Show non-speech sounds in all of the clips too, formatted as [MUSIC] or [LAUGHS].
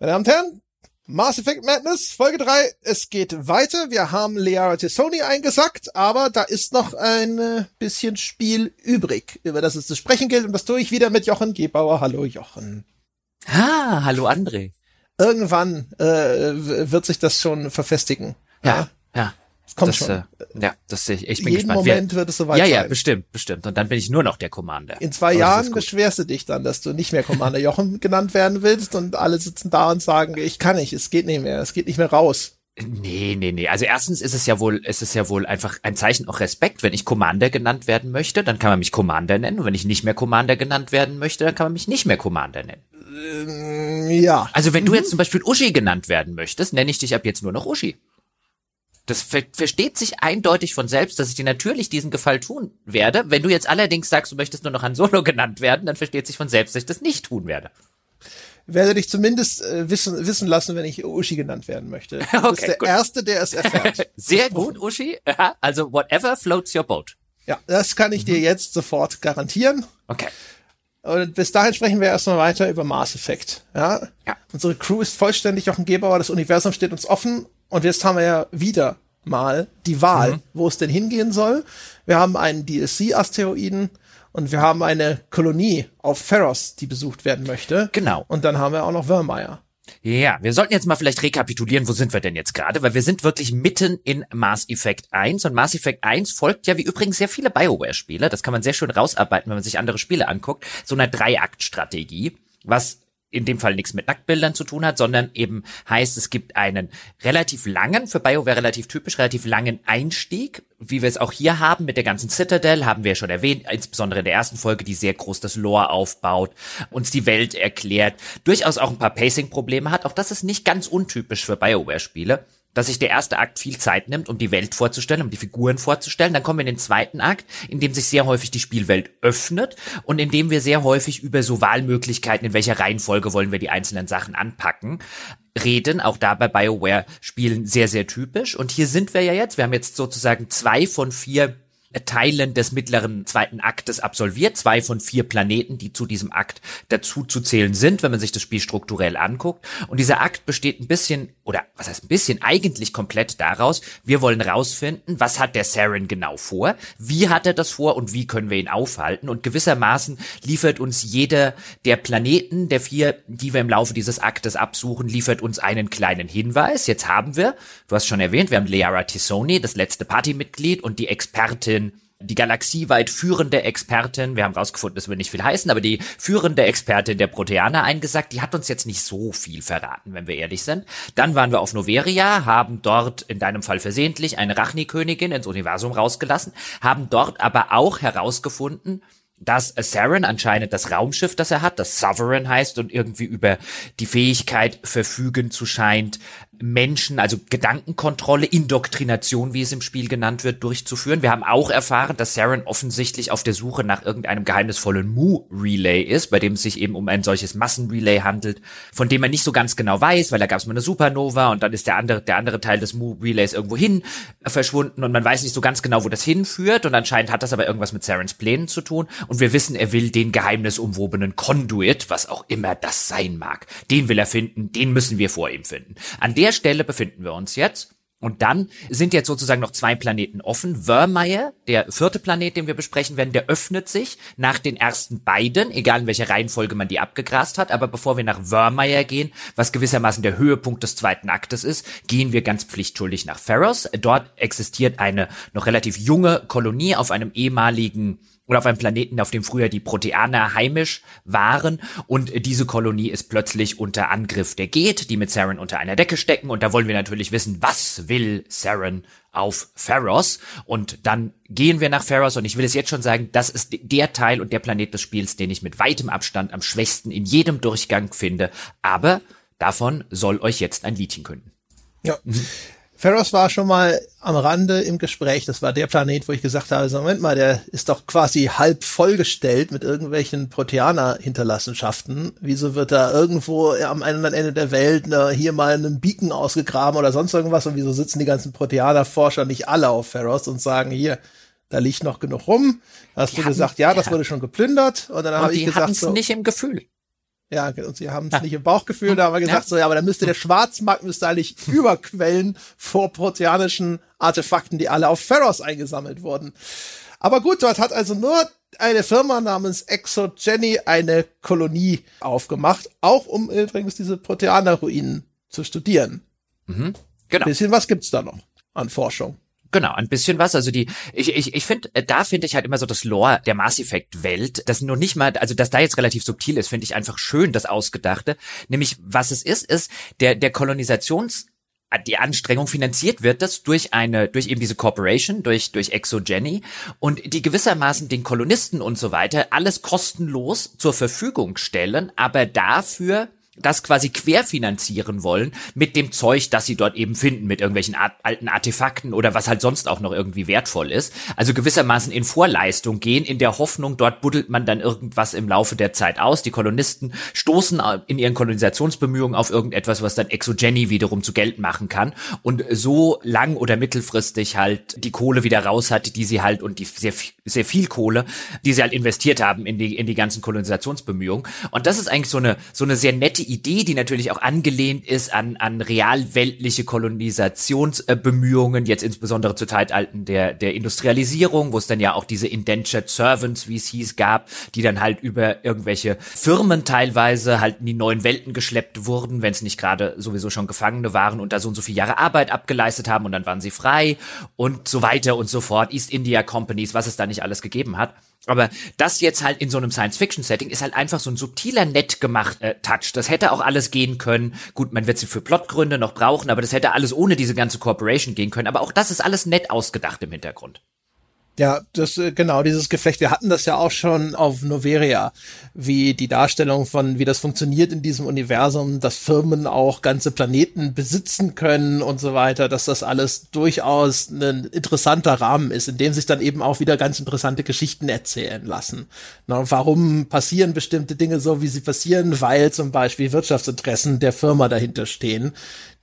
Meine Damen und Herren, Mass Effect Madness, Folge 3, es geht weiter. Wir haben Liara Tessoni eingesackt, aber da ist noch ein äh, bisschen Spiel übrig, über das es zu sprechen gilt. Und das tue ich wieder mit Jochen Gebauer. Hallo Jochen. Ah, hallo André. Irgendwann äh, wird sich das schon verfestigen. Ja, ja. ja. Kommt das, schon. Äh, ja, das sehe ich. Ich bin Jeden gespannt. Moment wird es soweit ja, sein. ja, bestimmt, bestimmt. Und dann bin ich nur noch der Commander. In zwei Aber das Jahren beschwerst du dich dann, dass du nicht mehr Commander Jochen [LAUGHS] genannt werden willst und alle sitzen da und sagen, ich kann nicht, es geht nicht mehr, es geht nicht mehr raus. Nee, nee, nee. Also erstens ist es ja wohl, ist es ja wohl einfach ein Zeichen auch Respekt. Wenn ich Commander genannt werden möchte, dann kann man mich Commander nennen. Und wenn ich nicht mehr Commander genannt werden möchte, dann kann man mich nicht mehr Commander nennen. Ähm, ja. Also wenn du jetzt zum Beispiel Uschi genannt werden möchtest, nenne ich dich ab jetzt nur noch Uschi. Das ver versteht sich eindeutig von selbst, dass ich dir natürlich diesen Gefall tun werde. Wenn du jetzt allerdings sagst, du möchtest nur noch Han Solo [LAUGHS] genannt werden, dann versteht sich von selbst, dass ich das nicht tun werde. Werde dich zumindest äh, wissen, wissen lassen, wenn ich Uschi genannt werden möchte. [LAUGHS] Du Okay, bist der gut. Erste, der es erfährt. [LAUGHS] Sehr gut, Uschi. Ja, Also whatever floats your boat. ja, das kann ich Mhm. dir jetzt sofort garantieren. Okay. Und bis dahin sprechen wir erstmal weiter über Mass Effect. Ja? Ja. Unsere Crew ist vollständig Jochen Gebauer, das Universum steht uns offen und jetzt haben wir ja wieder mal die Wahl, Mhm. wo es denn hingehen soll. Wir haben einen DLC-Asteroiden und wir haben eine Kolonie auf Pharos, die besucht werden möchte. Genau. Und dann haben wir auch noch Wörmeier. Ja, wir sollten jetzt mal vielleicht rekapitulieren, wo sind wir denn jetzt gerade, weil wir sind wirklich mitten in Mass Effect 1 und Mass Effect 1 folgt ja wie übrigens sehr viele BioWare-Spiele, das kann man sehr schön rausarbeiten, wenn man sich andere Spiele anguckt, so einer Drei-Akt-Strategie, was in dem Fall nichts mit Nacktbildern zu tun hat, sondern eben heißt, es gibt einen relativ langen, für BioWare relativ typisch, relativ langen Einstieg, wie wir es auch hier haben mit der ganzen Citadel, haben wir ja schon erwähnt, insbesondere in der ersten Folge, die sehr groß das Lore aufbaut, uns die Welt erklärt, durchaus auch ein paar Pacing-Probleme hat. Auch das ist nicht ganz untypisch für BioWare-Spiele dass sich der erste Akt viel Zeit nimmt, um die Welt vorzustellen, um die Figuren vorzustellen. Dann kommen wir in den zweiten Akt, in dem sich sehr häufig die Spielwelt öffnet und in dem wir sehr häufig über so Wahlmöglichkeiten, in welcher Reihenfolge wollen wir die einzelnen Sachen anpacken, reden. Auch da bei BioWare Spielen sehr, sehr typisch. Und hier sind wir ja jetzt. Wir haben jetzt sozusagen zwei von vier Teilen des mittleren zweiten Aktes absolviert, zwei von vier Planeten, die zu diesem Akt dazu zu zählen sind, wenn man sich das Spiel strukturell anguckt. Und dieser Akt besteht ein bisschen, oder was heißt ein bisschen, eigentlich komplett daraus, wir wollen rausfinden, was hat der Saren genau vor, wie hat er das vor und wie können wir ihn aufhalten. Und gewissermaßen liefert uns jeder der Planeten, der vier, die wir im Laufe dieses Aktes absuchen, liefert uns einen kleinen Hinweis. Jetzt haben wir, du hast schon erwähnt, wir haben Leara Tissoni, das letzte Partymitglied und die Expertin die galaxieweit führende Expertin, wir haben rausgefunden, das wird nicht viel heißen, aber die führende Expertin der Proteaner eingesagt, die hat uns jetzt nicht so viel verraten, wenn wir ehrlich sind. Dann waren wir auf Noveria, haben dort in deinem Fall versehentlich eine Rachni-Königin ins Universum rausgelassen, haben dort aber auch herausgefunden, dass Saren anscheinend das Raumschiff, das er hat, das Sovereign heißt und irgendwie über die Fähigkeit verfügen zu scheint, Menschen, also Gedankenkontrolle, Indoktrination, wie es im Spiel genannt wird, durchzuführen. Wir haben auch erfahren, dass Saren offensichtlich auf der Suche nach irgendeinem geheimnisvollen Mu-Relay ist, bei dem es sich eben um ein solches Massenrelay handelt, von dem man nicht so ganz genau weiß, weil da gab es mal eine Supernova und dann ist der andere, der andere Teil des Mu-Relays irgendwo hin verschwunden und man weiß nicht so ganz genau, wo das hinführt und anscheinend hat das aber irgendwas mit Sarens Plänen zu tun und wir wissen, er will den geheimnisumwobenen Conduit, was auch immer das sein mag. Den will er finden, den müssen wir vor ihm finden. An der Stelle befinden wir uns jetzt. Und dann sind jetzt sozusagen noch zwei Planeten offen. Vermeer, der vierte Planet, den wir besprechen werden, der öffnet sich nach den ersten beiden, egal in welcher Reihenfolge man die abgegrast hat. Aber bevor wir nach Vermeer gehen, was gewissermaßen der Höhepunkt des zweiten Aktes ist, gehen wir ganz pflichtschuldig nach Pharos. Dort existiert eine noch relativ junge Kolonie auf einem ehemaligen oder auf einem Planeten, auf dem früher die Proteaner heimisch waren. Und diese Kolonie ist plötzlich unter Angriff der Geht, die mit Saren unter einer Decke stecken. Und da wollen wir natürlich wissen, was will Saren auf Pharos? Und dann gehen wir nach Pharos. Und ich will es jetzt schon sagen, das ist der Teil und der Planet des Spiels, den ich mit weitem Abstand am schwächsten in jedem Durchgang finde. Aber davon soll euch jetzt ein Liedchen künden. Ja. Pharos war schon mal am Rande im Gespräch. Das war der Planet, wo ich gesagt habe, so, Moment mal, der ist doch quasi halb vollgestellt mit irgendwelchen Proteaner-Hinterlassenschaften. Wieso wird da irgendwo am anderen Ende der Welt ne, hier mal einen Beacon ausgegraben oder sonst irgendwas? Und wieso sitzen die ganzen Proteaner-Forscher nicht alle auf Pharos und sagen, hier, da liegt noch genug rum. Da hast Die du hatten- gesagt, ja, das ja. wurde schon geplündert. Und dann habe ich gesagt, so, nicht im Gefühl. Ja, und sie haben es ja. nicht im Bauchgefühl, da haben wir gesagt, ja. so, ja, aber dann müsste der Schwarzmarkt müsste eigentlich überquellen vor proteanischen Artefakten, die alle auf Pharos eingesammelt wurden. Aber gut, dort hat also nur eine Firma namens ExoGeny eine Kolonie aufgemacht, auch um übrigens diese Proteaner-Ruinen zu studieren. Mhm, genau. Ein bisschen was gibt's da noch an Forschung. Genau, ein bisschen was. Also die, ich, ich, ich finde, äh, da finde ich halt immer so das Lore der Mass Effect Welt, das nur nicht mal, also dass da jetzt relativ subtil ist, finde ich einfach schön, das Ausgedachte. Nämlich, was es ist, ist der, der Kolonisations die Anstrengung finanziert wird das durch eine, durch eben diese Corporation, durch, durch ExoGeny und die gewissermaßen den Kolonisten und so weiter alles kostenlos zur Verfügung stellen, aber dafür das quasi querfinanzieren wollen mit dem Zeug, das sie dort eben finden, mit irgendwelchen Art, alten Artefakten oder was halt sonst auch noch irgendwie wertvoll ist. Also gewissermaßen in Vorleistung gehen, in der Hoffnung, dort buddelt man dann irgendwas im Laufe der Zeit aus. Die Kolonisten stoßen in ihren Kolonisationsbemühungen auf irgendetwas, was dann Exogeny wiederum zu Geld machen kann und so lang oder mittelfristig halt die Kohle wieder raus hat, die sie halt und die sehr, sehr viel Kohle, die sie halt investiert haben in die, in die ganzen Kolonisationsbemühungen. Und das ist eigentlich so eine, so eine sehr nette Idee, die natürlich auch angelehnt ist an, an realweltliche Kolonisationsbemühungen, jetzt insbesondere zur Zeitalten der, der Industrialisierung, wo es dann ja auch diese Indentured Servants, wie es hieß, gab, die dann halt über irgendwelche Firmen teilweise halt in die neuen Welten geschleppt wurden, wenn es nicht gerade sowieso schon Gefangene waren und da so und so viele Jahre Arbeit abgeleistet haben und dann waren sie frei und so weiter und so fort. East India Companies, was es da nicht alles gegeben hat. Aber das jetzt halt in so einem Science-Fiction-Setting ist halt einfach so ein subtiler, nett gemacht äh, Touch. Das hätte auch alles gehen können. Gut, man wird sie für Plotgründe noch brauchen, aber das hätte alles ohne diese ganze Corporation gehen können. Aber auch das ist alles nett ausgedacht im Hintergrund. Ja, das äh, genau dieses Geflecht. Wir hatten das ja auch schon auf Noveria, wie die Darstellung von wie das funktioniert in diesem Universum, dass Firmen auch ganze Planeten besitzen können und so weiter, dass das alles durchaus ein interessanter Rahmen ist, in dem sich dann eben auch wieder ganz interessante Geschichten erzählen lassen. Na, warum passieren bestimmte Dinge so, wie sie passieren, weil zum Beispiel Wirtschaftsinteressen der Firma dahinter stehen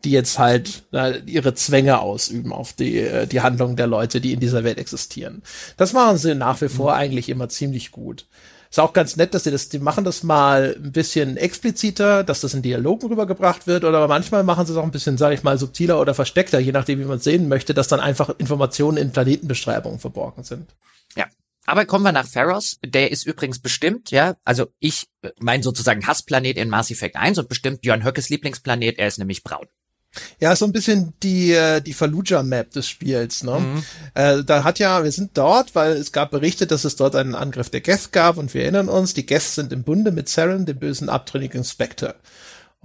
die jetzt halt äh, ihre Zwänge ausüben auf die, äh, die Handlungen der Leute, die in dieser Welt existieren. Das machen sie nach wie vor mhm. eigentlich immer ziemlich gut. Ist auch ganz nett, dass sie das, die machen das mal ein bisschen expliziter, dass das in Dialogen rübergebracht wird, oder manchmal machen sie es auch ein bisschen, sage ich mal, subtiler oder versteckter, je nachdem, wie man es sehen möchte, dass dann einfach Informationen in Planetenbeschreibungen verborgen sind. Ja. Aber kommen wir nach Pharos. Der ist übrigens bestimmt, ja, also ich, äh, mein sozusagen Hassplanet in Mass Effect 1 und bestimmt Björn Höckes Lieblingsplanet, er ist nämlich braun. Ja, so ein bisschen die, äh, die Fallujah-Map des Spiels. Ne? Mhm. Äh, da hat ja, wir sind dort, weil es gab Berichte, dass es dort einen Angriff der Geth gab und wir erinnern uns, die Geth sind im Bunde mit Saren, dem bösen abtrünnigen Spectre.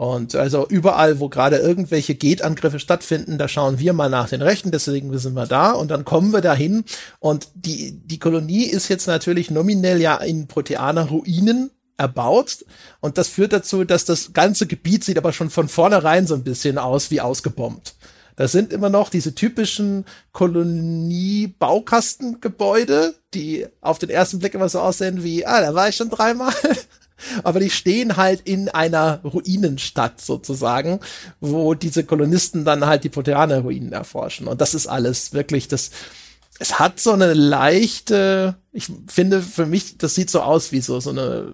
Und also überall, wo gerade irgendwelche Gate-Angriffe stattfinden, da schauen wir mal nach den Rechten, deswegen sind wir da und dann kommen wir dahin. Und die, die Kolonie ist jetzt natürlich nominell ja in Proteaner Ruinen erbaut. Und das führt dazu, dass das ganze Gebiet sieht aber schon von vornherein so ein bisschen aus wie ausgebombt. Das sind immer noch diese typischen Kolonie-Baukastengebäude, die auf den ersten Blick immer so aussehen wie, ah, da war ich schon dreimal. [LAUGHS] Aber die stehen halt in einer Ruinenstadt sozusagen, wo diese Kolonisten dann halt die Proteaner-Ruinen erforschen. Und das ist alles wirklich das, es hat so eine leichte, ich finde für mich, das sieht so aus wie so, so eine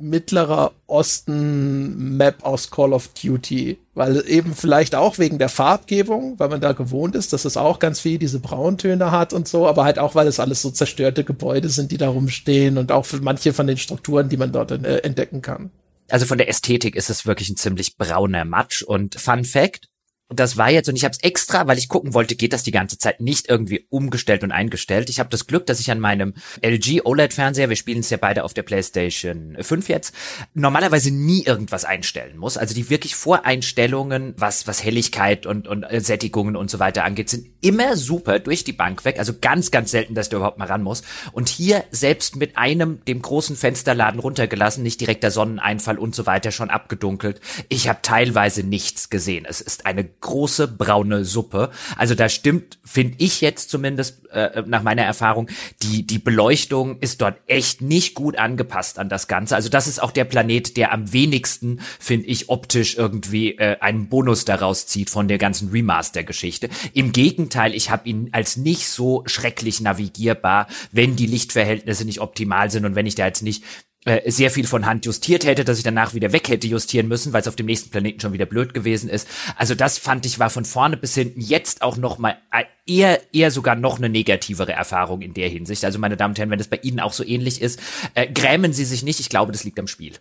mittlerer Osten Map aus Call of Duty, weil eben vielleicht auch wegen der Farbgebung, weil man da gewohnt ist, dass es auch ganz viel diese Brauntöne hat und so, aber halt auch, weil es alles so zerstörte Gebäude sind, die da rumstehen und auch für manche von den Strukturen, die man dort äh, entdecken kann. Also von der Ästhetik ist es wirklich ein ziemlich brauner Matsch und Fun Fact, und das war jetzt, und ich habe es extra, weil ich gucken wollte, geht das die ganze Zeit nicht irgendwie umgestellt und eingestellt. Ich habe das Glück, dass ich an meinem LG OLED-Fernseher, wir spielen es ja beide auf der PlayStation 5 jetzt, normalerweise nie irgendwas einstellen muss. Also die wirklich Voreinstellungen, was, was Helligkeit und, und äh, Sättigungen und so weiter angeht, sind immer super durch die Bank weg. Also ganz, ganz selten, dass du überhaupt mal ran musst. Und hier selbst mit einem, dem großen Fensterladen runtergelassen, nicht direkt der Sonneneinfall und so weiter schon abgedunkelt. Ich habe teilweise nichts gesehen. Es ist eine große braune Suppe. Also da stimmt, finde ich jetzt zumindest äh, nach meiner Erfahrung, die die Beleuchtung ist dort echt nicht gut angepasst an das Ganze. Also das ist auch der Planet, der am wenigsten, finde ich, optisch irgendwie äh, einen Bonus daraus zieht von der ganzen Remaster-Geschichte. Im Gegenteil, ich habe ihn als nicht so schrecklich navigierbar, wenn die Lichtverhältnisse nicht optimal sind und wenn ich da jetzt nicht äh, sehr viel von Hand justiert hätte, dass ich danach wieder weg hätte justieren müssen, weil es auf dem nächsten Planeten schon wieder blöd gewesen ist. Also das fand ich war von vorne bis hinten jetzt auch noch mal äh, eher eher sogar noch eine negativere Erfahrung in der Hinsicht. Also meine Damen und Herren, wenn es bei Ihnen auch so ähnlich ist, äh, grämen Sie sich nicht. Ich glaube, das liegt am Spiel.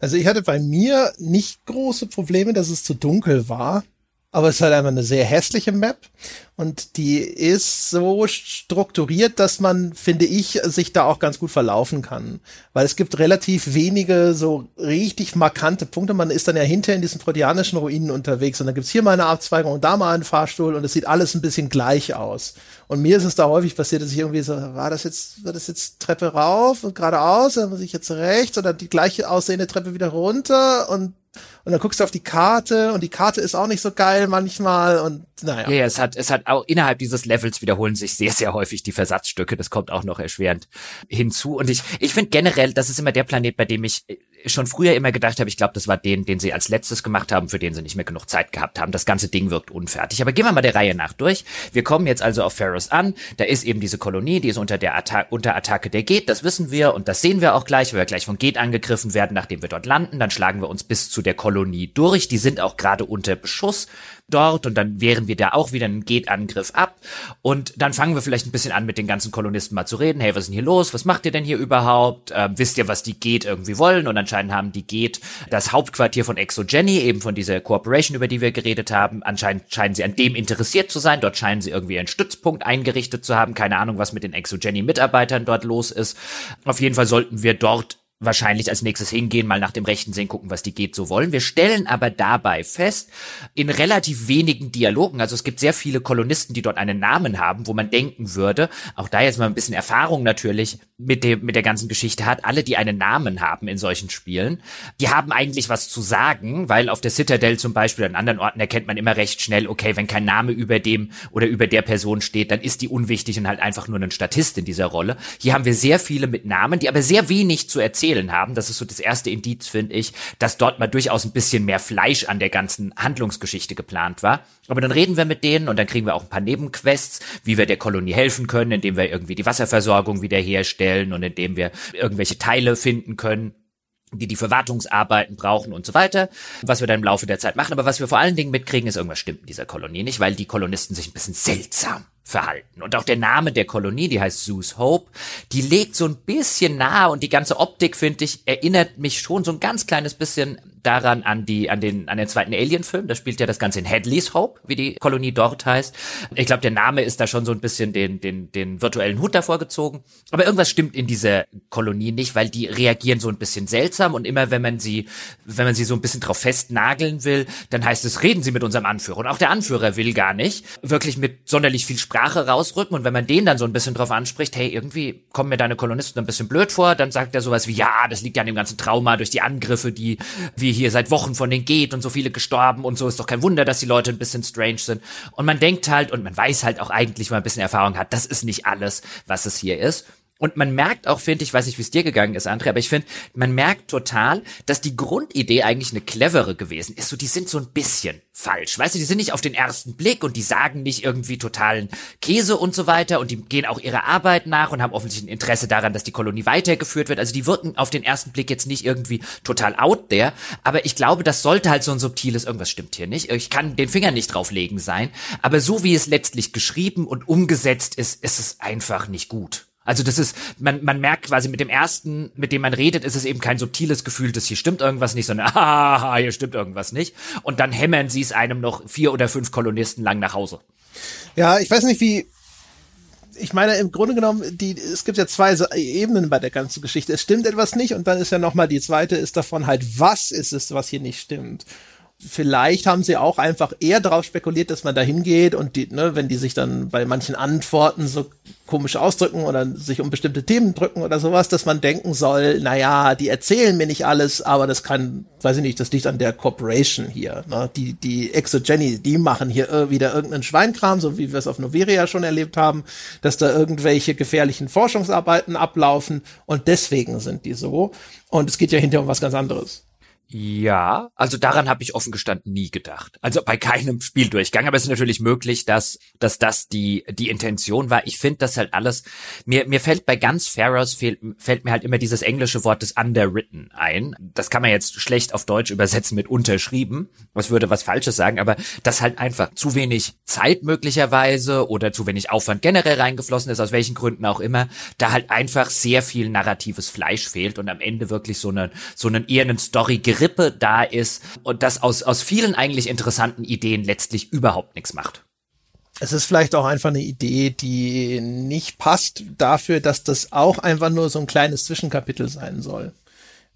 Also ich hatte bei mir nicht große Probleme, dass es zu dunkel war aber es ist halt einfach eine sehr hässliche Map. Und die ist so strukturiert, dass man, finde ich, sich da auch ganz gut verlaufen kann, weil es gibt relativ wenige so richtig markante Punkte. Man ist dann ja hinter in diesen proteanischen Ruinen unterwegs. Und dann gibt's hier mal eine Abzweigung und da mal einen Fahrstuhl. Und es sieht alles ein bisschen gleich aus. Und mir ist es da häufig passiert, dass ich irgendwie so, war das jetzt, war das jetzt Treppe rauf und geradeaus, dann muss ich jetzt rechts oder die gleiche aussehende Treppe wieder runter? Und und dann guckst du auf die Karte und die Karte ist auch nicht so geil manchmal und naja. Ja, es hat, es hat auch innerhalb dieses Levels wiederholen sich sehr, sehr häufig die Versatzstücke. Das kommt auch noch erschwerend hinzu. Und ich, ich finde generell, das ist immer der Planet, bei dem ich schon früher immer gedacht habe, ich glaube, das war den, den sie als letztes gemacht haben, für den sie nicht mehr genug Zeit gehabt haben. Das ganze Ding wirkt unfertig. Aber gehen wir mal der Reihe nach durch. Wir kommen jetzt also auf Ferris an. Da ist eben diese Kolonie, die ist unter der Atta unter Attacke der Geht. Das wissen wir und das sehen wir auch gleich, weil wir gleich von Geht angegriffen werden, nachdem wir dort landen. Dann schlagen wir uns bis zu der Kolonie durch. Die sind auch gerade unter Beschuss dort und dann wehren wir da auch wieder einen Geht-Angriff ab und dann fangen wir vielleicht ein bisschen an, mit den ganzen Kolonisten mal zu reden. Hey, was ist denn hier los? Was macht ihr denn hier überhaupt? Ähm, wisst ihr, was die Geht irgendwie wollen? Und anscheinend haben die Geht das Hauptquartier von ExoGenny, eben von dieser Corporation, über die wir geredet haben. Anscheinend scheinen sie an dem interessiert zu sein. Dort scheinen sie irgendwie einen Stützpunkt eingerichtet zu haben. Keine Ahnung, was mit den ExoGenny-Mitarbeitern dort los ist. Auf jeden Fall sollten wir dort wahrscheinlich als nächstes hingehen, mal nach dem Rechten sehen, gucken, was die geht so wollen. Wir stellen aber dabei fest, in relativ wenigen Dialogen, also es gibt sehr viele Kolonisten, die dort einen Namen haben, wo man denken würde, auch da jetzt mal ein bisschen Erfahrung natürlich mit dem, mit der ganzen Geschichte hat, alle, die einen Namen haben in solchen Spielen, die haben eigentlich was zu sagen, weil auf der Citadel zum Beispiel an anderen Orten erkennt man immer recht schnell, okay, wenn kein Name über dem oder über der Person steht, dann ist die unwichtig und halt einfach nur ein Statist in dieser Rolle. Hier haben wir sehr viele mit Namen, die aber sehr wenig zu erzählen erzählen haben. Das ist so das erste Indiz, finde ich, dass dort mal durchaus ein bisschen mehr Fleisch an der ganzen Handlungsgeschichte geplant war. Aber dann reden wir mit denen und dann kriegen wir auch ein paar Nebenquests, wie wir der Kolonie helfen können, indem wir irgendwie die Wasserversorgung wiederherstellen und indem wir irgendwelche Teile finden können die die Verwartungsarbeiten brauchen und so weiter, was wir dann im Laufe der Zeit machen. Aber was wir vor allen Dingen mitkriegen, ist, irgendwas stimmt in dieser Kolonie nicht, weil die Kolonisten sich ein bisschen seltsam verhalten. Und auch der Name der Kolonie, die heißt Zeus Hope, die legt so ein bisschen nahe und die ganze Optik, finde ich, erinnert mich schon so ein ganz kleines bisschen daran an die, an den, an den zweiten Alien-Film. Da spielt ja das Ganze in Hadley's Hope, wie die Kolonie dort heißt. Ich glaube, der Name ist da schon so ein bisschen den, den, den virtuellen Hut davor gezogen. Aber irgendwas stimmt in dieser Kolonie nicht, weil die reagieren so ein bisschen seltsam und immer wenn man sie, wenn man sie so ein bisschen drauf festnageln will, dann heißt es, reden Sie mit unserem Anführer. Und auch der Anführer will gar nicht wirklich mit sonderlich viel Sprache rausrücken. Und wenn man den dann so ein bisschen drauf anspricht, hey, irgendwie kommen mir deine Kolonisten ein bisschen blöd vor, dann sagt er sowas wie, ja, das liegt ja an dem ganzen Trauma durch die Angriffe, die wir hier seit Wochen von denen geht und so viele gestorben und so ist doch kein Wunder, dass die Leute ein bisschen strange sind. Und man denkt halt und man weiß halt auch eigentlich, wenn man ein bisschen Erfahrung hat, das ist nicht alles, was es hier ist. Und man merkt auch, finde ich, weiß nicht, wie es dir gegangen ist, André, aber ich finde, man merkt total, dass die Grundidee eigentlich eine clevere gewesen ist. So, die sind so ein bisschen falsch. Weißt du, die sind nicht auf den ersten Blick und die sagen nicht irgendwie totalen Käse und so weiter und die gehen auch ihrer Arbeit nach und haben offensichtlich ein Interesse daran, dass die Kolonie weitergeführt wird. Also die wirken auf den ersten Blick jetzt nicht irgendwie total out there, aber ich glaube, das sollte halt so ein subtiles, irgendwas stimmt hier nicht. Ich kann den Finger nicht drauflegen sein, aber so wie es letztlich geschrieben und umgesetzt ist, ist es einfach nicht gut. Also das ist, man, man merkt quasi mit dem ersten, mit dem man redet, ist es eben kein subtiles Gefühl, dass hier stimmt irgendwas nicht, sondern [LAUGHS] ah, hier stimmt irgendwas nicht. Und dann hämmern sie es einem noch vier oder fünf Kolonisten lang nach Hause. Ja, ich weiß nicht, wie, ich meine, im Grunde genommen, die, es gibt ja zwei Ebenen bei der ganzen Geschichte. Es stimmt etwas nicht und dann ist ja nochmal die zweite ist davon halt, was ist es, was hier nicht stimmt vielleicht haben sie auch einfach eher darauf spekuliert, dass man da hingeht und die, ne, wenn die sich dann bei manchen Antworten so komisch ausdrücken oder sich um bestimmte Themen drücken oder sowas, dass man denken soll, naja, die erzählen mir nicht alles, aber das kann, weiß ich nicht, das liegt an der Corporation hier. Ne? Die, die Exogeny, die machen hier wieder irgendeinen Schweinkram, so wie wir es auf Noveria schon erlebt haben, dass da irgendwelche gefährlichen Forschungsarbeiten ablaufen und deswegen sind die so. Und es geht ja hinterher um was ganz anderes. Ja, also daran habe ich offen gestanden nie gedacht. Also bei keinem Spieldurchgang, aber es ist natürlich möglich, dass dass das die die Intention war. Ich finde das halt alles mir mir fällt bei ganz Pharaohs fehlt, fällt mir halt immer dieses englische Wort des underwritten ein. Das kann man jetzt schlecht auf Deutsch übersetzen mit unterschrieben. Was würde was falsches sagen, aber das halt einfach zu wenig Zeit möglicherweise oder zu wenig Aufwand generell reingeflossen ist aus welchen Gründen auch immer, da halt einfach sehr viel narratives Fleisch fehlt und am Ende wirklich so eine so einen eher einen Story Grippe da ist und das aus, aus vielen eigentlich interessanten Ideen letztlich überhaupt nichts macht. Es ist vielleicht auch einfach eine Idee, die nicht passt dafür, dass das auch einfach nur so ein kleines Zwischenkapitel sein soll.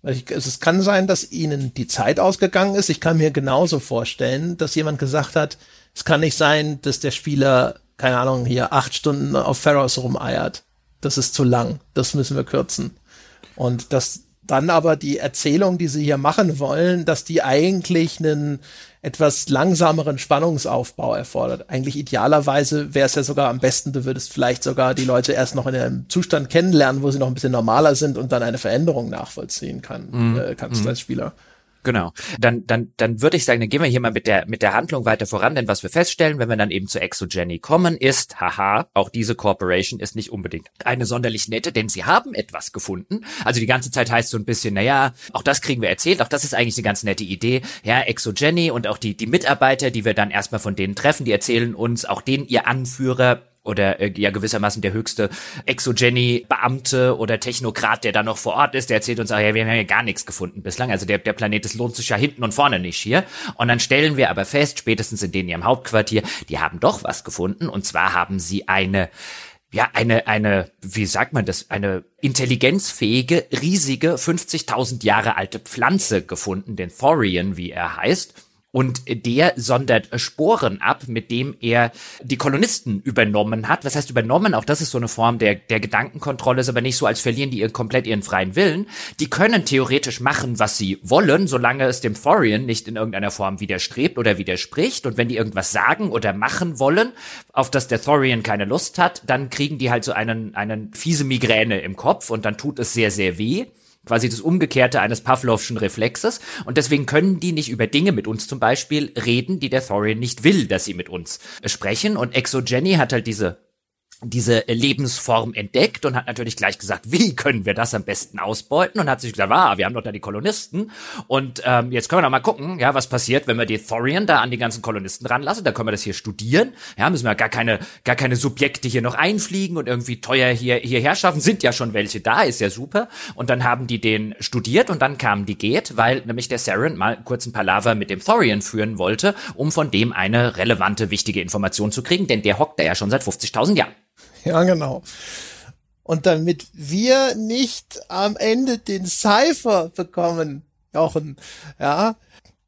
Es kann sein, dass ihnen die Zeit ausgegangen ist. Ich kann mir genauso vorstellen, dass jemand gesagt hat, es kann nicht sein, dass der Spieler, keine Ahnung, hier acht Stunden auf Pharaohs rumeiert. Das ist zu lang. Das müssen wir kürzen. Und das dann aber die Erzählung, die sie hier machen wollen, dass die eigentlich einen etwas langsameren Spannungsaufbau erfordert. Eigentlich idealerweise wäre es ja sogar am besten, du würdest vielleicht sogar die Leute erst noch in einem Zustand kennenlernen, wo sie noch ein bisschen normaler sind und dann eine Veränderung nachvollziehen kann, mhm. äh, kannst mhm. als Spieler. Genau. Dann, dann, dann würde ich sagen, dann gehen wir hier mal mit der, mit der Handlung weiter voran, denn was wir feststellen, wenn wir dann eben zu Exogeny kommen, ist, haha, auch diese Corporation ist nicht unbedingt eine sonderlich nette, denn sie haben etwas gefunden. Also die ganze Zeit heißt so ein bisschen, naja, auch das kriegen wir erzählt, auch das ist eigentlich eine ganz nette Idee. Ja, Exogeny und auch die, die Mitarbeiter, die wir dann erstmal von denen treffen, die erzählen uns, auch den ihr Anführer oder äh, ja gewissermaßen der höchste Exogeny-Beamte oder Technokrat, der da noch vor Ort ist, der erzählt uns, ah, ja, wir haben ja gar nichts gefunden bislang. Also der, der Planet, das lohnt sich ja hinten und vorne nicht hier. Und dann stellen wir aber fest, spätestens in denen ihrem Hauptquartier, die haben doch was gefunden. Und zwar haben sie eine ja, eine, eine, wie sagt man das, eine intelligenzfähige, riesige, 50.000 Jahre alte Pflanze gefunden, den Thorian, wie er heißt. Und der sondert Sporen ab, mit dem er die Kolonisten übernommen hat. Was heißt übernommen? Auch das ist so eine Form der, der Gedankenkontrolle, ist aber nicht so, als verlieren die ihren, komplett ihren freien Willen. Die können theoretisch machen, was sie wollen, solange es dem Thorian nicht in irgendeiner Form widerstrebt oder widerspricht. Und wenn die irgendwas sagen oder machen wollen, auf das der Thorian keine Lust hat, dann kriegen die halt so einen, einen fiese Migräne im Kopf und dann tut es sehr, sehr weh quasi das Umgekehrte eines Pavlovschen Reflexes. Und deswegen können die nicht über Dinge mit uns zum Beispiel reden, die der Thorian nicht will, dass sie mit uns sprechen. Und Exogeny hat halt diese diese Lebensform entdeckt und hat natürlich gleich gesagt, wie können wir das am besten ausbeuten? Und hat sich gesagt, ah, wir haben doch da die Kolonisten. Und ähm, jetzt können wir doch mal gucken, ja, was passiert, wenn wir die Thorian da an die ganzen Kolonisten ranlassen, dann können wir das hier studieren, ja, müssen wir gar keine gar keine Subjekte hier noch einfliegen und irgendwie teuer hier hierher schaffen, sind ja schon welche da, ist ja super. Und dann haben die den studiert und dann kamen die geht, weil nämlich der Saren mal kurz ein Palaver mit dem Thorian führen wollte, um von dem eine relevante, wichtige Information zu kriegen, denn der hockt da ja schon seit 50.000 Jahren. [LAUGHS] Ja, genau. Und damit wir nicht am Ende den Cypher bekommen, Jochen, ja,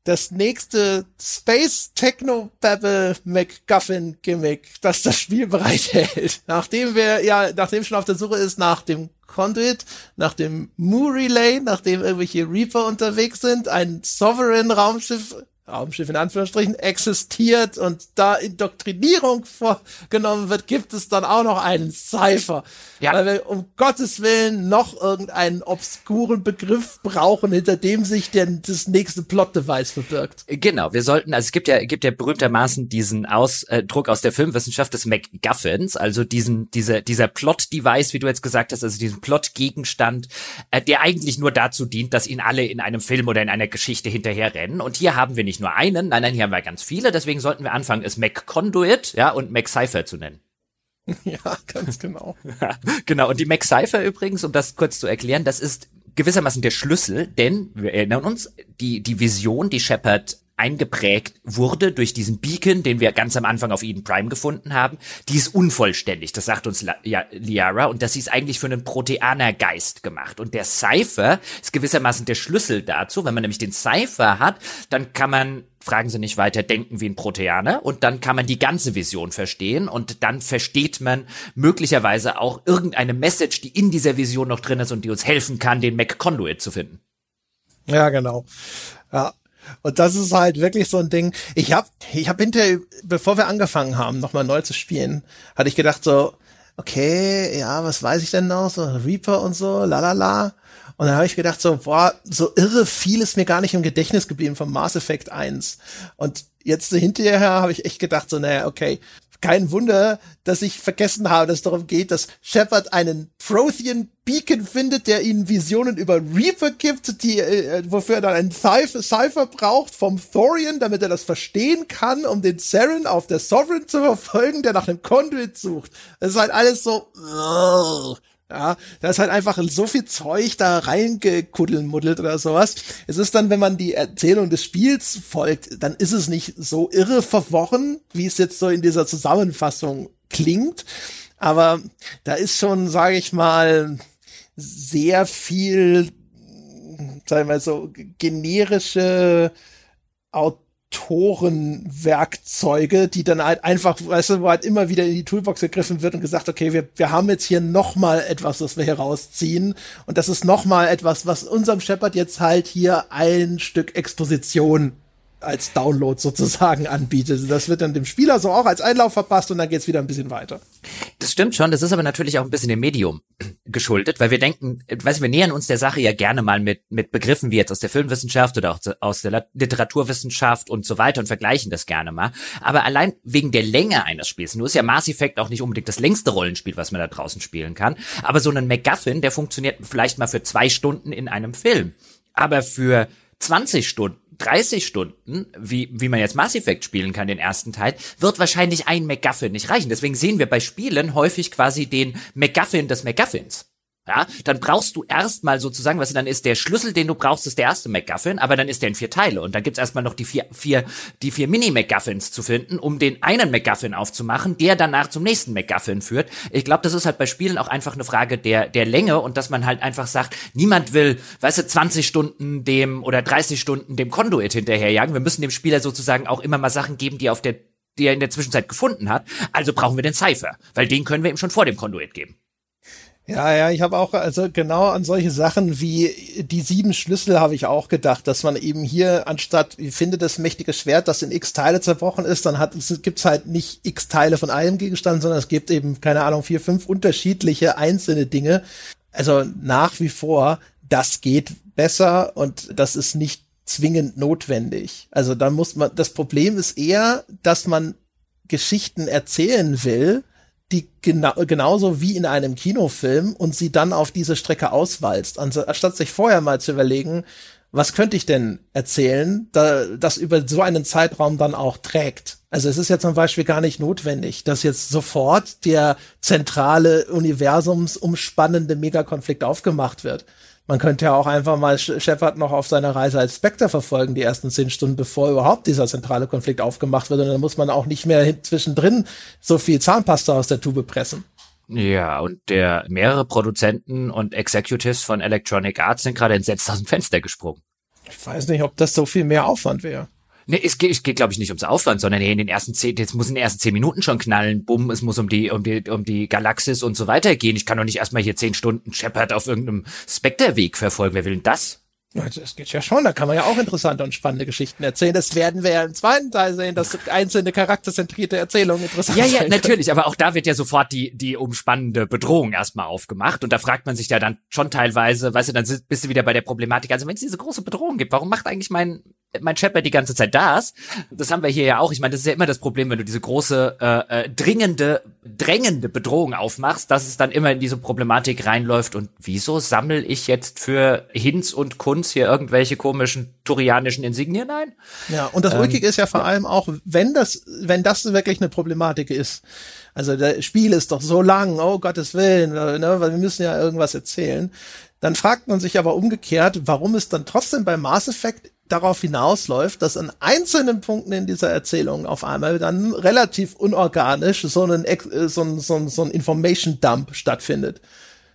das nächste Space Techno Babble McGuffin Gimmick, das das Spiel bereithält. [LAUGHS] Nachdem wir, ja, nachdem schon auf der Suche ist nach dem Conduit, nach dem Moo Relay, nachdem irgendwelche Reaper unterwegs sind, ein Sovereign Raumschiff Raumschiff in Anführungsstrichen existiert und da Indoktrinierung vorgenommen wird, gibt es dann auch noch einen Cypher. Ja. Weil wir um Gottes Willen noch irgendeinen obskuren Begriff brauchen, hinter dem sich denn das nächste Plot-Device verbirgt. Genau, wir sollten, also es gibt ja, gibt ja berühmtermaßen diesen Ausdruck aus der Filmwissenschaft des MacGuffins, also diesen, dieser, dieser Plot-Device, wie du jetzt gesagt hast, also diesen Plot-Gegenstand, äh, der eigentlich nur dazu dient, dass ihn alle in einem Film oder in einer Geschichte hinterherrennen. Und hier haben wir nicht nur einen, nein, nein, hier haben wir ganz viele, deswegen sollten wir anfangen, es MacConduit, ja, und MacCypher zu nennen. [LAUGHS] Ja, ganz genau. [LAUGHS] genau, und die MacCypher übrigens, um das kurz zu erklären, das ist gewissermaßen der Schlüssel, denn wir erinnern uns, die, die Vision, die Shepard eingeprägt wurde durch diesen Beacon, den wir ganz am Anfang auf Eden Prime gefunden haben, die ist unvollständig. Das sagt uns La ja, Liara und das ist eigentlich für einen Proteanergeist gemacht. Und der Cypher ist gewissermaßen der Schlüssel dazu. Wenn man nämlich den Cypher hat, dann kann man fragen Sie nicht weiter, denken wie ein Proteaner und dann kann man die ganze Vision verstehen und dann versteht man möglicherweise auch irgendeine Message, die in dieser Vision noch drin ist und die uns helfen kann, den Mac Conduit zu finden. Ja, genau. Ja, und das ist halt wirklich so ein Ding. Ich habe ich hab hinterher, bevor wir angefangen haben, nochmal neu zu spielen, hatte ich gedacht so, okay, ja, was weiß ich denn noch? So Reaper und so, la la la. Und dann habe ich gedacht, so, boah, so irre viel ist mir gar nicht im Gedächtnis geblieben vom Mass Effect 1. Und jetzt hinterher habe ich echt gedacht, so, naja, okay, kein Wunder, dass ich vergessen habe, dass es darum geht, dass Shepard einen Prothean Beacon findet, der ihnen Visionen über Reaper gibt, die, äh, wofür er dann einen Cypher, braucht vom Thorian, damit er das verstehen kann, um den Saren auf der Sovereign zu verfolgen, der nach einem Conduit sucht. Das ist halt alles so, uh, ja, da ist halt einfach so viel Zeug da reingekuddelmuddelt oder sowas. Es ist dann, wenn man die Erzählung des Spiels folgt, dann ist es nicht so irre verworren, wie es jetzt so in dieser Zusammenfassung klingt. Aber da ist schon, sage ich mal, sehr viel, sagen wir so, generische Aut Autorenwerkzeuge, die dann halt einfach, weißt du, wo halt immer wieder in die Toolbox gegriffen wird und gesagt, okay, wir, wir haben jetzt hier noch mal etwas, was wir hier rausziehen. Und das ist noch mal etwas, was unserem Shepard jetzt halt hier ein Stück Exposition als Download sozusagen anbietet. Das wird dann dem Spieler so auch als Einlauf verpasst und dann geht's wieder ein bisschen weiter. Das stimmt schon, das ist aber natürlich auch ein bisschen dem Medium [CLEARS THROAT] geschuldet, weil wir denken, weißt wir nähern uns der Sache ja gerne mal mit, mit Begriffen wie jetzt aus der Filmwissenschaft oder auch aus der Literaturwissenschaft und so weiter und vergleichen das gerne mal. Aber allein wegen der Länge eines Spiels, nur ist ja Mass Effect auch nicht unbedingt das längste Rollenspiel, was man da draußen spielen kann, aber so ein MacGuffin, der funktioniert vielleicht mal für zwei Stunden in einem Film. Aber für 20 Stunden 30 Stunden, wie, wie man jetzt Mass Effect spielen kann, den ersten Teil, wird wahrscheinlich ein MacGuffin nicht reichen. Deswegen sehen wir bei Spielen häufig quasi den MacGuffin des MacGuffins. Ja, dann brauchst du erstmal sozusagen, was dann ist der Schlüssel, den du brauchst, ist der erste MacGuffin, aber dann ist der in vier Teile und dann gibt's erstmal noch die vier, vier, die vier Mini-MacGuffins zu finden, um den einen MacGuffin aufzumachen, der danach zum nächsten MacGuffin führt. Ich glaube, das ist halt bei Spielen auch einfach eine Frage der, der Länge und dass man halt einfach sagt, niemand will, weißt du, 20 Stunden dem oder 30 Stunden dem Conduit hinterherjagen. Wir müssen dem Spieler sozusagen auch immer mal Sachen geben, die er auf der, die er in der Zwischenzeit gefunden hat. Also brauchen wir den Cypher, weil den können wir ihm schon vor dem Conduit geben. Ja, ja, ich habe auch, also genau an solche Sachen wie die sieben Schlüssel habe ich auch gedacht, dass man eben hier anstatt, finde das mächtige Schwert, das in x Teile zerbrochen ist, dann hat es gibt's halt nicht x Teile von einem Gegenstand, sondern es gibt eben, keine Ahnung, vier, fünf unterschiedliche einzelne Dinge. Also nach wie vor, das geht besser und das ist nicht zwingend notwendig. Also da muss man, das Problem ist eher, dass man Geschichten erzählen will, die genau, genauso wie in einem Kinofilm und sie dann auf diese Strecke auswalzt, anstatt sich vorher mal zu überlegen, was könnte ich denn erzählen, da, das über so einen Zeitraum dann auch trägt. Also es ist ja zum Beispiel gar nicht notwendig, dass jetzt sofort der zentrale universumsumspannende Megakonflikt aufgemacht wird. Man könnte ja auch einfach mal Shepard noch auf seiner Reise als Spectre verfolgen, die ersten zehn Stunden, bevor überhaupt dieser zentrale Konflikt aufgemacht wird. Und dann muss man auch nicht mehr zwischendrin so viel Zahnpasta aus der Tube pressen. Ja, und der mehrere Produzenten und Executives von Electronic Arts sind gerade entsetzt aus dem Fenster gesprungen. Ich weiß nicht, ob das so viel mehr Aufwand wäre. Nee, es geht, es geht glaube ich, nicht ums Aufwand, sondern in den ersten zehn, jetzt muss in den ersten zehn Minuten schon knallen, bumm, es muss um die, um die, um die Galaxis und so weiter gehen. Ich kann doch nicht erstmal hier zehn Stunden Shepard auf irgendeinem Spectre-Weg verfolgen. Wer will denn das? Das geht ja schon, da kann man ja auch interessante und spannende Geschichten erzählen. Das werden wir ja im zweiten Teil sehen, dass einzelne charakterzentrierte Erzählungen interessant sind. Ja, ja, natürlich, aber auch da wird ja sofort die, die umspannende Bedrohung erstmal aufgemacht und da fragt man sich ja dann schon teilweise, weißt du, dann bist du wieder bei der Problematik, also wenn es diese große Bedrohung gibt, warum macht eigentlich mein, mein Shepard die ganze Zeit das. Das haben wir hier ja auch. Ich meine, das ist ja immer das Problem, wenn du diese große, äh, äh, dringende, drängende Bedrohung aufmachst, dass es dann immer in diese Problematik reinläuft. Und wieso sammel ich jetzt für Hinz und Kunz hier irgendwelche komischen turianischen Insignien ein? Ja, und das ähm, Ulkige ist ja vor allem auch, wenn das, wenn das wirklich eine Problematik ist. Also das Spiel ist doch so lang, oh Gottes Willen, ne, weil wir müssen ja irgendwas erzählen. Dann fragt man sich aber umgekehrt, warum es dann trotzdem bei Mass Effect darauf hinausläuft, dass an einzelnen Punkten in dieser Erzählung auf einmal dann relativ unorganisch so ein, äh, so ein, so ein, so ein Information Dump stattfindet.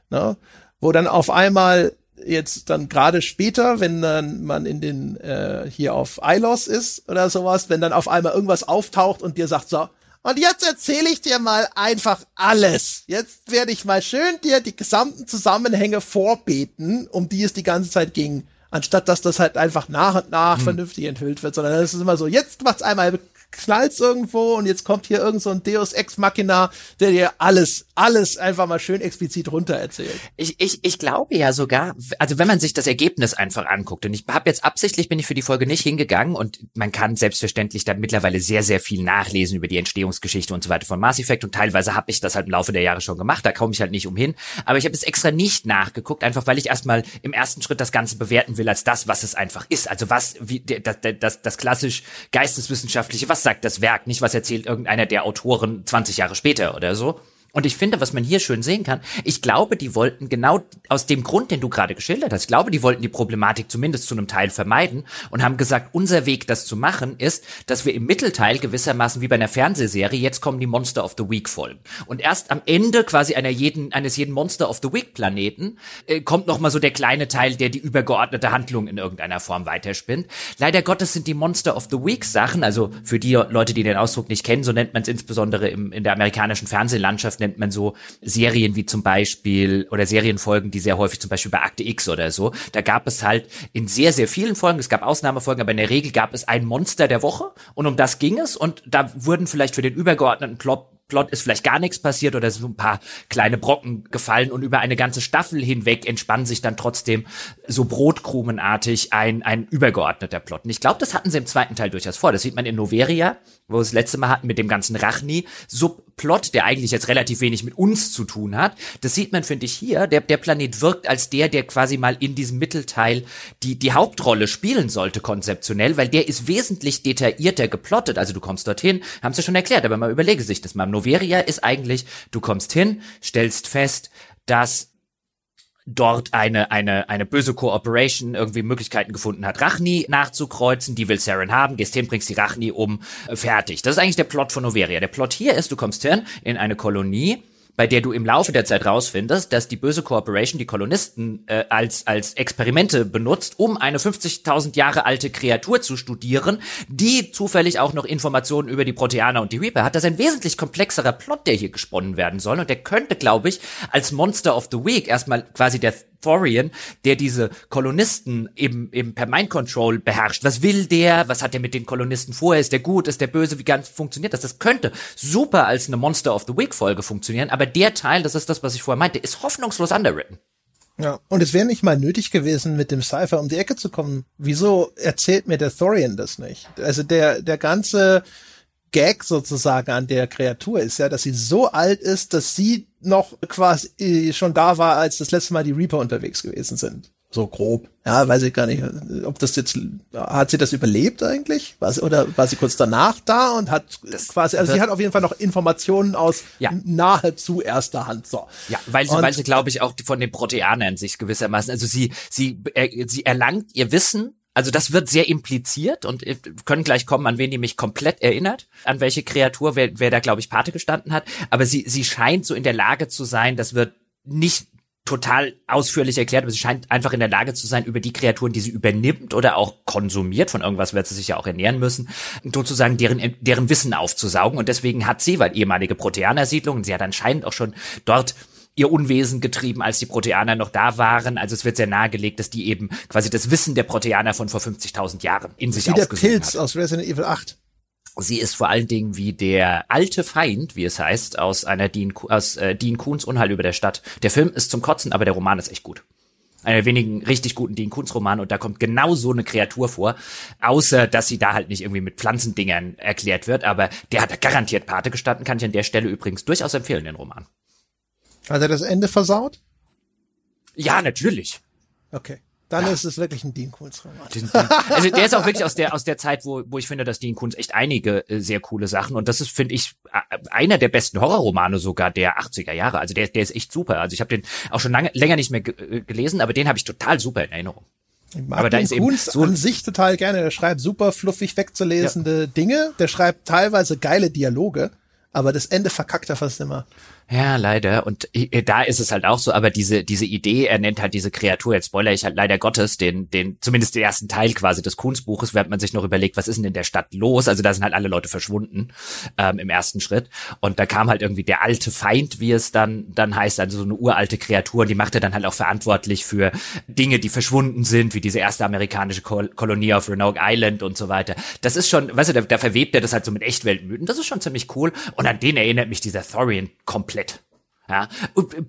Ne? Wo dann auf einmal jetzt dann gerade später, wenn dann man in den äh, hier auf Ilos ist oder sowas, wenn dann auf einmal irgendwas auftaucht und dir sagt so, und jetzt erzähle ich dir mal einfach alles. Jetzt werde ich mal schön dir die gesamten Zusammenhänge vorbeten, um die es die ganze Zeit ging anstatt dass das halt einfach nach und nach hm. vernünftig enthüllt wird, sondern es ist immer so, jetzt macht's einmal knallt's irgendwo und jetzt kommt hier irgend so ein Deus Ex Machina, der dir alles, alles einfach mal schön explizit runter erzählt. Ich, ich, ich glaube ja sogar, also wenn man sich das Ergebnis einfach anguckt, und ich habe jetzt absichtlich bin ich für die Folge nicht hingegangen und man kann selbstverständlich dann mittlerweile sehr, sehr viel nachlesen über die Entstehungsgeschichte und so weiter von Mass Effect und teilweise habe ich das halt im Laufe der Jahre schon gemacht, da komme ich halt nicht umhin. Aber ich habe es extra nicht nachgeguckt, einfach weil ich erstmal im ersten Schritt das Ganze bewerten will als das, was es einfach ist. Also was, wie das, das, das klassisch geisteswissenschaftliche, was sagt das Werk, nicht was erzählt irgendeiner der Autoren 20 Jahre später oder so. Und ich finde, was man hier schön sehen kann, ich glaube, die wollten genau aus dem Grund, den du gerade geschildert hast, ich glaube, die wollten die Problematik zumindest zu einem Teil vermeiden und haben gesagt, unser Weg, das zu machen, ist, dass wir im Mittelteil gewissermaßen wie bei einer Fernsehserie, jetzt kommen die Monster of the Week Folgen. Und erst am Ende quasi einer jeden, eines jeden Monster of the Week Planeten äh, kommt nochmal so der kleine Teil, der die übergeordnete Handlung in irgendeiner Form weiterspinnt. Leider Gottes sind die Monster of the Week Sachen, also für die Leute, die den Ausdruck nicht kennen, so nennt man es insbesondere im, in der amerikanischen Fernsehlandschaft, nennt man so Serien wie zum Beispiel oder Serienfolgen, die sehr häufig zum Beispiel bei Akte X oder so. Da gab es halt in sehr, sehr vielen Folgen, es gab Ausnahmefolgen, aber in der Regel gab es ein Monster der Woche und um das ging es und da wurden vielleicht für den übergeordneten Plot Plot ist vielleicht gar nichts passiert oder so ein paar kleine Brocken gefallen und über eine ganze Staffel hinweg entspann sich dann trotzdem so brotkrumenartig ein, ein übergeordneter Plot. Und ich glaube, das hatten sie im zweiten Teil durchaus vor. Das sieht man in Noveria, wo wir das letzte Mal hatten mit dem ganzen Rachni-Subplot, der eigentlich jetzt relativ wenig mit uns zu tun hat. Das sieht man, finde ich, hier. Der, der Planet wirkt als der, der quasi mal in diesem Mittelteil die, die Hauptrolle spielen sollte, konzeptionell, weil der ist wesentlich detaillierter geplottet. Also du kommst dorthin, haben sie schon erklärt, aber man überlege sich das mal Noveria ist eigentlich, du kommst hin, stellst fest, dass dort eine, eine, eine böse Cooperation irgendwie Möglichkeiten gefunden hat, Rachni nachzukreuzen, die will Saren haben, gehst hin, bringst die Rachni um, fertig. Das ist eigentlich der Plot von Noveria. Der Plot hier ist, du kommst hin in eine Kolonie, bei der du im Laufe der Zeit rausfindest, dass die böse Corporation die Kolonisten äh, als, als Experimente benutzt, um eine 50.000 Jahre alte Kreatur zu studieren, die zufällig auch noch Informationen über die Proteaner und die Reaper hat. Das ist ein wesentlich komplexerer Plot, der hier gesponnen werden soll. Und der könnte, glaube ich, als Monster of the Week erstmal quasi der Thorian, der diese Kolonisten eben, eben per Mind Control beherrscht. Was will der? Was hat er mit den Kolonisten vorher? Ist der gut? Ist der böse? Wie ganz funktioniert das? Das könnte super als eine Monster of the Week Folge funktionieren, aber der Teil, das ist das, was ich vorher meinte, ist hoffnungslos underwritten. Ja, und es wäre nicht mal nötig gewesen, mit dem Cypher um die Ecke zu kommen. Wieso erzählt mir der Thorian das nicht? Also der, der ganze Gag sozusagen an der Kreatur ist ja, dass sie so alt ist, dass sie noch quasi schon da war, als das letzte Mal die Reaper unterwegs gewesen sind. So grob. Ja, weiß ich gar nicht, ob das jetzt, hat sie das überlebt eigentlich? War sie, oder war sie kurz danach da und hat das quasi, also sie hat auf jeden Fall noch Informationen aus ja. nahezu erster Hand, so. Ja, weil sie, und, weil sie, glaube ich, auch von den Proteanern sich gewissermaßen, also sie, sie, äh, sie erlangt ihr Wissen also das wird sehr impliziert und können gleich kommen, an wen die mich komplett erinnert, an welche Kreatur, wer, wer da, glaube ich, Pate gestanden hat. Aber sie, sie scheint so in der Lage zu sein, das wird nicht total ausführlich erklärt, aber sie scheint einfach in der Lage zu sein, über die Kreaturen, die sie übernimmt oder auch konsumiert, von irgendwas wird sie sich ja auch ernähren müssen, sozusagen deren, deren Wissen aufzusaugen. Und deswegen hat sie, weil ehemalige Proteaner-Siedlung, sie hat anscheinend auch schon dort ihr Unwesen getrieben, als die Proteaner noch da waren. Also es wird sehr nahegelegt, dass die eben quasi das Wissen der Proteaner von vor 50.000 Jahren in sich Wie der Pilz hat. aus Resident Evil 8. Sie ist vor allen Dingen wie der alte Feind, wie es heißt, aus einer Dean, aus äh, Dean Kuhns Unheil über der Stadt. Der Film ist zum Kotzen, aber der Roman ist echt gut. Einer der wenigen richtig guten Dean Kuhns Romane und da kommt genau so eine Kreatur vor, außer dass sie da halt nicht irgendwie mit Pflanzendingern erklärt wird, aber der hat garantiert Pate gestanden, kann ich an der Stelle übrigens durchaus empfehlen, den Roman. Hat er das Ende versaut? Ja, natürlich. Okay. Dann ja. ist es wirklich ein Dean Kuhns Roman. Also der ist auch [LAUGHS] wirklich aus der aus der Zeit, wo wo ich finde, dass Dean Kuhns echt einige äh, sehr coole Sachen und das ist finde ich einer der besten Horrorromane sogar der 80er Jahre. Also der der ist echt super. Also ich habe den auch schon lange länger nicht mehr äh, gelesen, aber den habe ich total super in Erinnerung. Aber da ist Kuhns so an sich total gerne. Der schreibt super fluffig wegzulesende ja. Dinge. Der schreibt teilweise geile Dialoge, aber das Ende verkackt er fast immer. Ja, leider. Und da ist es halt auch so, aber diese, diese Idee, er nennt halt diese Kreatur, jetzt spoiler ich halt leider Gottes, den, den, zumindest den ersten Teil quasi des Kunstbuches, während man sich noch überlegt, was ist denn in der Stadt los? Also da sind halt alle Leute verschwunden ähm, im ersten Schritt. Und da kam halt irgendwie der alte Feind, wie es dann, dann heißt, also so eine uralte Kreatur, die macht er dann halt auch verantwortlich für Dinge, die verschwunden sind, wie diese erste amerikanische Kol Kolonie auf Roanoke Island und so weiter. Das ist schon, weißt du, da, da verwebt er das halt so mit Echtweltmythen. Das ist schon ziemlich cool. Und an den erinnert mich dieser Thorian komplett komplett. Ja,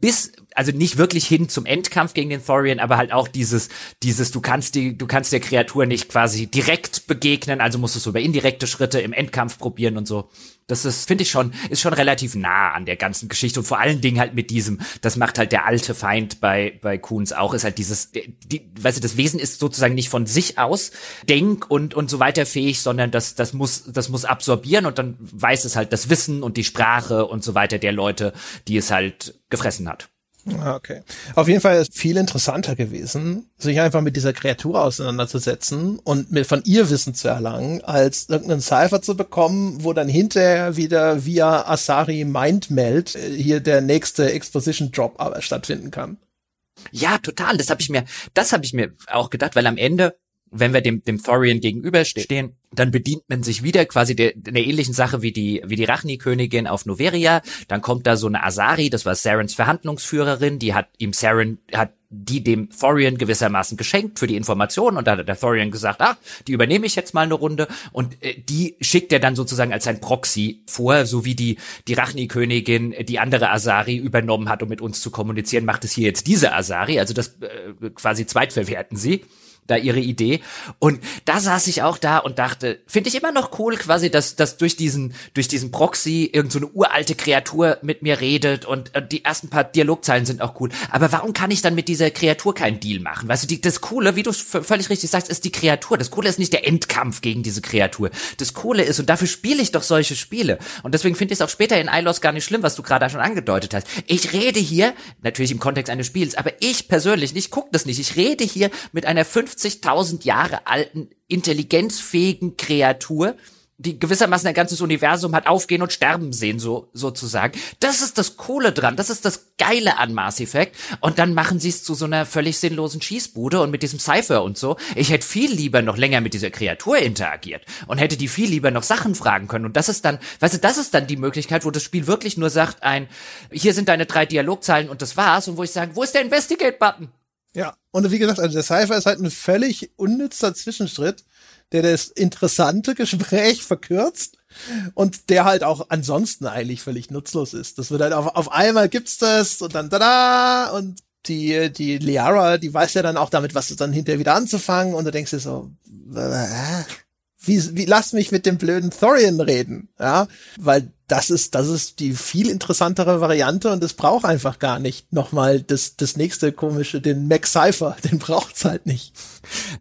bis, also nicht wirklich hin zum Endkampf gegen den Thorian, aber halt auch dieses, dieses, du kannst die, du kannst der Kreatur nicht quasi direkt begegnen, also musst du es über indirekte Schritte im Endkampf probieren und so. Das ist, finde ich schon, ist schon relativ nah an der ganzen Geschichte und vor allen Dingen halt mit diesem, das macht halt der alte Feind bei, bei Kuhns auch, ist halt dieses, die, weißt du, das Wesen ist sozusagen nicht von sich aus denk und, und so weiter fähig, sondern das, das muss, das muss absorbieren und dann weiß es halt das Wissen und die Sprache und so weiter der Leute, die es halt gefressen hat. Ah, okay. Auf jeden Fall ist viel interessanter gewesen, sich einfach mit dieser Kreatur auseinanderzusetzen und mir von ihr Wissen zu erlangen, als irgendeinen Cypher zu bekommen, wo dann hinterher wieder via Asari Mindmeld äh, hier der nächste Exposition Drop aber stattfinden kann. Ja, total. Das habe ich mir, das habe ich mir auch gedacht, weil am Ende wenn wir dem, dem Thorian gegenüberstehen, dann bedient man sich wieder quasi der, der ähnlichen Sache wie die, wie die Rachni-Königin auf Noveria. Dann kommt da so eine Asari, das war Sarens Verhandlungsführerin, die hat ihm Saren, hat die dem Thorian gewissermaßen geschenkt für die Informationen und da hat der Thorian gesagt, ah, die übernehme ich jetzt mal eine Runde. Und äh, die schickt er dann sozusagen als sein Proxy vor, so wie die, die Rachni-Königin die andere Asari übernommen hat, um mit uns zu kommunizieren, macht es hier jetzt diese Asari, also das äh, quasi zweitverwerten sie da ihre Idee. Und da saß ich auch da und dachte, finde ich immer noch cool, quasi, dass, dass durch diesen, durch diesen Proxy irgend so uralte Kreatur mit mir redet und, und die ersten paar Dialogzeilen sind auch cool. Aber warum kann ich dann mit dieser Kreatur keinen Deal machen? Weißt du, die, das Coole, wie du völlig richtig sagst, ist die Kreatur. Das Coole ist nicht der Endkampf gegen diese Kreatur. Das Coole ist, und dafür spiele ich doch solche Spiele. Und deswegen finde ich es auch später in Ilos gar nicht schlimm, was du gerade schon angedeutet hast. Ich rede hier, natürlich im Kontext eines Spiels, aber ich persönlich, ich gucke das nicht. Ich rede hier mit einer 50 50.000 Jahre alten, intelligenzfähigen Kreatur, die gewissermaßen ein ganzes Universum hat aufgehen und sterben sehen, so sozusagen. Das ist das Coole dran, das ist das Geile an Mass Effect. Und dann machen sie es zu so einer völlig sinnlosen Schießbude und mit diesem Cypher und so. Ich hätte viel lieber noch länger mit dieser Kreatur interagiert und hätte die viel lieber noch Sachen fragen können. Und das ist dann, weißt du, das ist dann die Möglichkeit, wo das Spiel wirklich nur sagt, ein, hier sind deine drei Dialogzeilen und das war's. Und wo ich sage, wo ist der Investigate-Button? Ja, und wie gesagt, also der Cypher ist halt ein völlig unnützer Zwischenschritt, der das interessante [LAUGHS] Gespräch verkürzt und der halt auch ansonsten eigentlich völlig nutzlos ist. Das wird halt auf, auf einmal gibt's das und dann da und die, die Liara, die weiß ja dann auch damit, was dann hinterher wieder anzufangen und du denkst dir so, äh, wie, wie lass mich mit dem blöden Thorian reden, ja, weil das ist, das ist die viel interessantere Variante und es braucht einfach gar nicht nochmal das, das nächste komische, den Mac Cypher, [LAUGHS] den braucht's halt nicht.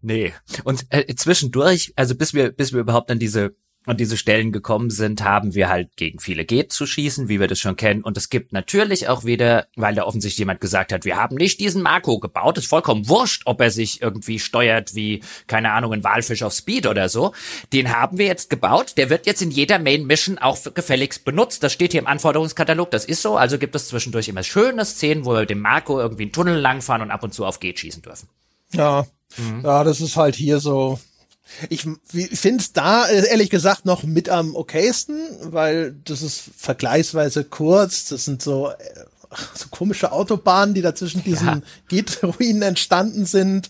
Nee. Und äh, zwischendurch, also bis wir, bis wir überhaupt an diese und diese Stellen gekommen sind, haben wir halt gegen viele Geht zu schießen, wie wir das schon kennen. Und es gibt natürlich auch wieder, weil da offensichtlich jemand gesagt hat, wir haben nicht diesen Marco gebaut, ist vollkommen wurscht, ob er sich irgendwie steuert wie, keine Ahnung, ein Walfisch auf Speed oder so. Den haben wir jetzt gebaut, der wird jetzt in jeder Main Mission auch gefälligst benutzt. Das steht hier im Anforderungskatalog, das ist so. Also gibt es zwischendurch immer schöne Szenen, wo wir dem Marco irgendwie einen Tunnel langfahren und ab und zu auf Geht schießen dürfen. Ja, mhm. ja, das ist halt hier so ich finde es da äh, ehrlich gesagt noch mit am okaysten, weil das ist vergleichsweise kurz. Das sind so, äh, so komische Autobahnen, die da zwischen diesen ja. Git-Ruinen entstanden sind.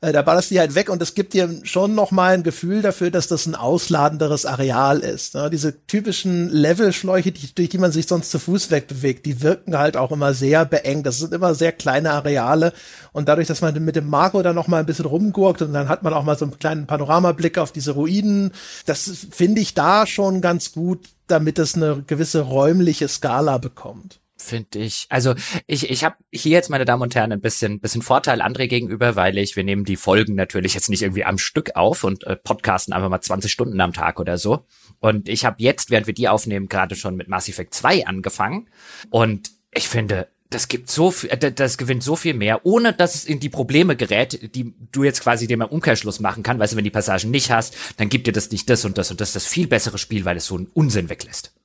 Äh, da ballerst du die halt weg und es gibt dir schon noch mal ein Gefühl dafür, dass das ein ausladenderes Areal ist. Ne? Diese typischen Levelschläuche, die, durch die man sich sonst zu Fuß wegbewegt, die wirken halt auch immer sehr beengt. Das sind immer sehr kleine Areale und dadurch, dass man mit dem Marco da noch mal ein bisschen rumgurkt und dann hat man auch mal so einen kleinen Panoramablick auf diese Ruinen, das finde ich da schon ganz gut, damit es eine gewisse räumliche Skala bekommt finde ich. Also ich, ich habe hier jetzt, meine Damen und Herren, ein bisschen, bisschen Vorteil André gegenüber, weil ich, wir nehmen die Folgen natürlich jetzt nicht irgendwie am Stück auf und äh, podcasten einfach mal 20 Stunden am Tag oder so. Und ich habe jetzt, während wir die aufnehmen, gerade schon mit Mass Effect 2 angefangen. Und ich finde, das gibt so viel, äh, das gewinnt so viel mehr, ohne dass es in die Probleme gerät, die du jetzt quasi dem Umkehrschluss machen kann. Weißt du, wenn die Passagen nicht hast, dann gibt dir das nicht das und das und das das viel bessere Spiel, weil es so einen Unsinn weglässt.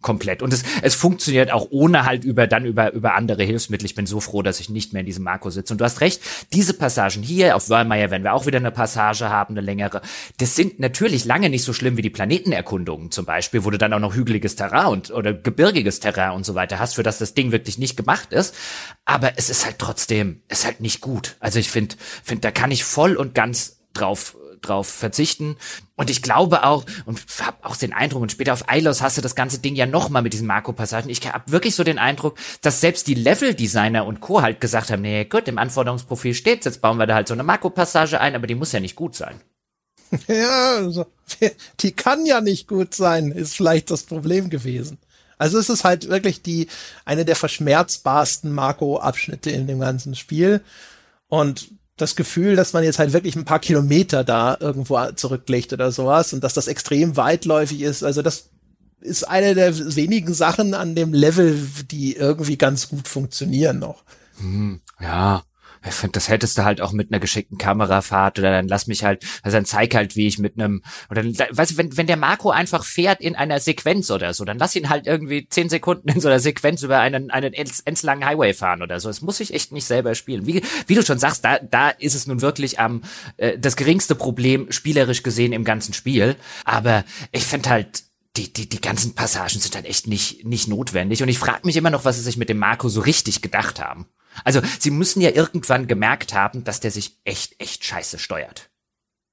Komplett. Und es, es funktioniert auch ohne halt über, dann über, über andere Hilfsmittel. Ich bin so froh, dass ich nicht mehr in diesem Marco sitze. Und du hast recht, diese Passagen hier, auf Wörlmeier werden wir auch wieder eine Passage haben, eine längere. Das sind natürlich lange nicht so schlimm wie die Planetenerkundungen zum Beispiel, wo du dann auch noch hügeliges Terrain und, oder gebirgiges Terrain und so weiter hast, für das das Ding wirklich nicht gemacht ist. Aber es ist halt trotzdem, ist halt nicht gut. Also ich finde, finde, da kann ich voll und ganz drauf drauf verzichten. Und ich glaube auch, und habe auch den Eindruck, und später auf Eilos hast du das ganze Ding ja nochmal mit diesen Marco-Passagen. Ich habe wirklich so den Eindruck, dass selbst die Level-Designer und Co. halt gesagt haben, nee, gut, im Anforderungsprofil steht's, jetzt bauen wir da halt so eine Marco-Passage ein, aber die muss ja nicht gut sein. [LAUGHS] Ja, also, [LAUGHS] die kann ja nicht gut sein, ist vielleicht das Problem gewesen. Also es ist halt wirklich die, eine der verschmerzbarsten Marco-Abschnitte in dem ganzen Spiel. Und das Gefühl, dass man jetzt halt wirklich ein paar Kilometer da irgendwo zurücklegt oder sowas und dass das extrem weitläufig ist. Also das ist eine der wenigen Sachen an dem Level, die irgendwie ganz gut funktionieren noch. Hm, ja, ich finde, das hättest du halt auch mit einer geschickten Kamerafahrt oder dann lass mich halt, also dann zeig halt, wie ich mit einem, oder weißt du, wenn, wenn der Marco einfach fährt in einer Sequenz oder so, dann lass ihn halt irgendwie zehn Sekunden in so einer Sequenz über einen, einen langen Highway fahren oder so. Das muss ich echt nicht selber spielen. Wie, wie du schon sagst, da, da ist es nun wirklich am, äh, das geringste Problem spielerisch gesehen im ganzen Spiel. Aber ich finde halt, die, die, die ganzen Passagen sind halt echt nicht, nicht notwendig. Und ich frage mich immer noch, was sie sich mit dem Marco so richtig gedacht haben. Also sie müssen ja irgendwann gemerkt haben, dass der sich echt, echt scheiße steuert.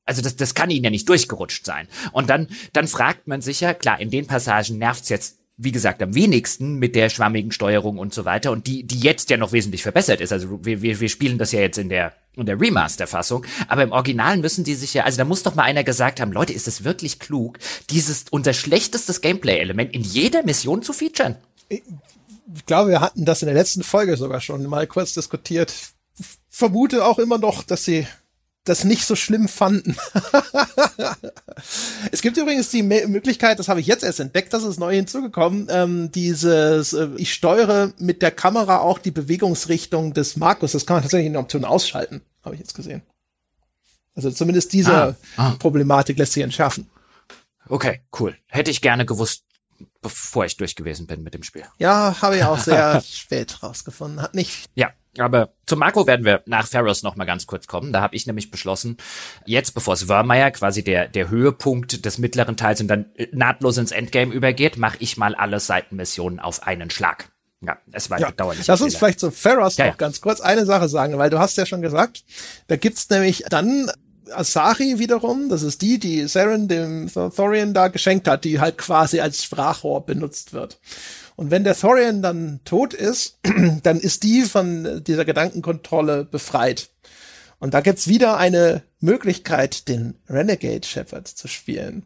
Also das, das kann ihnen ja nicht durchgerutscht sein. Und dann, dann fragt man sich ja, klar, in den Passagen nervt's jetzt, wie gesagt, am wenigsten mit der schwammigen Steuerung und so weiter und die, die jetzt ja noch wesentlich verbessert ist. Also wir, wir, wir spielen das ja jetzt in der, in der Remaster-Fassung. Aber im Original müssen die sich ja, also da muss doch mal einer gesagt haben, Leute, ist es wirklich klug, dieses unser schlechtestes Gameplay-Element in jeder Mission zu featuren? Ich glaube, wir hatten das in der letzten Folge sogar schon mal kurz diskutiert. Ich vermute auch immer noch, dass sie das nicht so schlimm fanden. [LAUGHS] es gibt übrigens die Möglichkeit, das habe ich jetzt erst entdeckt, das ist neu hinzugekommen, ähm, dieses, äh, ich steuere mit der Kamera auch die Bewegungsrichtung des Markus. Das kann man tatsächlich in der Option ausschalten, habe ich jetzt gesehen. Also zumindest diese ah, ah. Problematik lässt sich entschärfen. Okay, cool. Hätte ich gerne gewusst, bevor ich durch gewesen bin mit dem Spiel. Ja, habe ich auch sehr [LAUGHS] spät rausgefunden. Hat nicht. Ja, aber zum Marco werden wir nach Ferros noch mal ganz kurz kommen. Da habe ich nämlich beschlossen, jetzt bevor es Wörmeier quasi der der Höhepunkt des mittleren Teils und dann nahtlos ins Endgame übergeht, mache ich mal alle Seitenmissionen auf einen Schlag. Ja, es war ja, dauernd. Lass uns vielleicht zu Ferros ja, noch ja. ganz kurz eine Sache sagen, weil du hast ja schon gesagt, da gibt's nämlich dann Asahi wiederum, das ist die, die Saren dem Thorian da geschenkt hat, die halt quasi als Sprachrohr benutzt wird. Und wenn der Thorian dann tot ist, [CLEARS THROAT] dann ist die von dieser Gedankenkontrolle befreit. Und da gibt's wieder eine Möglichkeit, den Renegade Shepherd zu spielen.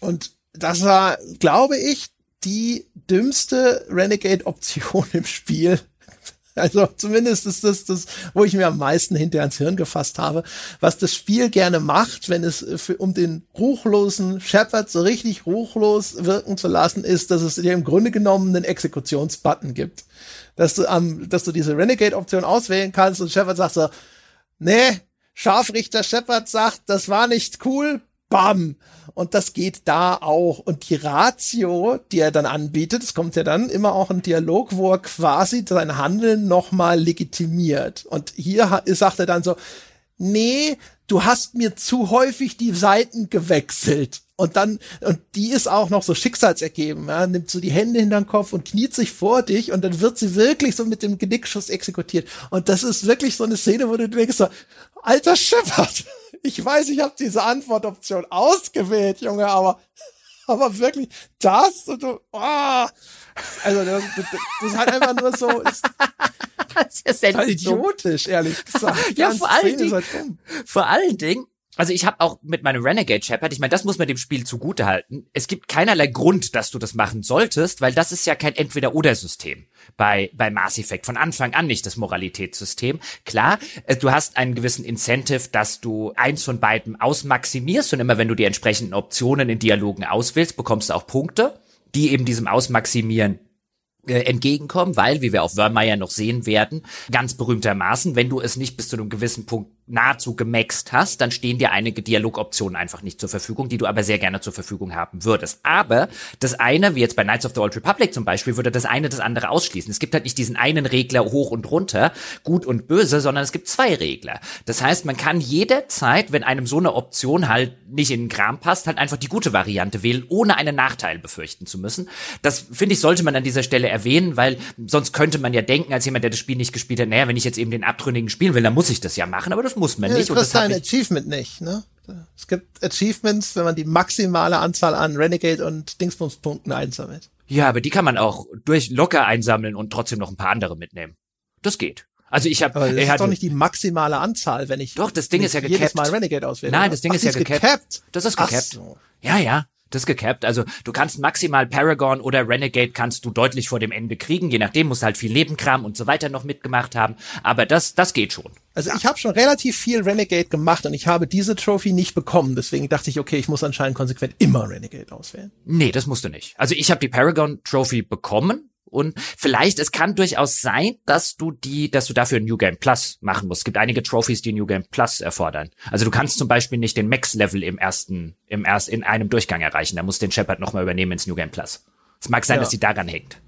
Und das war, glaube ich, die dümmste Renegade-Option [LAUGHS] im Spiel, [LAUGHS] also zumindest ist das das, wo ich mir am meisten hinterher ans Hirn gefasst habe, was das Spiel gerne macht, wenn es für, um den ruchlosen Shepard so richtig ruchlos wirken zu lassen, ist, dass es dir im Grunde genommen einen Exekutionsbutton gibt. Dass du am, dass du diese Renegade-Option auswählen kannst und Shepard sagt so, nee, Scharfrichter Shepard sagt, das war nicht cool, bam. Und das geht da auch. Und die Ratio, die er dann anbietet, es kommt ja dann immer auch ein Dialog, wo er quasi sein Handeln nochmal legitimiert. Und hier sagt er dann so, nee, du hast mir zu häufig die Seiten gewechselt. Und dann, und die ist auch noch so schicksalsergeben, ja, nimmt so die Hände hinter den Kopf und kniet sich vor dich und dann wird sie wirklich so mit dem Genickschuss exekutiert. Und das ist wirklich so eine Szene, wo du denkst so, alter Shepard, ich weiß, ich habe diese Antwortoption ausgewählt, Junge, aber, aber wirklich das und du, oh, also das, das, das halt einfach nur so, ist, das ist ja idiotisch, ehrlich gesagt. ja, vor allen, Dingen, halt vor allen Dingen, also ich habe auch mit meinem Renegade Shepard, ich meine, das muss man dem Spiel zugute halten. Es gibt keinerlei Grund, dass du das machen solltest, weil das ist ja kein Entweder-Oder-System bei, bei Mass Effect. Von Anfang an nicht das Moralitätssystem. Klar, äh, du hast einen gewissen Incentive, dass du eins von beiden ausmaximierst und immer wenn du die entsprechenden Optionen in Dialogen auswählst, bekommst du auch Punkte, die eben diesem Ausmaximieren äh, entgegenkommen, weil, wie wir auf Wörmeier noch sehen werden, ganz berühmtermaßen, wenn du es nicht bis zu einem gewissen Punkt nahezu gemaxt hast, dann stehen dir einige Dialogoptionen einfach nicht zur Verfügung, die du aber sehr gerne zur Verfügung haben würdest. Aber das eine, wie jetzt bei Knights of the Old Republic zum Beispiel, würde das eine das andere ausschließen. Es gibt halt nicht diesen einen Regler hoch und runter, gut und böse, sondern es gibt zwei Regler. Das heißt, man kann jederzeit, wenn einem so eine Option halt nicht in den Kram passt, halt einfach die gute Variante wählen, ohne einen Nachteil befürchten zu müssen. Das finde ich, sollte man an dieser Stelle erwähnen, weil sonst könnte man ja denken, als jemand, der das Spiel nicht gespielt hat, naja, wenn ich jetzt eben den Abtrünnigen spielen will, dann muss ich das ja machen, aber das muss man ja, nicht. Du kriegst ein Achievement nicht, ne? Es gibt Achievements, wenn man die maximale Anzahl an Renegade und Dingsbums-Punkten einsammelt. Ja, aber die kann man auch durch locker einsammeln und trotzdem noch ein paar andere mitnehmen. Das geht. Also ich habe, das ist doch nicht die maximale Anzahl, wenn ich doch das Ding ist ja gecapped. jedes Mal Renegade auswähle. Nein, das Ding Ach, ist ja gecapped. gecapped. Das ist gecapped. So. Ja, ja. Das ist gecapped. Also du kannst maximal Paragon oder Renegade kannst du deutlich vor dem Ende kriegen. Je nachdem muss halt viel Nebenkram und so weiter noch mitgemacht haben. Aber das, das geht schon. Also ich habe schon relativ viel Renegade gemacht und ich habe diese Trophy nicht bekommen. Deswegen dachte ich, okay, ich muss anscheinend konsequent immer Renegade auswählen. Nee, das musst du nicht. Also ich habe die Paragon Trophy bekommen und vielleicht, es kann durchaus sein, dass du die, dass du dafür New Game Plus machen musst. Es gibt einige Trophies, die New Game Plus erfordern. Also du kannst zum Beispiel nicht den Max-Level im ersten, im erst, in einem Durchgang erreichen. Da musst du den Shepard nochmal übernehmen ins New Game Plus. Es mag sein, ja. dass sie daran hängt.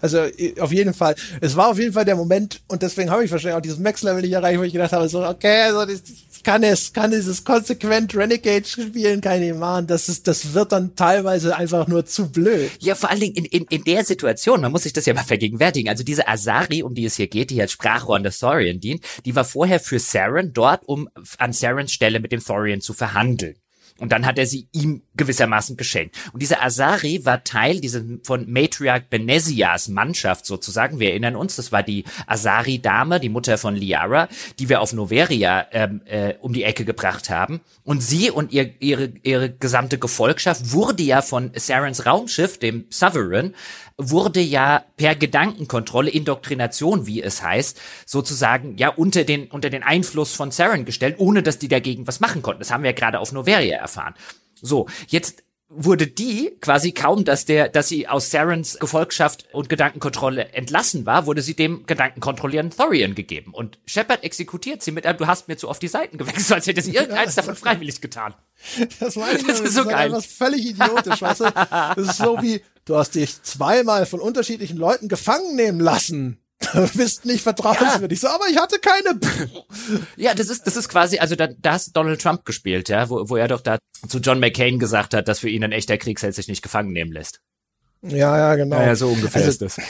Also auf jeden Fall, es war auf jeden Fall der Moment und deswegen habe ich wahrscheinlich auch dieses Max-Level nicht erreicht, wo ich gedacht habe, so, okay, also das, kann es, kann dieses konsequent Renegade spielen, kann ich. Das ist, das wird dann teilweise einfach nur zu blöd. Ja, vor allen Dingen in, in, in der Situation, man muss sich das ja mal vergegenwärtigen. Also diese Asari, um die es hier geht, die als Sprachrohr an der Thorian dient, die war vorher für Saren dort, um an Sarens Stelle mit dem Thorian zu verhandeln. Und dann hat er sie ihm gewissermaßen geschenkt. Und dieser Asari war Teil dieser von Matriarch Benesias Mannschaft sozusagen. Wir erinnern uns, das war die Asari-Dame, die Mutter von Liara, die wir auf Noveria ähm, äh, um die Ecke gebracht haben. Und sie und ihr, ihre, ihre gesamte Gefolgschaft wurde ja von Sarens Raumschiff, dem Sovereign, wurde ja per Gedankenkontrolle, Indoktrination, wie es heißt, sozusagen ja unter den, unter den Einfluss von Saren gestellt, ohne dass die dagegen was machen konnten. Das haben wir ja gerade auf Noveria erfahren. So, jetzt wurde die quasi kaum, dass der, dass sie aus Sarens Gefolgschaft und Gedankenkontrolle entlassen war, wurde sie dem Gedankenkontrollieren Thorian gegeben. Und Shepard exekutiert sie mit einem, du hast mir zu oft die Seiten gewechselt, als hätte [LAUGHS] sie irgendeins davon freiwillig getan. Das, das, das ist so geil. Das ist völlig idiotisch, weißt du? Das ist so wie, du hast dich zweimal von unterschiedlichen Leuten gefangen nehmen lassen. [LAUGHS] Du bist nicht vertrauenswürdig. Ja. So, aber ich hatte keine. [LAUGHS] ja, das ist, das ist quasi, also da, da hast Donald Trump gespielt, ja, wo, wo er doch da zu John McCain gesagt hat, dass für ihn ein echter Kriegsheld sich nicht gefangen nehmen lässt. Ja, ja, genau. Ja, so ungefähr also, ist das.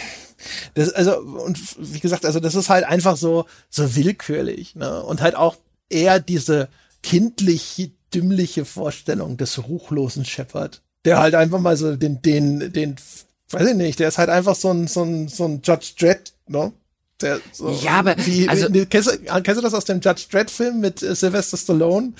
das. Also, und wie gesagt, also das ist halt einfach so, so willkürlich, ne? Und halt auch eher diese kindlich dümmliche Vorstellung des ruchlosen Shepard, der halt einfach mal so den, den, den weiß ich nicht, der ist halt einfach so ein, so ein, so ein Judge Dredd, ne? Der so, ja, aber wie, also, wie, kennst, du, kennst du das aus dem Judge Dredd Film mit äh, Sylvester Stallone,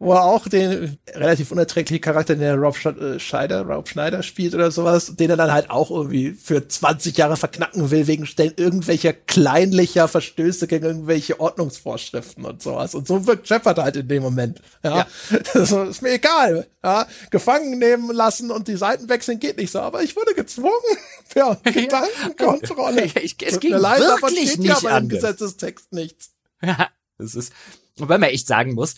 wo er auch den relativ unerträglichen Charakter, den der Rob äh, Schneider, Rob Schneider spielt oder sowas, den er dann halt auch irgendwie für 20 Jahre verknacken will, wegen Stellen irgendwelcher kleinlicher Verstöße gegen irgendwelche Ordnungsvorschriften und sowas. Und so wirkt Shepard halt in dem Moment. Ja, ja. Das [LAUGHS] ist mir egal. Ja, gefangen nehmen lassen und die Seiten wechseln geht nicht so, aber ich wurde gezwungen. [LAUGHS] [LAUGHS] Ja, Gedankenkontrolle. ich, es ging leid, wirklich nicht ja im Gesetzestext nichts. Es ist, Wobei man echt sagen muss,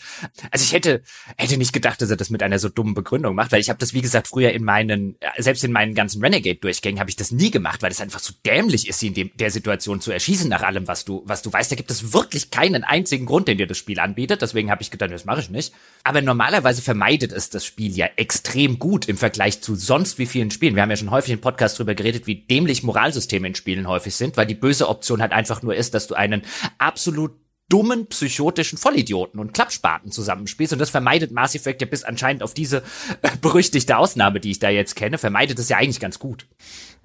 also ich hätte hätte nicht gedacht, dass er das mit einer so dummen Begründung macht, weil ich habe das wie gesagt früher in meinen selbst in meinen ganzen Renegade Durchgängen habe ich das nie gemacht, weil es einfach so dämlich ist, sie in dem, der Situation zu erschießen nach allem, was du was du weißt. Da gibt es wirklich keinen einzigen Grund, den dir das Spiel anbietet. Deswegen habe ich gedacht, das mache ich nicht. Aber normalerweise vermeidet es das Spiel ja extrem gut im Vergleich zu sonst wie vielen Spielen. Wir haben ja schon häufig im Podcast drüber geredet, wie dämlich Moralsysteme in Spielen häufig sind, weil die böse Option halt einfach nur ist, dass du einen absolut dummen, psychotischen Vollidioten und Klappspaten zusammenspielst. Und das vermeidet Mass Effect ja bis anscheinend auf diese äh, berüchtigte Ausnahme, die ich da jetzt kenne, vermeidet es ja eigentlich ganz gut.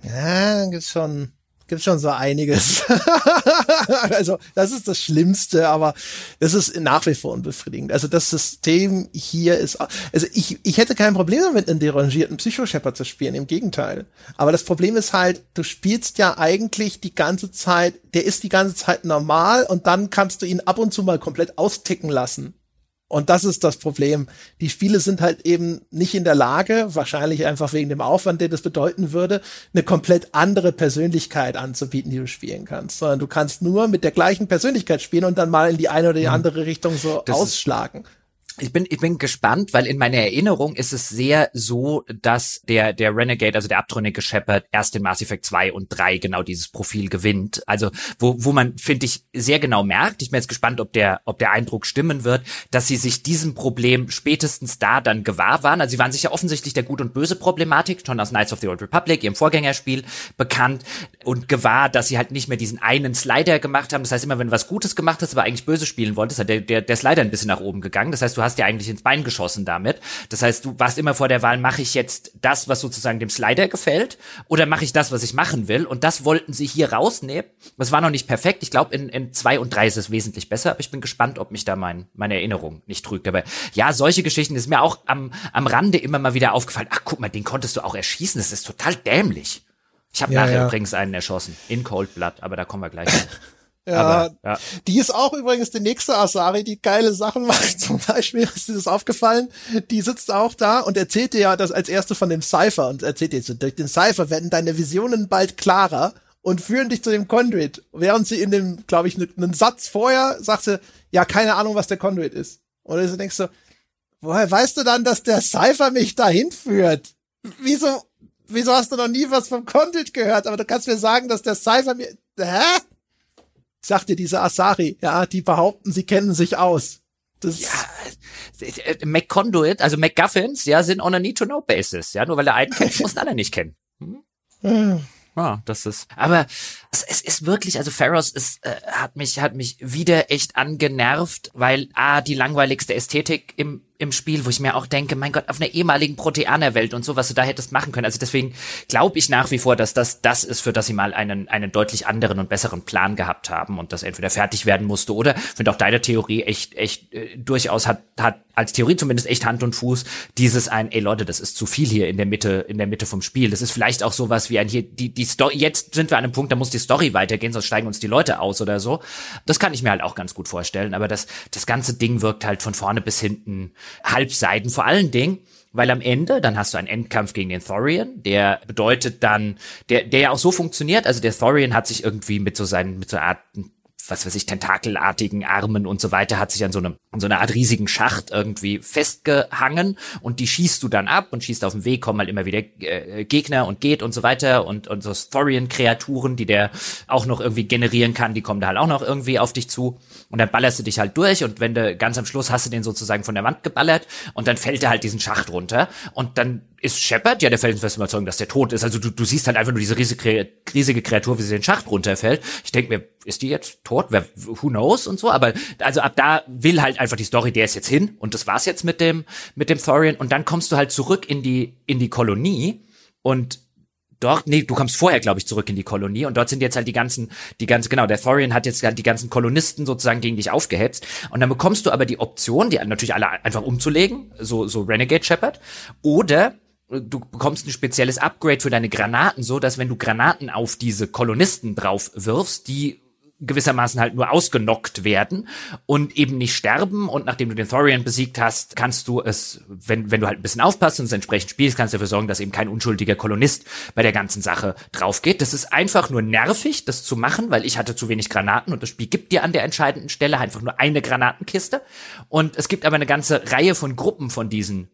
Ja, gibt's schon gibt schon so einiges. [LAUGHS] also das ist das Schlimmste, aber das ist nach wie vor unbefriedigend. Also das System hier ist, also ich, ich hätte kein Problem damit, einen derangierten Psycho-Shepard zu spielen, im Gegenteil. Aber das Problem ist halt, du spielst ja eigentlich die ganze Zeit, der ist die ganze Zeit normal und dann kannst du ihn ab und zu mal komplett austicken lassen. Und das ist das Problem. Die Spiele sind halt eben nicht in der Lage, wahrscheinlich einfach wegen dem Aufwand, den das bedeuten würde, eine komplett andere Persönlichkeit anzubieten, die du spielen kannst. Sondern du kannst nur mit der gleichen Persönlichkeit spielen und dann mal in die eine oder die mhm. andere Richtung so das ausschlagen ich bin, ich bin gespannt, weil in meiner Erinnerung ist es sehr so, dass der, der Renegade, also der abtrünnige Shepard, erst in Mass Effect 2 und 3 genau dieses Profil gewinnt. Also, wo, wo man, finde ich, sehr genau merkt, ich bin jetzt gespannt, ob der, ob der Eindruck stimmen wird, dass sie sich diesem Problem spätestens da dann gewahr waren. Also, sie waren sich ja offensichtlich der Gut- und Böse-Problematik, schon aus Knights of the Old Republic, ihrem Vorgängerspiel, bekannt und gewahr, dass sie halt nicht mehr diesen einen Slider gemacht haben. Das heißt, immer wenn du was Gutes gemacht hast, aber eigentlich böse spielen wolltest, hat der, der, der Slider ein bisschen nach oben gegangen. Das heißt, du hast hast dir eigentlich ins Bein geschossen damit. Das heißt, du warst immer vor der Wahl, mache ich jetzt das, was sozusagen dem Slider gefällt, oder mache ich das, was ich machen will? Und das wollten sie hier rausnehmen. Das war noch nicht perfekt. Ich glaube, in, in zwei und drei ist es wesentlich besser, aber ich bin gespannt, ob mich da mein, meine Erinnerung nicht trügt. Aber ja, solche Geschichten ist mir auch am, am Rande immer mal wieder aufgefallen. Ach, guck mal, den konntest du auch erschießen. Das ist total dämlich. Ich habe ja, nachher ja. übrigens einen erschossen. In Cold Blood, aber da kommen wir gleich. [LAUGHS] Ja, Aber, ja, die ist auch übrigens die nächste Asari, die geile Sachen [LAUGHS] macht. Zum Beispiel ist dir das aufgefallen. Die sitzt auch da und erzählt dir ja das als erste von dem Cypher und erzählt dir, so, durch den Cypher werden deine Visionen bald klarer und führen dich zu dem Conduit. Während sie in dem, glaube ich, einen Satz vorher sagt sie, ja, keine Ahnung, was der Conduit ist. Und du denkst so, woher weißt du dann, dass der Cypher mich dahin führt? Wieso, wieso hast du noch nie was vom Conduit gehört? Aber du kannst mir sagen, dass der Cypher mir, hä? Sagte diese Asari, ja, die behaupten, sie kennen sich aus. Das ja, äh, McConduit, also McGuffins, ja, sind on a need-to-know-basis. Ja, nur weil der einen kennt, muss der [LAUGHS] andere nicht kennen. Hm? Ja, das ist. Aber es, es ist wirklich, also Pharaohs ist, äh, hat mich, hat mich wieder echt angenervt, weil a die langweiligste Ästhetik im im Spiel, wo ich mir auch denke, mein Gott, auf einer ehemaligen Proteanerwelt und so, was du da hättest machen können. Also deswegen glaube ich nach wie vor, dass das das ist, für das sie mal einen, einen deutlich anderen und besseren Plan gehabt haben und das entweder fertig werden musste oder finde auch deine Theorie echt, echt äh, durchaus hat, hat als Theorie zumindest echt Hand und Fuß dieses ein, ey Leute, das ist zu viel hier in der Mitte, in der Mitte vom Spiel. Das ist vielleicht auch sowas wie ein hier, die, die Story, jetzt sind wir an einem Punkt, da muss die Story weitergehen, sonst steigen uns die Leute aus oder so. Das kann ich mir halt auch ganz gut vorstellen, aber das, das ganze Ding wirkt halt von vorne bis hinten Halbseiten vor allen Dingen, weil am Ende, dann hast du einen Endkampf gegen den Thorian, der bedeutet dann, der, der ja auch so funktioniert, also der Thorian hat sich irgendwie mit so seinen, mit so einer Art was weiß ich, tentakelartigen Armen und so weiter, hat sich an so einem, an so einer Art riesigen Schacht irgendwie festgehangen und die schießt du dann ab und schießt auf dem Weg, kommen halt immer wieder äh, Gegner und geht und so weiter und, und so Thorian-Kreaturen, die der auch noch irgendwie generieren kann, die kommen da halt auch noch irgendwie auf dich zu und dann ballerst du dich halt durch und wenn du ganz am Schluss hast du den sozusagen von der Wand geballert und dann fällt er halt diesen Schacht runter und dann ist Shepard ja der felsenfesten Überzeugung, dass der tot ist. Also du, du siehst halt einfach nur diese riesige, riesige Kreatur, wie sie den Schacht runterfällt. Ich denke mir, ist die jetzt tot? Wer, who knows und so. Aber also ab da will halt einfach die Story, der ist jetzt hin und das war's jetzt mit dem mit dem Thorian. Und dann kommst du halt zurück in die in die Kolonie und dort, nee, du kommst vorher, glaube ich, zurück in die Kolonie und dort sind jetzt halt die ganzen, die ganze, genau, der Thorian hat jetzt die ganzen Kolonisten sozusagen gegen dich aufgehetzt und dann bekommst du aber die Option, die natürlich alle einfach umzulegen, so, so Renegade Shepard, oder du bekommst ein spezielles Upgrade für deine Granaten, so dass wenn du Granaten auf diese Kolonisten drauf wirfst, die gewissermaßen halt nur ausgenockt werden und eben nicht sterben und nachdem du den Thorian besiegt hast, kannst du es, wenn, wenn du halt ein bisschen aufpasst und es entsprechend spielst, kannst du dafür sorgen, dass eben kein unschuldiger Kolonist bei der ganzen Sache drauf geht. Das ist einfach nur nervig, das zu machen, weil ich hatte zu wenig Granaten und das Spiel gibt dir an der entscheidenden Stelle einfach nur eine Granatenkiste und es gibt aber eine ganze Reihe von Gruppen von diesen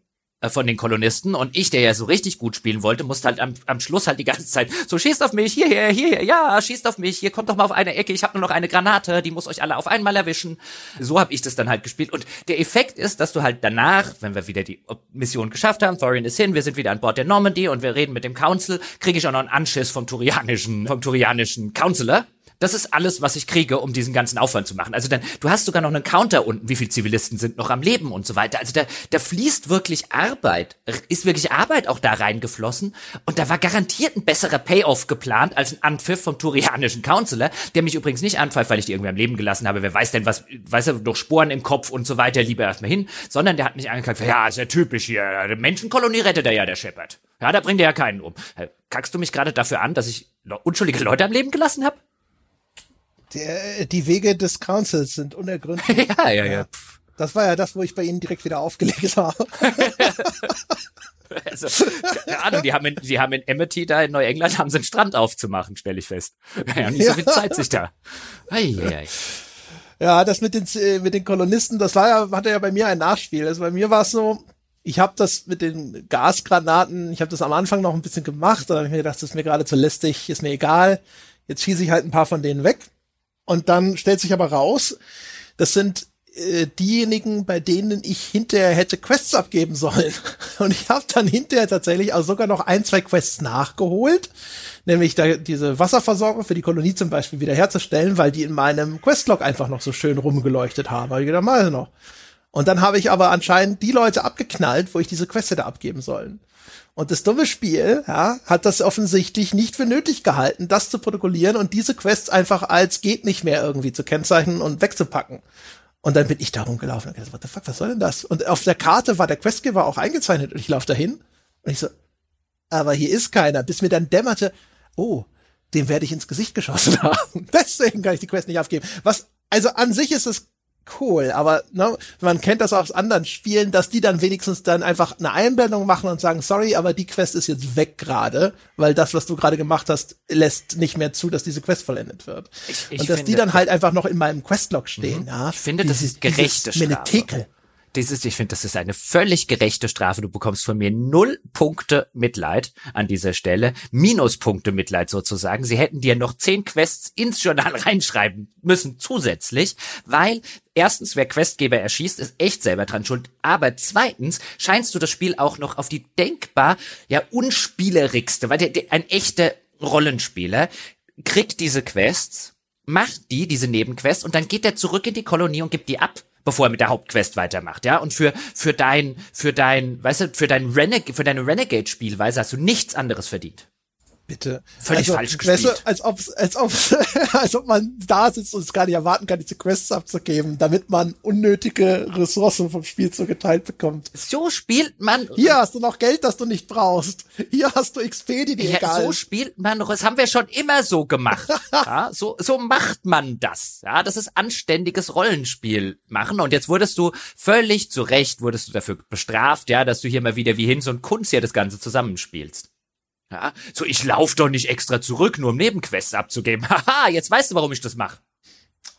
von den Kolonisten. Und ich, der ja so richtig gut spielen wollte, musste halt am, am Schluss halt die ganze Zeit so schießt auf mich, hierher, hierher, ja, schießt auf mich, hier kommt doch mal auf eine Ecke, ich habe nur noch eine Granate, die muss euch alle auf einmal erwischen. So habe ich das dann halt gespielt. Und der Effekt ist, dass du halt danach, wenn wir wieder die Mission geschafft haben, Thorian ist hin, wir sind wieder an Bord der Normandy und wir reden mit dem Council, kriege ich auch noch einen Anschiss vom Turianischen, vom Turianischen Counselor das ist alles, was ich kriege, um diesen ganzen Aufwand zu machen. Also dann, du hast sogar noch einen Counter unten, wie viele Zivilisten sind noch am Leben und so weiter. Also da, da fließt wirklich Arbeit, ist wirklich Arbeit auch da reingeflossen. Und da war garantiert ein besserer Payoff geplant als ein Anpfiff vom Turianischen Counselor, der mich übrigens nicht anpfeift, weil ich die irgendwie am Leben gelassen habe. Wer weiß denn was, weiß er, durch Sporen im Kopf und so weiter, lieber erstmal hin. Sondern der hat mich angekackt, ja, ist ja typisch hier, eine Menschenkolonie rettet er ja, der Shepard. Ja, da bringt er ja keinen um. Kackst du mich gerade dafür an, dass ich unschuldige Leute am Leben gelassen habe? Der, die Wege des Councils sind [LAUGHS] unergründlich. ja, ja, ja. Das war ja das, wo ich bei Ihnen direkt wieder aufgelegt [LAUGHS] habe. Also, keine Ahnung, die haben in, die haben in Amity da in Neuengland haben sie einen Strand aufzumachen, stelle ich fest. Haben nicht so viel Zeit sich da. Ei, ei, ei. Ja, das mit den äh, mit den Kolonisten, das war ja hatte ja bei mir ein Nachspiel. Also bei mir war es so, ich habe das mit den Gasgranaten, ich habe das am Anfang noch ein bisschen gemacht, dann habe ich mir gedacht, das ist mir gerade zu lästig, ist mir egal. Jetzt schieße ich halt ein paar von denen weg. Und dann stellt sich aber raus, das sind äh, diejenigen, bei denen ich hinterher hätte Quests abgeben sollen. [LAUGHS] Und ich habe dann hinterher tatsächlich auch sogar noch ein, zwei Quests nachgeholt, nämlich da, diese Wasserversorgung für die Kolonie zum Beispiel wiederherzustellen, weil die in meinem Questlog einfach noch so schön rumgeleuchtet haben. Hab ich gedacht, mal noch. Und dann habe ich aber anscheinend die Leute abgeknallt, wo ich diese Quest hätte abgeben sollen. Und das dumme Spiel ja, hat das offensichtlich nicht für nötig gehalten, das zu protokollieren und diese Quests einfach als geht nicht mehr irgendwie zu kennzeichnen und wegzupacken. Und dann bin ich da rumgelaufen und gesagt, what the fuck, was soll denn das? Und auf der Karte war der Questgeber auch eingezeichnet und ich laufe dahin und ich so, aber hier ist keiner, bis mir dann dämmerte, oh, dem werde ich ins Gesicht geschossen [LAUGHS] haben. Deswegen kann ich die Quest nicht aufgeben. Was, also an sich ist es cool, aber ne, man kennt das auch aus anderen Spielen, dass die dann wenigstens dann einfach eine Einblendung machen und sagen, sorry, aber die Quest ist jetzt weg gerade, weil das, was du gerade gemacht hast, lässt nicht mehr zu, dass diese Quest vollendet wird. Ich, ich und dass finde, die dann halt einfach noch in meinem Questlog stehen. Mhm. Ja, ich finde, das ist gerechte Strafe dieses, ich finde, das ist eine völlig gerechte Strafe. Du bekommst von mir null Punkte Mitleid an dieser Stelle, Minuspunkte Mitleid sozusagen. Sie hätten dir noch zehn Quests ins Journal [LAUGHS] reinschreiben müssen zusätzlich, weil erstens, wer Questgeber erschießt, ist echt selber dran schuld. Aber zweitens scheinst du das Spiel auch noch auf die denkbar ja unspielerigste, weil der, der, ein echter Rollenspieler kriegt diese Quests, macht die, diese Nebenquests und dann geht er zurück in die Kolonie und gibt die ab bevor er mit der Hauptquest weitermacht, ja. Und für, für dein, für dein, weißt du, für dein Renegade, für deine Renegade-Spielweise hast du nichts anderes verdient. Bitte. Völlig also, falsch gespielt. Weißt du, als ob, als ob, [LAUGHS] als ob man da sitzt und es gar nicht erwarten kann, diese Quests abzugeben, damit man unnötige Ressourcen vom Spiel zugeteilt bekommt. So spielt man. Hier hast du noch Geld, das du nicht brauchst. Hier hast du XP, die dir ja, egal So spielt man, das haben wir schon immer so gemacht. [LAUGHS] ja, so, so macht man das. Ja, das ist anständiges Rollenspiel machen. Und jetzt wurdest du völlig zu Recht, wurdest du dafür bestraft, ja, dass du hier mal wieder wie Hinz und Kunz hier das Ganze zusammenspielst. Ja, so ich lauf doch nicht extra zurück, nur um Nebenquests abzugeben. [LAUGHS] Haha, jetzt weißt du, warum ich das mache.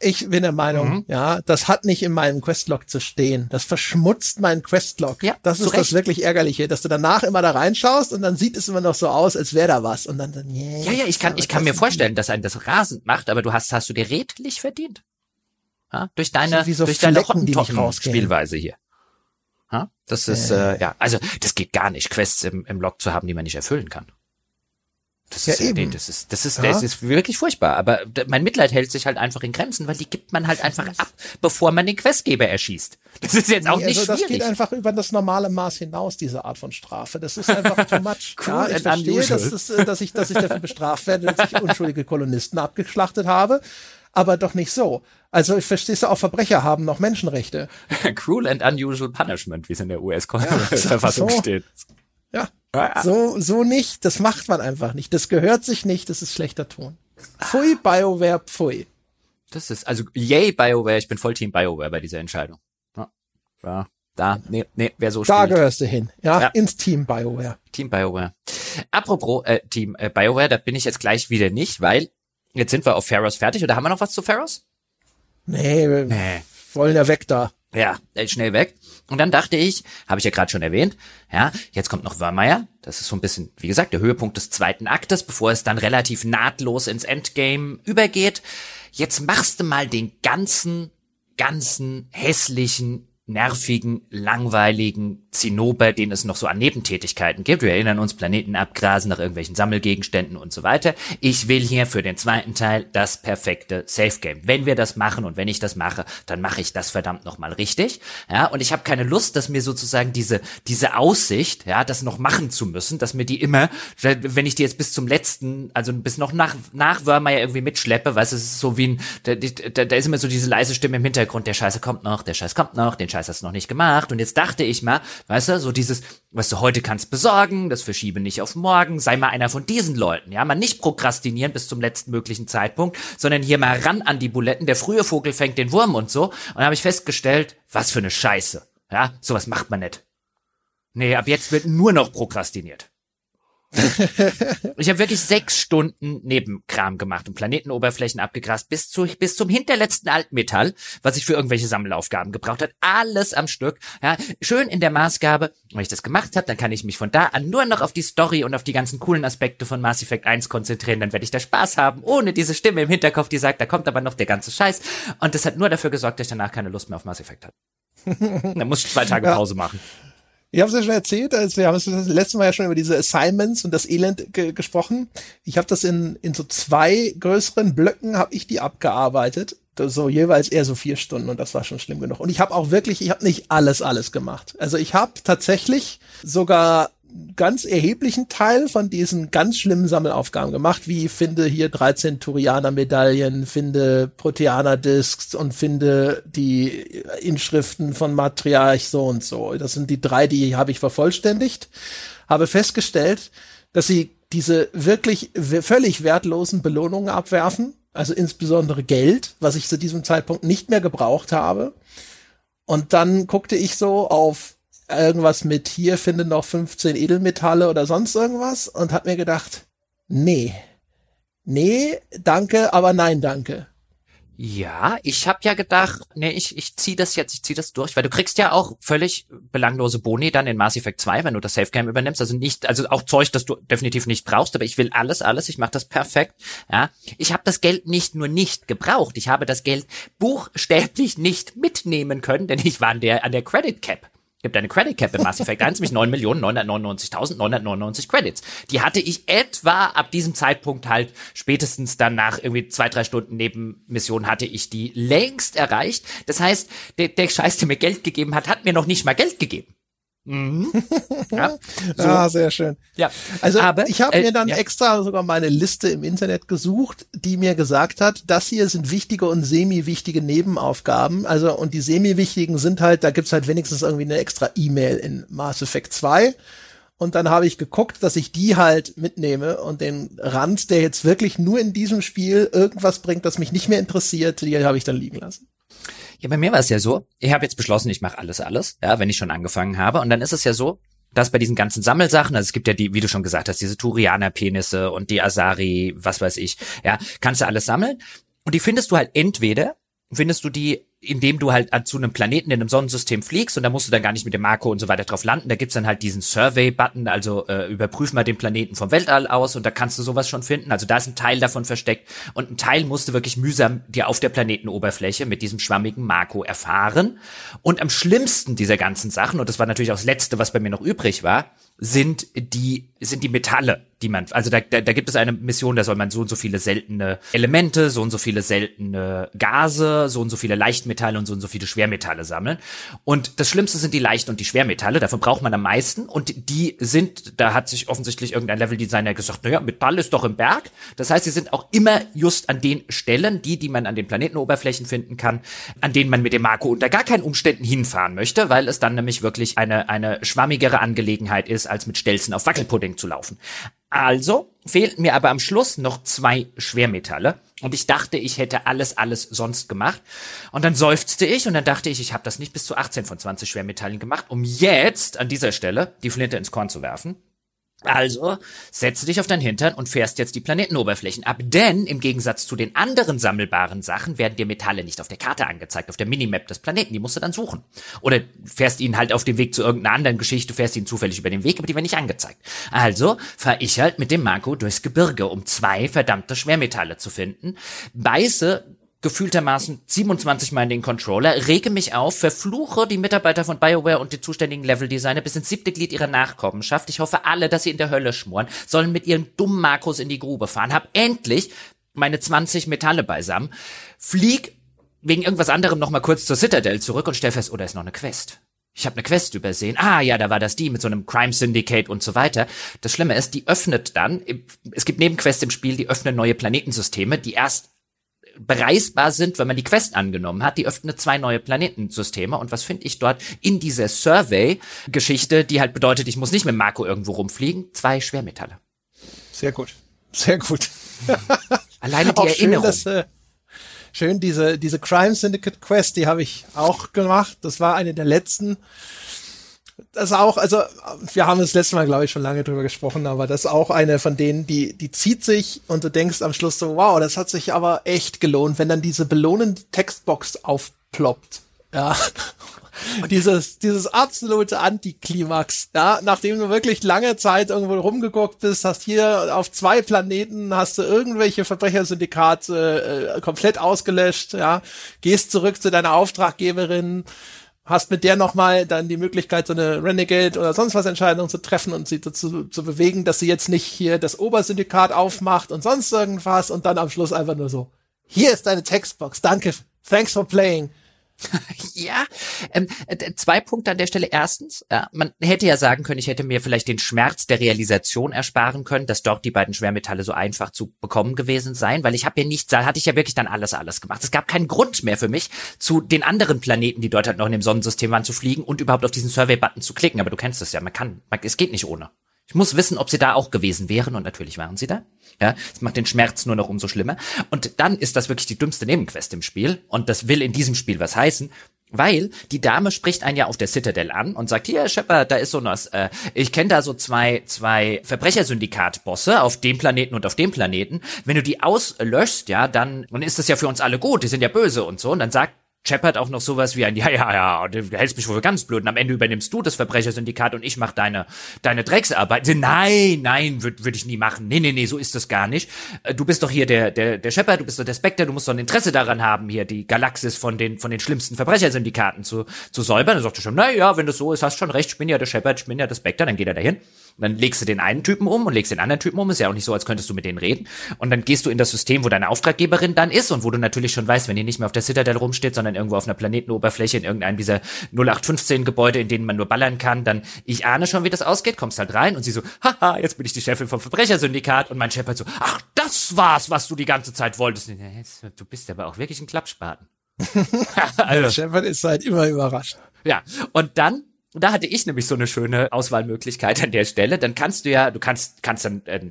Ich bin der Meinung, mhm. ja, das hat nicht in meinem Questlog zu stehen. Das verschmutzt meinen Questlog. Ja, das ist das wirklich ärgerliche, dass du danach immer da reinschaust und dann sieht es immer noch so aus, als wäre da was und dann dann yeah, Ja, ja, ich kann ich kann mir vorstellen, dass ein das rasend macht, aber du hast hast du dir redlich verdient. Ja, durch deine so durch deine Spielweise hier. Ja, das ist äh, ja, also das geht gar nicht, Quests im, im Log zu haben, die man nicht erfüllen kann. Das ist, ja, eben. Nee, das ist, das ist, ja. das ist wirklich furchtbar. Aber mein Mitleid hält sich halt einfach in Grenzen, weil die gibt man halt einfach ab, bevor man den Questgeber erschießt. Das ist jetzt auch nee, nicht also schwierig. Das geht einfach über das normale Maß hinaus, diese Art von Strafe. Das ist einfach too much. [LAUGHS] cool ja, ich verstehe, dass, das, äh, dass, ich, dass ich dafür bestraft werde, dass ich unschuldige Kolonisten abgeschlachtet habe. Aber doch nicht so. Also ich verstehe auch Verbrecher haben noch Menschenrechte. [LAUGHS] Cruel and unusual punishment, wie es in der US-Verfassung so. steht. Ja, so, so nicht, das macht man einfach nicht. Das gehört sich nicht, das ist schlechter Ton. Pfui, BioWare, pfui. Das ist, also, yay, BioWare, ich bin voll Team BioWare bei dieser Entscheidung. Ja, ja da, nee, nee, wer so Da spielt. gehörst du hin, ja, ja, ins Team BioWare. Team BioWare. Apropos äh, Team äh, BioWare, da bin ich jetzt gleich wieder nicht, weil jetzt sind wir auf Pharaohs fertig. Oder haben wir noch was zu Pharaohs? Nee, nee. wollen ja weg da. Ja, schnell weg. Und dann dachte ich, habe ich ja gerade schon erwähnt, ja, jetzt kommt noch Wörmeier. Das ist so ein bisschen, wie gesagt, der Höhepunkt des zweiten Aktes, bevor es dann relativ nahtlos ins Endgame übergeht. Jetzt machst du mal den ganzen, ganzen hässlichen, nervigen, langweiligen Zinnober, den es noch so an Nebentätigkeiten gibt. Wir erinnern uns, Planeten abgrasen nach irgendwelchen Sammelgegenständen und so weiter. Ich will hier für den zweiten Teil das perfekte Safe Game. Wenn wir das machen und wenn ich das mache, dann mache ich das verdammt nochmal richtig. Ja, und ich habe keine Lust, dass mir sozusagen diese, diese Aussicht, ja, das noch machen zu müssen, dass mir die immer, wenn ich die jetzt bis zum letzten, also bis noch nach, nach Wörmeier irgendwie mitschleppe, weißt es ist so wie ein, da, da, da ist immer so diese leise Stimme im Hintergrund, der Scheiße kommt noch, der Scheiß kommt noch, den Scheiß hast du noch nicht gemacht. Und jetzt dachte ich mal, weißt du, so dieses, was du heute kannst besorgen, das verschiebe nicht auf morgen, sei mal einer von diesen Leuten, ja, mal nicht prokrastinieren bis zum letzten möglichen Zeitpunkt, sondern hier mal ran an die Buletten, der frühe Vogel fängt den Wurm und so. Und habe ich festgestellt, was für eine Scheiße. Ja, sowas macht man nicht. Nee, ab jetzt wird nur noch prokrastiniert. Ich habe wirklich sechs Stunden Nebenkram gemacht und Planetenoberflächen abgegrast bis zu bis zum hinterletzten Altmetall, was ich für irgendwelche Sammelaufgaben gebraucht hat. Alles am Stück. Ja, schön in der Maßgabe. Wenn ich das gemacht habe, dann kann ich mich von da an nur noch auf die Story und auf die ganzen coolen Aspekte von Mass Effect 1 konzentrieren. Dann werde ich da Spaß haben, ohne diese Stimme im Hinterkopf, die sagt, da kommt aber noch der ganze Scheiß. Und das hat nur dafür gesorgt, dass ich danach keine Lust mehr auf Mass Effect hatte. [LAUGHS] dann muss ich zwei Tage Pause machen. Ich habe es ja schon erzählt, also wir haben es das letzte Mal ja schon über diese Assignments und das Elend ge gesprochen. Ich habe das in, in so zwei größeren Blöcken, habe ich die abgearbeitet. So jeweils eher so vier Stunden und das war schon schlimm genug. Und ich habe auch wirklich, ich habe nicht alles, alles gemacht. Also ich habe tatsächlich sogar ganz erheblichen Teil von diesen ganz schlimmen Sammelaufgaben gemacht, wie finde hier 13 Turianer-Medaillen, finde Proteaner-Discs und finde die Inschriften von Matriarch so und so. Das sind die drei, die habe ich vervollständigt. Habe festgestellt, dass sie diese wirklich völlig wertlosen Belohnungen abwerfen, also insbesondere Geld, was ich zu diesem Zeitpunkt nicht mehr gebraucht habe. Und dann guckte ich so auf irgendwas mit hier finden noch 15 Edelmetalle oder sonst irgendwas und hab mir gedacht, nee, nee, danke, aber nein, danke. Ja, ich habe ja gedacht, nee, ich, ich zieh das jetzt, ich zieh das durch, weil du kriegst ja auch völlig belanglose Boni dann in Mass Effect 2, wenn du das Safe Game übernimmst, also nicht, also auch Zeug, das du definitiv nicht brauchst, aber ich will alles, alles, ich mache das perfekt. Ja, ich habe das Geld nicht nur nicht gebraucht, ich habe das Geld buchstäblich nicht mitnehmen können, denn ich war an der an der Credit Cap gibt eine Credit Cap in Mass Effect 1, nämlich 9.999.999 Credits. Die hatte ich etwa ab diesem Zeitpunkt halt spätestens dann irgendwie zwei, drei Stunden Nebenmission hatte ich die längst erreicht. Das heißt, der, der Scheiß, der mir Geld gegeben hat, hat mir noch nicht mal Geld gegeben. Mhm. [LAUGHS] Ja, so. ah, sehr schön. Ja, also aber, ich habe äh, mir dann ja. extra sogar meine Liste im Internet gesucht, die mir gesagt hat, das hier sind wichtige und semi-wichtige Nebenaufgaben. Also und die semi-wichtigen sind halt, da gibt's halt wenigstens irgendwie eine extra E-Mail in Mass Effect 2. Und dann habe ich geguckt, dass ich die halt mitnehme und den Rand, der jetzt wirklich nur in diesem Spiel irgendwas bringt, das mich nicht mehr interessiert, die habe ich dann liegen lassen. Ja, bei mir war es ja so, ich habe jetzt beschlossen, ich mache alles, alles, ja, wenn ich schon angefangen habe. Und dann ist es ja so, dass bei diesen ganzen Sammelsachen, also es gibt ja die, wie du schon gesagt hast, diese Turianer-Penisse und die Asari, was weiß ich, ja, kannst du alles sammeln. Und die findest du halt entweder, findest du die indem du halt zu einem Planeten in einem Sonnensystem fliegst und da musst du dann gar nicht mit dem Marco und so weiter drauf landen. Da gibt's dann halt diesen Survey-Button, also äh, überprüf mal den Planeten vom Weltall aus und da kannst du sowas schon finden. Also da ist ein Teil davon versteckt und ein Teil musst du wirklich mühsam dir auf der Planetenoberfläche mit diesem schwammigen Marco erfahren. Und am schlimmsten dieser ganzen Sachen, und das war natürlich auch das Letzte, was bei mir noch übrig war, sind die, sind die Metalle, die man, also da, da, da gibt es eine Mission, da soll man so und so viele seltene Elemente, so und so viele seltene Gase, so und so viele Leichtmetalle und so und so viele Schwermetalle sammeln. Und das Schlimmste sind die Leicht- und die Schwermetalle, davon braucht man am meisten. Und die sind, da hat sich offensichtlich irgendein Leveldesigner gesagt, naja, Metall ist doch im Berg. Das heißt, sie sind auch immer just an den Stellen, die, die man an den Planetenoberflächen finden kann, an denen man mit dem Marco unter gar keinen Umständen hinfahren möchte, weil es dann nämlich wirklich eine, eine schwammigere Angelegenheit ist, als mit Stelzen auf Wackelpudding zu laufen. Also fehlten mir aber am Schluss noch zwei Schwermetalle. Und ich dachte, ich hätte alles, alles sonst gemacht. Und dann seufzte ich und dann dachte ich, ich habe das nicht bis zu 18 von 20 Schwermetallen gemacht, um jetzt an dieser Stelle die Flinte ins Korn zu werfen. Also setze dich auf dein Hintern und fährst jetzt die Planetenoberflächen ab, denn im Gegensatz zu den anderen sammelbaren Sachen werden dir Metalle nicht auf der Karte angezeigt, auf der Minimap des Planeten, die musst du dann suchen. Oder fährst ihn halt auf dem Weg zu irgendeiner anderen Geschichte, fährst ihn zufällig über den Weg, aber die werden nicht angezeigt. Also fahr ich halt mit dem Marco durchs Gebirge, um zwei verdammte Schwermetalle zu finden, beiße gefühltermaßen 27 Mal in den Controller, rege mich auf, verfluche die Mitarbeiter von BioWare und die zuständigen Leveldesigner bis ins siebte Glied ihrer Nachkommenschaft. Ich hoffe alle, dass sie in der Hölle schmoren, sollen mit ihren dummen Makros in die Grube fahren. Hab endlich meine 20 Metalle beisammen, flieg wegen irgendwas anderem noch mal kurz zur Citadel zurück und stell fest, oh, da ist noch eine Quest. Ich habe eine Quest übersehen. Ah, ja, da war das die mit so einem Crime Syndicate und so weiter. Das Schlimme ist, die öffnet dann, es gibt Nebenquests im Spiel, die öffnen neue Planetensysteme, die erst bereisbar sind, wenn man die Quest angenommen hat. Die öffnet zwei neue Planetensysteme. Und was finde ich dort in dieser Survey-Geschichte, die halt bedeutet, ich muss nicht mit Marco irgendwo rumfliegen, zwei Schwermetalle. Sehr gut. Sehr gut. [LAUGHS] Alleine die Erinnerung. Schön, dass, äh, schön diese, diese Crime Syndicate Quest, die habe ich auch gemacht. Das war eine der letzten. Das auch, also wir haben das letzte Mal, glaube ich, schon lange drüber gesprochen, aber das ist auch eine von denen, die, die zieht sich und du denkst am Schluss so, wow, das hat sich aber echt gelohnt, wenn dann diese belohnende Textbox aufploppt. Ja. dieses, dieses absolute Antiklimax, ja, nachdem du wirklich lange Zeit irgendwo rumgeguckt bist, hast hier auf zwei Planeten, hast du irgendwelche Verbrechersyndikate äh, komplett ausgelöscht, ja, gehst zurück zu deiner Auftraggeberin, hast mit der nochmal dann die Möglichkeit, so eine Renegade oder sonst was Entscheidung zu treffen und sie dazu zu bewegen, dass sie jetzt nicht hier das Obersyndikat aufmacht und sonst irgendwas und dann am Schluss einfach nur so, hier ist deine Textbox, danke, thanks for playing. [LAUGHS] ja, ähm, äh, zwei Punkte an der Stelle. Erstens, äh, man hätte ja sagen können, ich hätte mir vielleicht den Schmerz der Realisation ersparen können, dass dort die beiden Schwermetalle so einfach zu bekommen gewesen seien, weil ich habe ja nicht, da hatte ich ja wirklich dann alles, alles gemacht. Es gab keinen Grund mehr für mich, zu den anderen Planeten, die dort halt noch in dem Sonnensystem waren, zu fliegen und überhaupt auf diesen Survey-Button zu klicken. Aber du kennst es ja, man kann, man, es geht nicht ohne. Ich muss wissen, ob sie da auch gewesen wären und natürlich waren sie da. Ja, es macht den Schmerz nur noch umso schlimmer. Und dann ist das wirklich die dümmste Nebenquest im Spiel und das will in diesem Spiel was heißen. Weil die Dame spricht einen ja auf der Citadel an und sagt, hier, Shepard, da ist so was, äh, ich kenne da so zwei, zwei Verbrechersyndikat-Bosse auf dem Planeten und auf dem Planeten. Wenn du die auslöschst, ja, dann, dann ist das ja für uns alle gut, die sind ja böse und so. Und dann sagt Shepard auch noch sowas wie ein, [LAUGHS] ja, ja, ja, du hältst mich wohl ganz blöd und am Ende übernimmst du das Verbrechersyndikat und ich mach deine, deine Drecksarbeit. Nein, nein, würde würd ich nie machen. Nee, nee, nee, so ist das gar nicht. Äh, du bist doch hier der, der, der Shepard, du bist doch der Spectre, du musst doch ein Interesse daran haben, hier die Galaxis von den, von den schlimmsten Verbrechersyndikaten zu, zu säubern. Dann sagt er schon, na ja, wenn du so ist, hast schon recht, ich bin ja der Shepard, ich bin ja der Spectre, dann geht er dahin. Und dann legst du den einen Typen um und legst den anderen Typen um. Ist ja auch nicht so, als könntest du mit denen reden. Und dann gehst du in das System, wo deine Auftraggeberin dann ist und wo du natürlich schon weißt, wenn die nicht mehr auf der Citadel rumsteht, sondern irgendwo auf einer Planetenoberfläche in irgendeinem dieser 0815 Gebäude, in denen man nur ballern kann, dann ich ahne schon, wie das ausgeht, kommst halt rein und sie so, haha, jetzt bin ich die Chefin vom Verbrechersyndikat und mein Chef halt so, ach, das war's, was du die ganze Zeit wolltest. Du bist aber auch wirklich ein Klappspaten. [LAUGHS] also. Shepard ist halt immer überrascht. Ja, und dann da hatte ich nämlich so eine schöne Auswahlmöglichkeit an der Stelle. Dann kannst du ja, du kannst, kannst dann äh,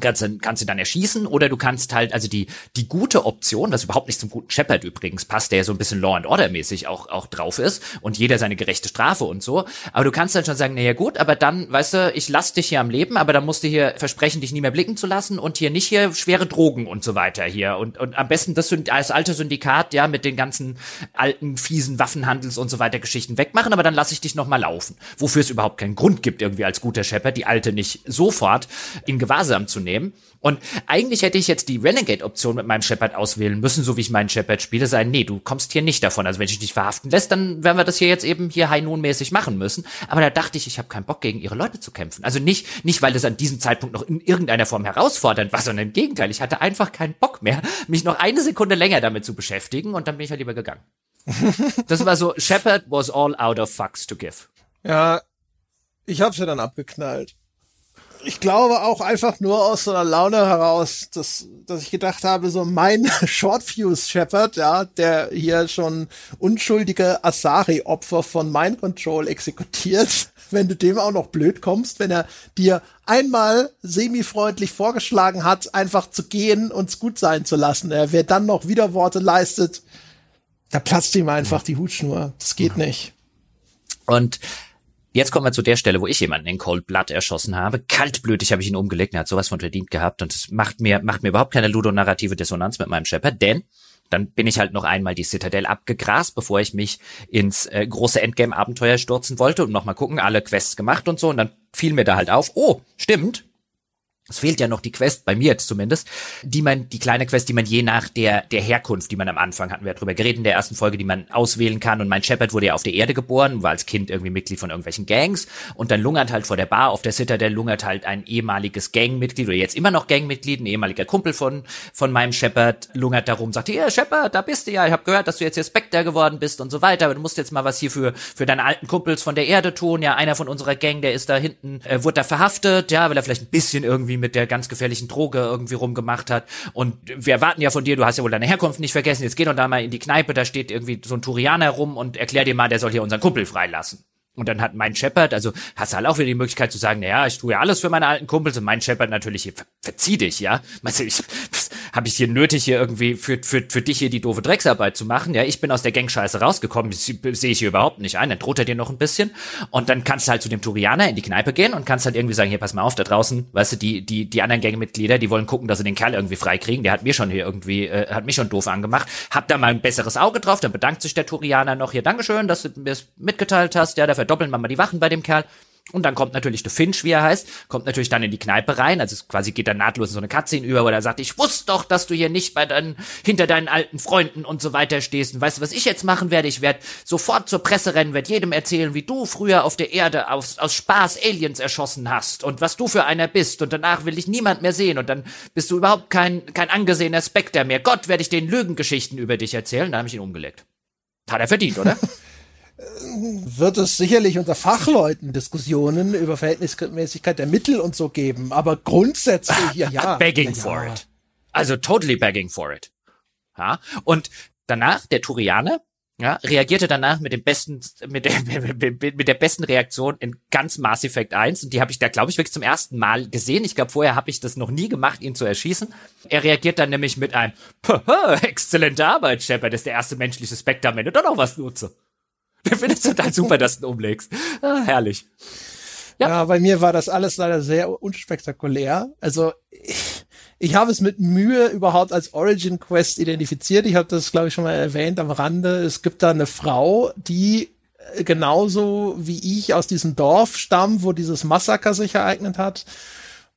kannst, du, kannst du dann erschießen oder du kannst halt, also die, die gute Option, was überhaupt nicht zum guten Shepard übrigens passt, der ja so ein bisschen Law and Order mäßig auch, auch drauf ist und jeder seine gerechte Strafe und so. Aber du kannst dann schon sagen, naja gut, aber dann, weißt du, ich lass dich hier am Leben, aber dann musst du hier versprechen, dich nie mehr blicken zu lassen und hier nicht hier schwere Drogen und so weiter hier. Und, und am besten das als alte Syndikat, ja, mit den ganzen alten, fiesen Waffenhandels und so weiter Geschichten wegmachen, aber dann lass ich dich nochmal laufen. Wofür es überhaupt keinen Grund gibt, irgendwie als guter Shepard, die alte nicht sofort in Gewahrsam zu nehmen nehmen. Und eigentlich hätte ich jetzt die Renegade-Option mit meinem Shepard auswählen müssen, so wie ich meinen Shepard spiele, sein, nee, du kommst hier nicht davon. Also wenn ich dich verhaften lässt, dann werden wir das hier jetzt eben hier High Noon-mäßig machen müssen. Aber da dachte ich, ich habe keinen Bock, gegen ihre Leute zu kämpfen. Also nicht, nicht, weil es an diesem Zeitpunkt noch in irgendeiner Form herausfordernd war, sondern im Gegenteil, ich hatte einfach keinen Bock mehr, mich noch eine Sekunde länger damit zu beschäftigen und dann bin ich halt lieber gegangen. [LAUGHS] das war so, Shepard was all out of fucks to give. Ja, ich hab's ja dann abgeknallt ich glaube auch einfach nur aus so einer Laune heraus, dass, dass ich gedacht habe, so mein [LAUGHS] Shortfuse Shepard, ja, der hier schon unschuldige Asari-Opfer von Mind Control exekutiert, [LAUGHS] wenn du dem auch noch blöd kommst, wenn er dir einmal semi-freundlich vorgeschlagen hat, einfach zu gehen und gut sein zu lassen. Er, wer dann noch Widerworte leistet, da platzt ihm einfach die Hutschnur. Das geht nicht. Und Jetzt kommen wir zu der Stelle, wo ich jemanden in Cold Blood erschossen habe. Kaltblütig habe ich ihn umgelegt, er hat sowas von verdient gehabt und es macht mir, macht mir überhaupt keine ludonarrative Dissonanz mit meinem Shepard, denn dann bin ich halt noch einmal die Citadel abgegrast, bevor ich mich ins äh, große Endgame-Abenteuer stürzen wollte und nochmal gucken, alle Quests gemacht und so. Und dann fiel mir da halt auf, oh, stimmt, es fehlt ja noch die Quest, bei mir jetzt zumindest, die man, die kleine Quest, die man je nach der, der Herkunft, die man am Anfang hatten wir ja drüber geredet in der ersten Folge, die man auswählen kann. Und mein Shepard wurde ja auf der Erde geboren, war als Kind irgendwie Mitglied von irgendwelchen Gangs. Und dann lungert halt vor der Bar auf der Citadel lungert halt ein ehemaliges Gangmitglied oder jetzt immer noch Gangmitglied, ein ehemaliger Kumpel von, von meinem Shepard, lungert darum, sagt, ja, Shepard, da bist du ja, ich habe gehört, dass du jetzt hier Spectre geworden bist und so weiter, aber du musst jetzt mal was hier für, für deine alten Kumpels von der Erde tun. Ja, einer von unserer Gang, der ist da hinten, äh, wurde da verhaftet, ja, weil er vielleicht ein bisschen irgendwie mit der ganz gefährlichen Droge irgendwie rumgemacht hat. Und wir erwarten ja von dir, du hast ja wohl deine Herkunft nicht vergessen, jetzt geh doch da mal in die Kneipe, da steht irgendwie so ein Turianer rum und erklär dir mal, der soll hier unseren Kumpel freilassen. Und dann hat mein Shepard, also hast du halt auch wieder die Möglichkeit zu sagen, naja, ich tue ja alles für meine alten Kumpels. Und mein Shepard natürlich, hier, ver verzieh dich, ja. Du, ich, habe ich hier nötig, hier irgendwie für, für, für dich hier die doofe Drecksarbeit zu machen? Ja, ich bin aus der Gangscheiße rausgekommen, sehe ich hier überhaupt nicht ein, dann droht er dir noch ein bisschen. Und dann kannst du halt zu dem Turianer in die Kneipe gehen und kannst halt irgendwie sagen, hier, pass mal auf, da draußen, weißt du, die, die, die anderen Gangmitglieder, die wollen gucken, dass sie den Kerl irgendwie freikriegen, der hat mir schon hier irgendwie, äh, hat mich schon doof angemacht, hab da mal ein besseres Auge drauf, dann bedankt sich der Turianer noch, hier, Dankeschön, dass du mir das mitgeteilt hast, ja, da verdoppeln wir mal die Wachen bei dem Kerl. Und dann kommt natürlich der Finch, wie er heißt, kommt natürlich dann in die Kneipe rein, also quasi geht dann nahtlos in so eine Cutscene über, wo er sagt, ich wusste doch, dass du hier nicht bei deinen, hinter deinen alten Freunden und so weiter stehst. Und weißt du, was ich jetzt machen werde? Ich werde sofort zur Presse rennen, werde jedem erzählen, wie du früher auf der Erde aus, aus Spaß Aliens erschossen hast und was du für einer bist. Und danach will ich niemand mehr sehen und dann bist du überhaupt kein, kein angesehener Spectre mehr. Gott, werde ich den Lügengeschichten über dich erzählen. Da habe ich ihn umgelegt. Hat er verdient, oder? [LAUGHS] wird es sicherlich unter Fachleuten Diskussionen über Verhältnismäßigkeit der Mittel und so geben, aber grundsätzlich ja, ja. [LAUGHS] Begging ja, for it. Also totally begging for it. Ja, und danach der Turianer ja, reagierte danach mit dem besten, mit der, [LAUGHS] mit der besten Reaktion in ganz Mass Effect 1. Und die habe ich da, glaube ich, wirklich zum ersten Mal gesehen. Ich glaube, vorher habe ich das noch nie gemacht, ihn zu erschießen. Er reagiert dann nämlich mit einem, [LAUGHS] exzellente Arbeit, Shepard, das ist der erste menschliche Spectre, wenn du doch noch was nutze. [LAUGHS] Finde es total super, dass du umlegst. Ah, herrlich. Ja. ja, bei mir war das alles leider sehr unspektakulär. Also ich, ich habe es mit Mühe überhaupt als Origin Quest identifiziert. Ich habe das, glaube ich, schon mal erwähnt am Rande. Es gibt da eine Frau, die äh, genauso wie ich aus diesem Dorf stammt, wo dieses Massaker sich ereignet hat.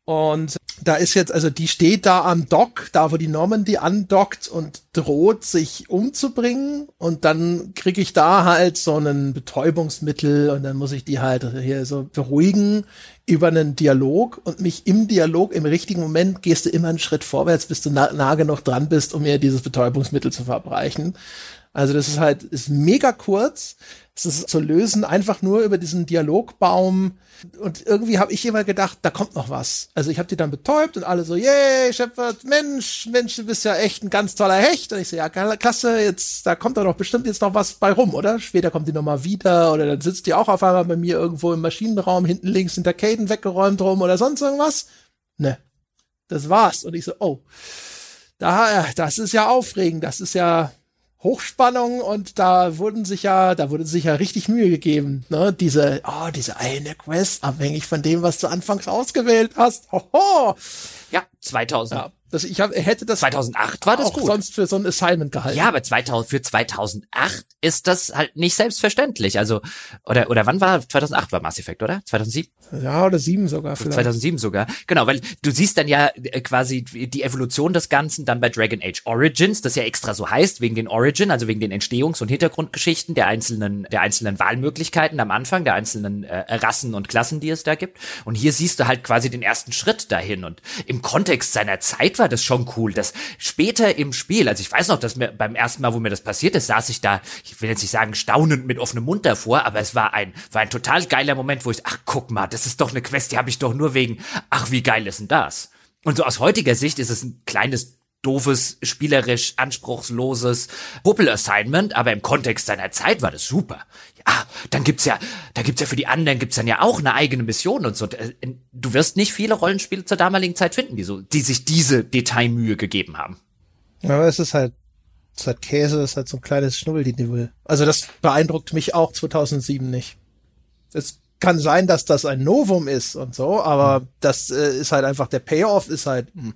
Und da ist jetzt, also die steht da am Dock, da wo die Normandy andockt und droht sich umzubringen. Und dann kriege ich da halt so ein Betäubungsmittel und dann muss ich die halt hier so beruhigen über einen Dialog und mich im Dialog im richtigen Moment gehst du immer einen Schritt vorwärts, bis du nah, nah genug dran bist, um mir dieses Betäubungsmittel zu verbreichen. Also das ist halt, ist mega kurz. Es ist zu lösen einfach nur über diesen Dialogbaum. Und irgendwie habe ich immer gedacht, da kommt noch was. Also ich habe die dann betäubt und alle so, yay, Shepard, Mensch, Mensch, du bist ja echt ein ganz toller Hecht. Und ich so, ja, klasse, jetzt, da kommt doch bestimmt jetzt noch was bei rum, oder? Später kommt die nochmal wieder oder dann sitzt die auch auf einmal bei mir irgendwo im Maschinenraum, hinten links hinter Caden weggeräumt rum oder sonst irgendwas. Ne, das war's. Und ich so, oh, da, das ist ja aufregend, das ist ja, Hochspannung und da wurden sich ja, da wurde sich ja richtig Mühe gegeben, ne? Diese, oh, diese eine Quest, abhängig von dem, was du anfangs ausgewählt hast. Hoho. Ja, 2000. Ja, das, ich hab, hätte das 2008 war das auch gut. sonst für so ein Assignment gehalten. Ja, aber 2000, für 2008 ist das halt nicht selbstverständlich. Also oder oder wann war 2008 war Mass Effect, oder? 2007? Ja, oder 7 sogar vielleicht. 2007 sogar. Genau, weil du siehst dann ja äh, quasi die Evolution des Ganzen dann bei Dragon Age Origins, das ja extra so heißt wegen den Origin, also wegen den Entstehungs- und Hintergrundgeschichten der einzelnen der einzelnen Wahlmöglichkeiten am Anfang, der einzelnen äh, Rassen und Klassen, die es da gibt. Und hier siehst du halt quasi den ersten Schritt dahin und im Kontext seiner Zeit war das schon cool, dass später im Spiel, also ich weiß noch, dass mir beim ersten Mal, wo mir das passiert ist, saß ich da, ich will jetzt nicht sagen staunend mit offenem Mund davor, aber es war ein, war ein total geiler Moment, wo ich, ach guck mal, das ist doch eine Quest, die habe ich doch nur wegen, ach wie geil ist denn das? Und so aus heutiger Sicht ist es ein kleines doofes, spielerisch anspruchsloses Puppel-Assignment, aber im Kontext seiner Zeit war das super. Ja, dann gibt's ja, da gibt's ja für die anderen gibt's dann ja auch eine eigene Mission und so. Äh, du wirst nicht viele Rollenspiele zur damaligen Zeit finden, die so, die sich diese Detailmühe gegeben haben. Ja, aber es ist halt, es ist halt Käse, es ist halt so ein kleines Schnubbeldienniveau. Also das beeindruckt mich auch 2007 nicht. Es kann sein, dass das ein Novum ist und so, aber das äh, ist halt einfach, der Payoff ist halt, hm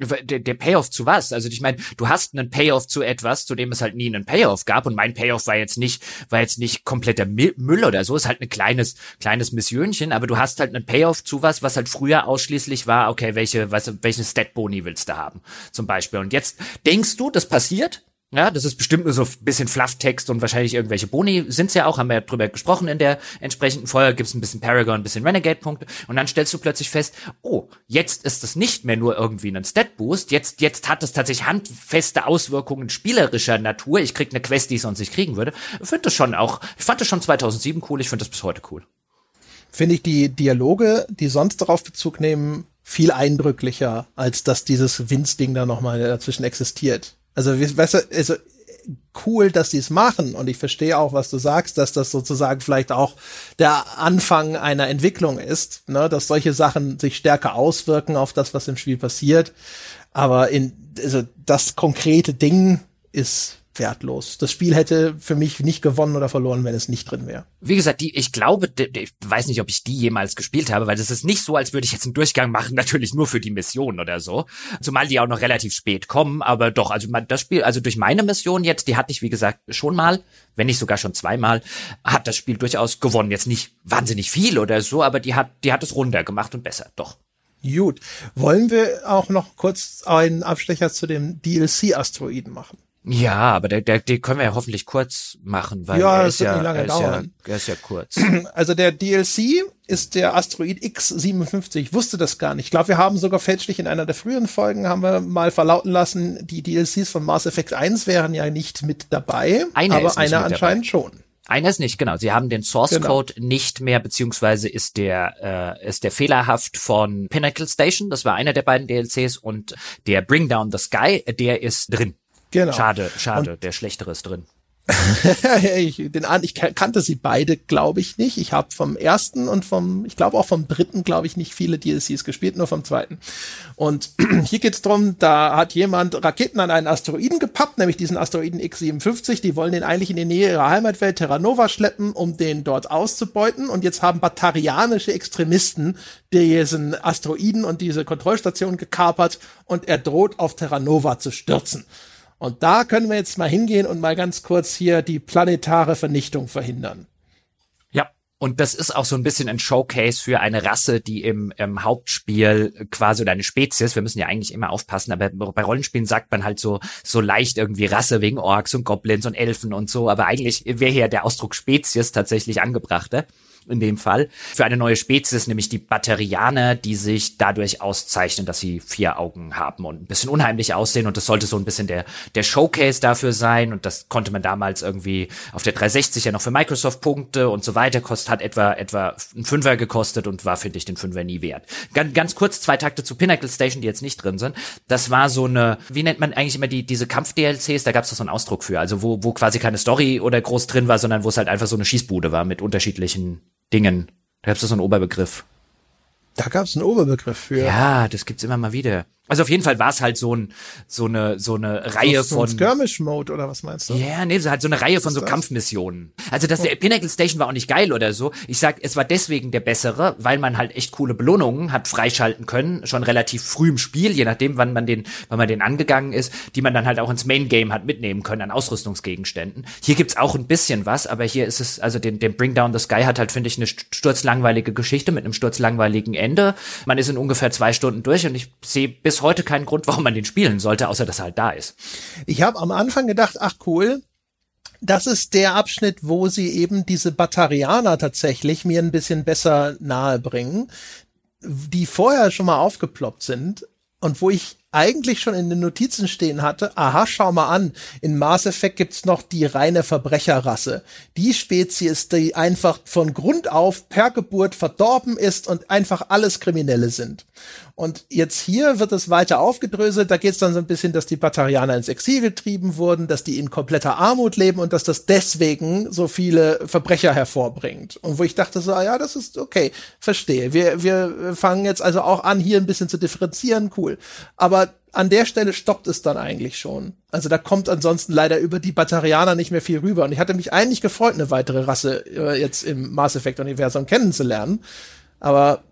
der, der Payoff zu was? Also ich meine, du hast einen Payoff zu etwas, zu dem es halt nie einen Payoff gab und mein Payoff war jetzt nicht, war jetzt nicht kompletter Müll oder so, ist halt ein kleines, kleines Missionchen, aber du hast halt einen Payoff zu was, was halt früher ausschließlich war, okay, welche, was, welchen Stat-Boni willst du haben, zum Beispiel. Und jetzt denkst du, das passiert, ja, das ist bestimmt nur so ein bisschen Flufftext und wahrscheinlich irgendwelche Boni sind's ja auch, haben wir ja drüber gesprochen in der entsprechenden Folge, gibt's ein bisschen Paragon, ein bisschen Renegade-Punkte und dann stellst du plötzlich fest, oh, jetzt ist es nicht mehr nur irgendwie ein Stat-Boost, jetzt, jetzt hat es tatsächlich handfeste Auswirkungen spielerischer Natur, ich krieg eine Quest, die ich sonst nicht kriegen würde. Ich finde das schon auch, ich fand das schon 2007 cool, ich finde das bis heute cool. Finde ich die Dialoge, die sonst darauf Bezug nehmen, viel eindrücklicher, als dass dieses Winz-Ding da nochmal dazwischen existiert. Also, weißt du, also cool, dass die es machen und ich verstehe auch, was du sagst, dass das sozusagen vielleicht auch der Anfang einer Entwicklung ist, ne, dass solche Sachen sich stärker auswirken auf das, was im Spiel passiert. Aber in also das konkrete Ding ist wertlos. Das Spiel hätte für mich nicht gewonnen oder verloren, wenn es nicht drin wäre. Wie gesagt, die, ich glaube, ich weiß nicht, ob ich die jemals gespielt habe, weil das ist nicht so, als würde ich jetzt einen Durchgang machen, [LAUGHS] natürlich nur für die Mission oder so. Zumal die auch noch relativ spät kommen, aber doch, also das Spiel, also durch meine Mission jetzt, die hatte ich, wie gesagt, schon mal, wenn nicht sogar schon zweimal, hat das Spiel durchaus gewonnen. Jetzt nicht wahnsinnig viel oder so, aber die hat, die hat es runder gemacht und besser, doch. Gut. Wollen wir auch noch kurz einen Abstecher zu dem DLC-Asteroiden machen? Ja, aber der, der, den können wir ja hoffentlich kurz machen, weil ja, er ist ja, er ist ja, er ist ja kurz. [CLEARS THROAT] Also der DLC ist der Asteroid X57. Ich wusste das gar nicht. Ich glaube, wir haben sogar fälschlich in einer der früheren Folgen haben wir mal verlauten lassen, die DLCs von Mass Effect 1 wären ja nicht mit dabei, einer aber einer anscheinend dabei. schon. Einer ist nicht, genau. Sie haben den Source Genau. Code nicht mehr, beziehungsweise ist der, äh, ist der fehlerhaft von Pinnacle Station, das war einer der beiden DLCs, und der Bring Down the Sky, der ist drin. Genau. Schade, schade, der schlechtere ist drin. [LAUGHS] ich, den ich kannte sie beide, glaube ich nicht. Ich habe vom ersten und vom, ich glaube auch vom dritten, glaube ich, nicht viele DLCs gespielt, nur vom zweiten. Und [CLEARS THROAT] hier geht's drum, da hat jemand Raketen an einen Asteroiden gepappt, nämlich diesen Asteroiden X57. Die wollen den eigentlich in die Nähe ihrer Heimatwelt Terra Nova schleppen, um den dort auszubeuten. Und jetzt haben batarianische Extremisten diesen Asteroiden und diese Kontrollstation gekapert und er droht auf Terra Nova zu stürzen. Und da können wir jetzt mal hingehen und mal ganz kurz hier die planetare Vernichtung verhindern. Ja. Und das ist auch so ein bisschen ein Showcase für eine Rasse, die im, im Hauptspiel quasi oder eine Spezies, wir müssen ja eigentlich immer aufpassen, aber bei Rollenspielen sagt man halt so, so leicht irgendwie Rasse wegen Orks und Goblins und Elfen und so, aber eigentlich wäre hier der Ausdruck Spezies tatsächlich angebrachter in dem Fall, für eine neue Spezies, nämlich die Batterianer, die sich dadurch auszeichnen, dass sie vier Augen haben und ein bisschen unheimlich aussehen. Und das sollte so ein bisschen der, der Showcase dafür sein. Und das konnte man damals irgendwie auf der 360 ja noch für Microsoft Punkte und so weiter kostet, hat etwa, etwa ein Fünfer gekostet und war, finde ich, den Fünfer nie wert. Ganz, ganz kurz zwei Takte zu Pinnacle Station, die jetzt nicht drin sind. Das war so eine, wie nennt man eigentlich immer die, diese Kampf-DLCs, da gab es doch so einen Ausdruck für, also wo, wo quasi keine Story oder groß drin war, sondern wo es halt einfach so eine Schießbude war mit unterschiedlichen Dingen. Da gibt's so einen Oberbegriff. Da gab es einen Oberbegriff für. Ja, das gibt's immer mal wieder. Also auf jeden Fall war es halt so ein so eine so eine Reihe so von Skirmish-Mode oder was meinst du? ja, nee, so halt so eine Reihe von so das? Kampfmissionen. Also das der Pinnacle Station war auch nicht geil oder so. Ich sag, es war deswegen der bessere, weil man halt echt coole Belohnungen hat freischalten können, schon relativ früh im Spiel, je nachdem, wann man den, wann man den angegangen ist, die man dann halt auch ins Main Game hat mitnehmen können an Ausrüstungsgegenständen. Hier gibt's auch ein bisschen was, aber hier ist es, also den, den Bring Down the Sky hat halt, finde ich, eine sturzlangweilige Geschichte mit einem sturzlangweiligen Ende. Man ist in ungefähr zwei Stunden durch und ich sehe bis heute keinen Grund, warum man den spielen sollte, außer dass er halt da ist. Ich habe am Anfang gedacht, ach cool, das ist der Abschnitt, wo sie eben diese Batarianer tatsächlich mir ein bisschen besser nahe bringen, die vorher schon mal aufgeploppt sind und wo ich eigentlich schon in den Notizen stehen hatte, aha, schau mal an, in Mass Effect gibt's noch die reine Verbrecherrasse. Die Spezies, die einfach von Grund auf per Geburt verdorben ist und einfach alles Kriminelle sind. Und jetzt hier wird es weiter aufgedröselt, da geht's dann so ein bisschen, dass die Batarianer ins Exil getrieben wurden, dass die in kompletter Armut leben und dass das deswegen so viele Verbrecher hervorbringt. Und wo ich dachte so, ah ja, das ist okay, verstehe. Wir, wir fangen jetzt also auch an, hier ein bisschen zu differenzieren, cool. Aber an der Stelle stoppt es dann eigentlich schon. Also da kommt ansonsten leider über die Batarianer nicht mehr viel rüber. Und ich hatte mich eigentlich gefreut, eine weitere Rasse äh, jetzt im Mass Effect Universum kennenzulernen. Aber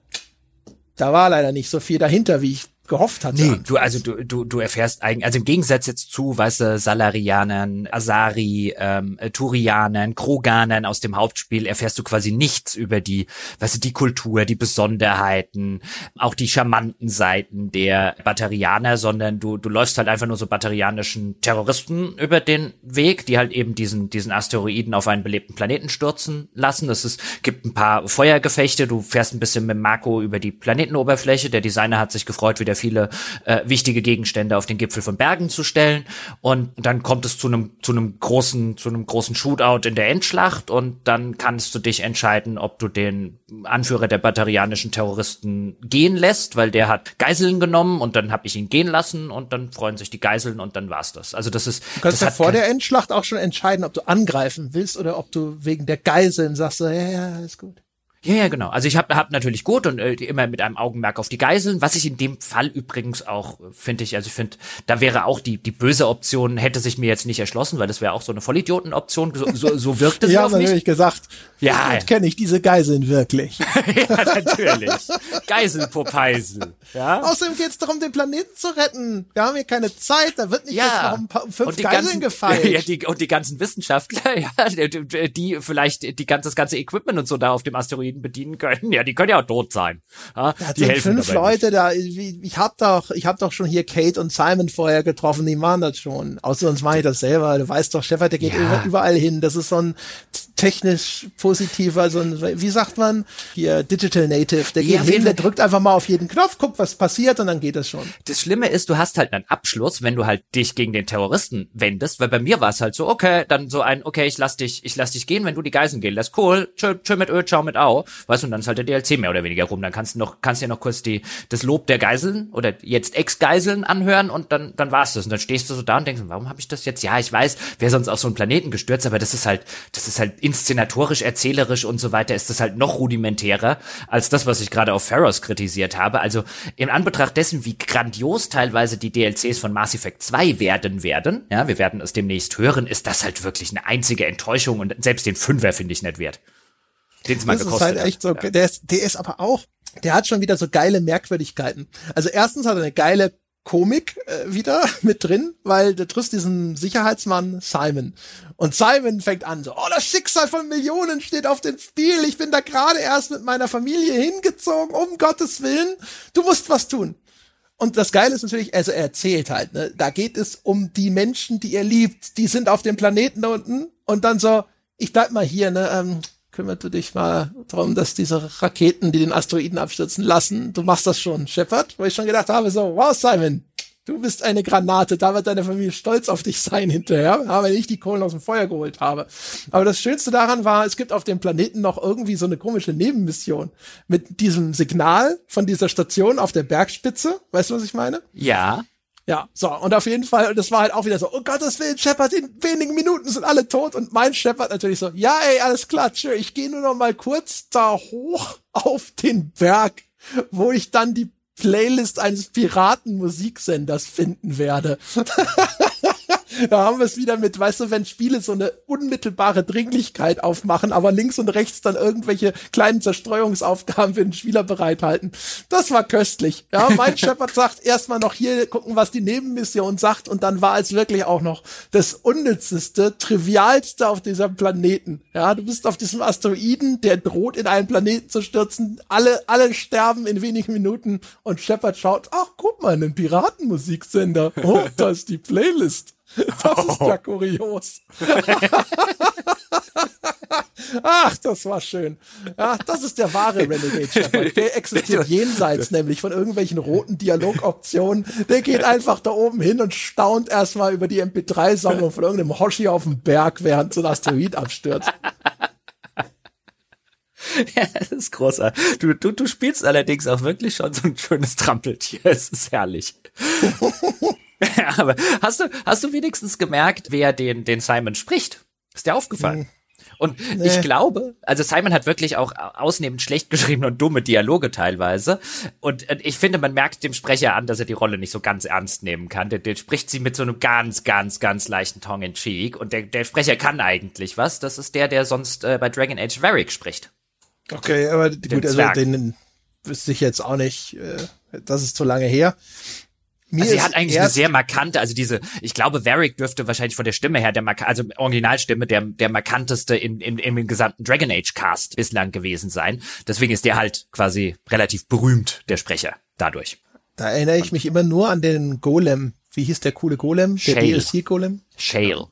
da war leider nicht so viel dahinter, wie ich gehofft hatte. Nee, du, also du, du, du erfährst eigentlich, also im Gegensatz jetzt zu, weißt du, Salarianern, Asari, ähm, Turianern, Kroganern aus dem Hauptspiel, erfährst du quasi nichts über die, weißt du, die Kultur, die Besonderheiten, auch die charmanten Seiten der Batarianer, sondern du, du läufst halt einfach nur so batarianischen Terroristen über den Weg, die halt eben diesen, diesen Asteroiden auf einen belebten Planeten stürzen lassen. Es ist, gibt ein paar Feuergefechte, du fährst ein bisschen mit Marco über die Planetenoberfläche, der Designer hat sich gefreut, wie der viele äh, wichtige Gegenstände auf den Gipfel von Bergen zu stellen. Und dann kommt es zu einem zu einem großen zu einem großen Shootout in der Endschlacht und dann kannst du dich entscheiden, ob du den Anführer der batterianischen Terroristen gehen lässt, weil der hat Geiseln genommen und dann habe ich ihn gehen lassen und dann freuen sich die Geiseln und dann war's das. Also das ist Du kannst ja vor der Endschlacht auch schon entscheiden, ob du angreifen willst oder ob du wegen der Geiseln sagst, so, ja, ja, ist gut. Ja, ja, genau. Also ich habe hab natürlich gut und äh, immer mit einem Augenmerk auf die Geiseln, was ich in dem Fall übrigens auch äh, finde ich, also ich finde, da wäre auch die die böse Option hätte sich mir jetzt nicht erschlossen, weil das wäre auch so eine Vollidioten-Option, so, so, so wirkt es [LAUGHS] ja, auf mich. natürlich gesagt. Ja. Jetzt kenne ich diese Geiseln wirklich. [LAUGHS] ja, natürlich. Geiselpopeisel. Ja. Außerdem geht es darum, den Planeten zu retten. Wir haben hier keine Zeit, da wird nicht jetzt noch paar, fünf Geiseln ganzen, gefeilt. [LAUGHS] Ja, die, und die ganzen Wissenschaftler, ja, die, die vielleicht die ganze, das ganze Equipment und so da auf dem Asteroiden bedienen können, [LAUGHS] ja, die können ja auch tot sein. Ja, Da die helfen fünf dabei nicht. Leute da. Ich ich hab doch, ich hab doch schon hier Kate und Simon vorher getroffen. Die machen das schon. Außer sonst mache ich das selber. Du weißt doch, Shepard, der geht Ja. über- überall hin. Das ist so ein technisch positiver, so ein, wie sagt man, hier Digital Native. Der Ja, geht auf hin, der drückt einfach mal auf jeden Knopf, guckt, was passiert und dann geht es schon. Das Schlimme ist, du hast halt einen Abschluss, wenn du halt dich gegen den Terroristen wendest, weil bei mir war es halt so, okay, dann so ein, okay, ich lass dich, ich lass dich gehen, wenn du die Geiseln gehen lässt, cool, tschö, tschö mit Ö, ciao mit Au, weißt du, und dann ist halt der DLC mehr oder weniger rum, dann kannst du noch, kannst dir noch kurz die, das Lob der Geiseln oder jetzt Ex-Geiseln anhören und dann, dann war's das und dann stehst du so da und denkst, warum habe ich das jetzt? Ja, ich weiß, wer sonst auf so einen Planeten gestürzt, aber das ist halt, das ist halt inszenatorisch, erzählerisch und so weiter, ist das halt noch rudimentärer als das, was ich gerade auf Pharaohs kritisiert habe. Also in Anbetracht dessen, wie grandios teilweise die DLCs von Mass Effect 2 werden werden, ja, wir werden es demnächst hören, ist das halt wirklich eine einzige Enttäuschung und selbst den Fünfer finde ich nicht wert. Den es mal Das ist gekostet halt echt so. Ja. der ist, der ist aber auch, der hat schon wieder so geile Merkwürdigkeiten. Also erstens hat er eine geile Komik äh, wieder [LAUGHS] mit drin, weil du triffst diesen Sicherheitsmann Simon. Und Simon fängt an so, oh, das Schicksal von Millionen steht auf dem Spiel. Ich bin da gerade erst mit meiner Familie hingezogen, um Gottes Willen. Du musst was tun. Und das Geile ist natürlich, also er erzählt halt, ne, da geht es um die Menschen, die er liebt, die sind auf dem Planeten da unten und dann so, ich bleib mal hier, ne, ähm, kümmert du dich mal darum, dass diese Raketen, die den Asteroiden abstürzen lassen, du machst das schon, Shepard, wo ich schon gedacht habe, so, wow, Simon, du bist eine Granate, da wird deine Familie stolz auf dich sein hinterher, wenn ich die Kohlen aus dem Feuer geholt habe. Aber das Schönste daran war, es gibt auf dem Planeten noch irgendwie so eine komische Nebenmission mit diesem Signal von dieser Station auf der Bergspitze, weißt du, was ich meine? Ja. Ja, so, und auf jeden Fall, und das war halt auch wieder so, oh Gottes Willen, Shepard, in wenigen Minuten sind alle tot und mein Shepard natürlich so, ja, ey, alles klar, tschö, ich gehe nur noch mal kurz da hoch auf den Berg, wo ich dann die Playlist eines Piratenmusiksenders finden werde. [LAUGHS] [LAUGHS] da haben wir es wieder mit, weißt du, wenn Spiele so eine unmittelbare Dringlichkeit aufmachen, aber links und rechts dann irgendwelche kleinen Zerstreuungsaufgaben für den Spieler bereithalten. Das war köstlich. Ja, mein [LAUGHS] Shepard sagt erstmal noch hier gucken, was die Nebenmission sagt und dann war es wirklich auch noch das unnützeste, trivialste auf diesem Planeten. Ja, du bist auf diesem Asteroiden, der droht in einen Planeten zu stürzen. Alle, alle sterben in wenigen Minuten und Shepard schaut, ach, guck mal, ein Piratenmusiksender. Oh, da ist die Playlist. [LAUGHS] Das ist ja kurios. [LAUGHS] Ach, das war schön. Ja, das ist der wahre Renegade Shepard. [LAUGHS] Der existiert jenseits nämlich von irgendwelchen roten Dialogoptionen. Der geht einfach da oben hin und staunt erstmal über die MP3-Sammlung von irgendeinem Hoshi auf dem Berg, während so ein Asteroid abstürzt. Ja, das ist großartig. Du, du, du spielst allerdings auch wirklich schon so ein schönes Trampeltier. Es ist herrlich. [LAUGHS] aber hast du, hast du wenigstens gemerkt, wer den, den Simon spricht? Ist dir aufgefallen? Und ich glaube, also Simon hat wirklich auch ausnehmend schlecht [LAUGHS] geschrieben und dumme Dialoge teilweise. Und ich finde, man merkt dem Sprecher an, dass er die Rolle nicht so ganz ernst nehmen kann. Der, der spricht sie mit so einem ganz, ganz, ganz leichten Tongue in Cheek. Und der, der Sprecher kann eigentlich was. Das ist der, der sonst äh, bei Dragon Age Varric spricht. Okay, aber gut, also Zwerg. den wüsste ich jetzt auch nicht. Äh, das ist zu lange her. Mir Also sie hat eigentlich eine sehr markante, also diese, ich glaube, Varric dürfte wahrscheinlich von der Stimme her, der also Originalstimme, der, der markanteste in, in, im gesamten Dragon Age Cast bislang gewesen sein. Deswegen ist der halt quasi relativ berühmt, der Sprecher, dadurch. Da erinnere ich mich immer nur an den Golem. Wie hieß der coole Golem? Der Shale. DLC-Golem? Shale.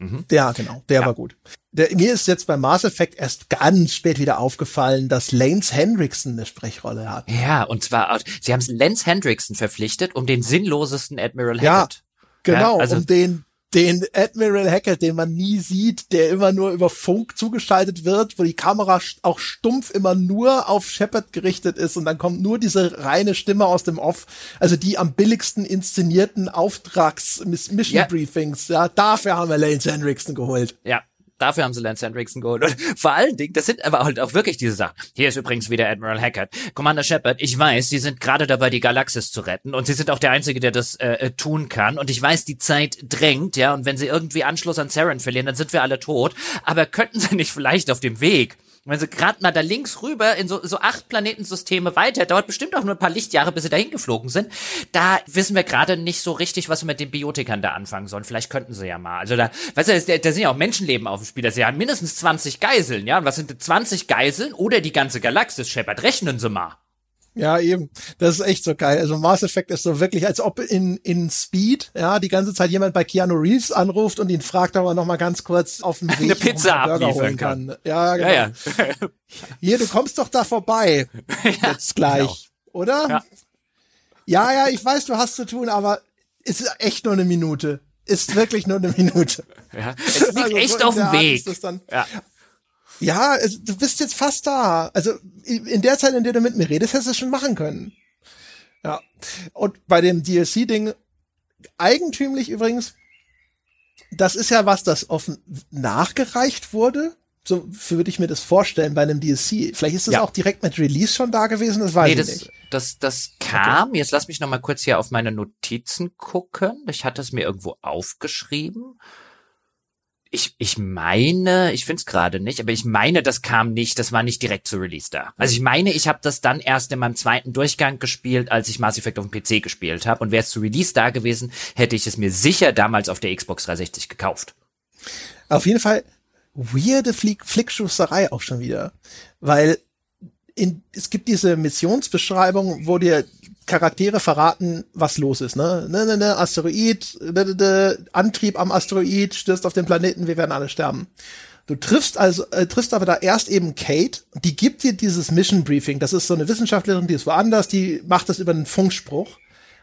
Mhm. Ja, genau, der ja. war gut. Der, mir ist jetzt bei Mass Effect erst ganz spät wieder aufgefallen, dass Lance Hendrickson eine Sprechrolle hat. Ja, und zwar, sie haben Lance Hendrickson verpflichtet, um den sinnlosesten Admiral Hackett. Ja, genau, ja, also, um den den Admiral Hackett, den man nie sieht, der immer nur über Funk zugeschaltet wird, wo die Kamera auch stumpf immer nur auf Shepard gerichtet ist und dann kommt nur diese reine Stimme aus dem Off, also die am billigsten inszenierten Auftrags-Mission-Briefings, ja. ja, dafür haben wir Lance Henriksen geholt. Ja, Dafür haben sie Lance Hendrickson geholt. Und [LAUGHS] vor allen Dingen, das sind aber halt auch wirklich diese Sachen. Hier ist übrigens wieder Admiral Hackett. Commander Shepard, ich weiß, Sie sind gerade dabei, die Galaxis zu retten. Und Sie sind auch der Einzige, der das äh, äh, tun kann. Und ich weiß, die Zeit drängt, ja. Und wenn Sie irgendwie Anschluss an Saren verlieren, dann sind wir alle tot. Aber könnten Sie nicht vielleicht auf dem Weg wenn sie gerade mal da links rüber in so, so acht Planetensysteme weiter, dauert bestimmt auch nur ein paar Lichtjahre, bis sie dahin geflogen sind. Da wissen wir gerade nicht so richtig, was wir mit den Biotikern da anfangen sollen. Vielleicht könnten sie ja mal. Also da, weißt du, da, sind ja auch Menschenleben auf dem Spiel. Das sind ja mindestens 20 Geiseln, ja. Und was sind 20 Geiseln oder die ganze Galaxis, Shepard? Rechnen Sie mal. Ja, eben. Das ist echt so geil. Also Mass Effect ist so wirklich, als ob in, in Speed, ja, die ganze Zeit jemand bei Keanu Reeves anruft und ihn fragt, ob er noch mal ganz kurz auf dem [LAUGHS] Weg eine Pizza einen holen kann. kann. Ja, genau. Ja, ja. [LAUGHS] Hier, du kommst doch da vorbei. [LAUGHS] ja, Jetzt gleich. Genau. Oder? Ja. ja, ja, ich weiß, du hast zu tun, aber es ist echt nur eine Minute. Ist wirklich nur eine Minute. Ja, es liegt also, echt auf dem Weg. Ja. Ja, du bist jetzt fast da. Also in der Zeit, in der du mit mir redest, hättest du es schon machen können. Ja. Und bei dem DLC-Ding, eigentümlich übrigens, das ist ja was, das offen nachgereicht wurde. So würde ich mir das vorstellen bei einem DLC. Vielleicht ist das ja. auch direkt mit Release schon da gewesen, das weiß nee, ich das, nicht. Das, das kam, okay. jetzt lass mich noch mal kurz hier auf meine Notizen gucken. Ich hatte es mir irgendwo aufgeschrieben ich, ich meine, ich finde es gerade nicht, aber ich meine, das kam nicht, das war nicht direkt zu Release da. Also ich meine, ich habe das dann erst in meinem zweiten Durchgang gespielt, als ich Mass Effect auf dem PC gespielt habe. Und wäre es zu Release da gewesen, hätte ich es mir sicher damals auf der Xbox 360 gekauft. Auf jeden Fall weirde Flick Flickschusterei auch schon wieder. Weil in, es gibt diese Missionsbeschreibung, wo dir Charaktere verraten, was los ist, ne? Ne, ne, ne, Asteroid, ne, ne, ne, Antrieb am Asteroid, stürzt auf den Planeten, wir werden alle sterben. Du triffst also, äh, triffst aber da erst eben Kate, die gibt dir dieses Mission Briefing. Das ist so eine Wissenschaftlerin, die ist woanders, die macht das über einen Funkspruch.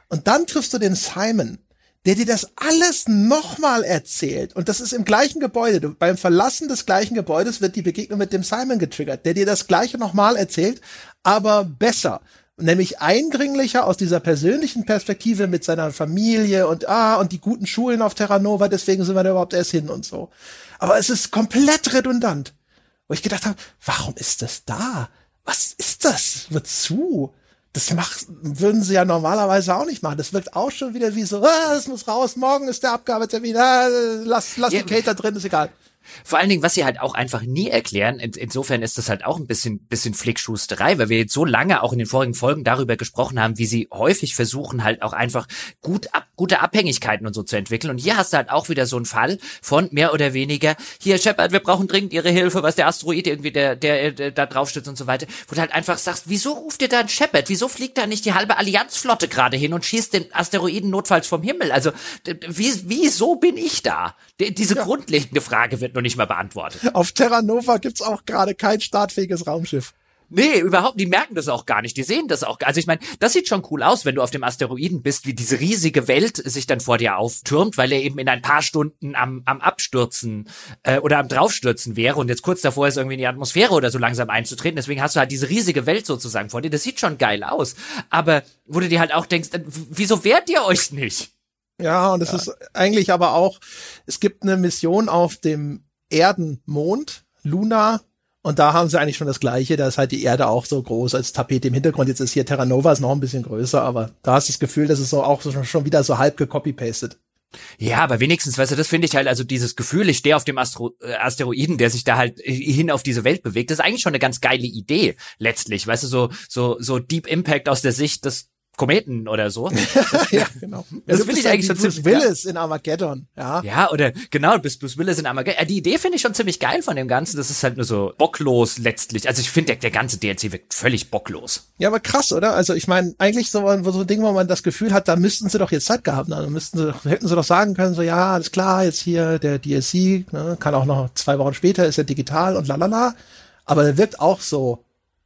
Und dann triffst du den Simon, der dir das alles nochmal erzählt. Und das ist im gleichen Gebäude. Du, beim Verlassen des gleichen Gebäudes wird die Begegnung mit dem Simon getriggert, der dir das gleiche nochmal erzählt, aber besser nämlich eindringlicher aus dieser persönlichen Perspektive mit seiner Familie und ah und die guten Schulen auf Terra Nova, deswegen sind wir da überhaupt erst hin und so. Aber es ist komplett redundant. Wo ich gedacht habe, warum ist das da? Was ist das? Wozu? Das macht, würden sie ja normalerweise auch nicht machen. Das wirkt auch schon wieder wie so, ah, das muss raus, morgen ist der Abgabetermin, ah, lass, lass ja. die Kate da drin, ist egal. Vor allen Dingen, was sie halt auch einfach nie erklären, in, insofern ist das halt auch ein bisschen, bisschen Flickschusterei, weil wir jetzt so lange auch in den vorigen Folgen darüber gesprochen haben, wie sie häufig versuchen, halt auch einfach gut ab, gute Abhängigkeiten und so zu entwickeln. Und hier hast du halt auch wieder so einen Fall von mehr oder weniger, hier Shepard, wir brauchen dringend ihre Hilfe, was der Asteroid irgendwie, der, der, der da drauf stützt und so weiter, wo du halt einfach sagst, wieso ruft ihr da ein Shepard? Wieso fliegt da nicht die halbe Allianzflotte gerade hin und schießt den Asteroiden notfalls vom Himmel? Also, wie, wieso bin ich da? Diese ja. grundlegende Frage wird noch nicht mal beantwortet. Auf Terra Nova gibt's auch gerade kein startfähiges Raumschiff. Nee, überhaupt, die merken das auch gar nicht, die sehen das auch. Also ich meine, das sieht schon cool aus, wenn du auf dem Asteroiden bist, wie diese riesige Welt sich dann vor dir auftürmt, weil er eben in ein paar Stunden am, am Abstürzen äh, oder am Draufstürzen wäre und jetzt kurz davor ist irgendwie in die Atmosphäre oder so langsam einzutreten. Deswegen hast du halt diese riesige Welt sozusagen vor dir. Das sieht schon geil aus. Aber wo du dir halt auch denkst, äh, wieso wehrt ihr euch nicht? Ja, und es ja. ist eigentlich aber auch, es gibt eine Mission auf dem Erdenmond, Luna, und da haben sie eigentlich schon das Gleiche. Da ist halt die Erde auch so groß als Tapete im Hintergrund. Jetzt ist hier Terra Nova ist noch ein bisschen größer, aber da hast du das Gefühl, das ist so auch schon wieder so halb gecopy-pasted. Ja, aber wenigstens, weißt du, das finde ich halt, also dieses Gefühl, ich stehe auf dem Astro äh, Asteroiden, der sich da halt hin auf diese Welt bewegt, das ist eigentlich schon eine ganz geile Idee, letztlich, weißt du, so, so, so Deep Impact aus der Sicht des Kometen oder so. [LAUGHS] ja, genau. Das finde ich eigentlich schon Bruce ziemlich Willis in Armageddon, ja. Ja, oder genau, du bist Bruce Willis in Armageddon. Die Idee finde ich schon ziemlich geil von dem Ganzen. Das ist halt nur so bocklos letztlich. Also ich finde, der, der ganze DLC wirkt völlig bocklos. Ja, aber krass, oder? Also ich meine, eigentlich so, so ein Ding, wo man das Gefühl hat, da müssten sie doch jetzt Zeit gehabt haben. müssten sie doch, hätten sie doch sagen können, so ja, alles klar, jetzt hier der DLC, ne, kann auch noch zwei Wochen später, ist er digital und lalala. Aber der wirkt auch so,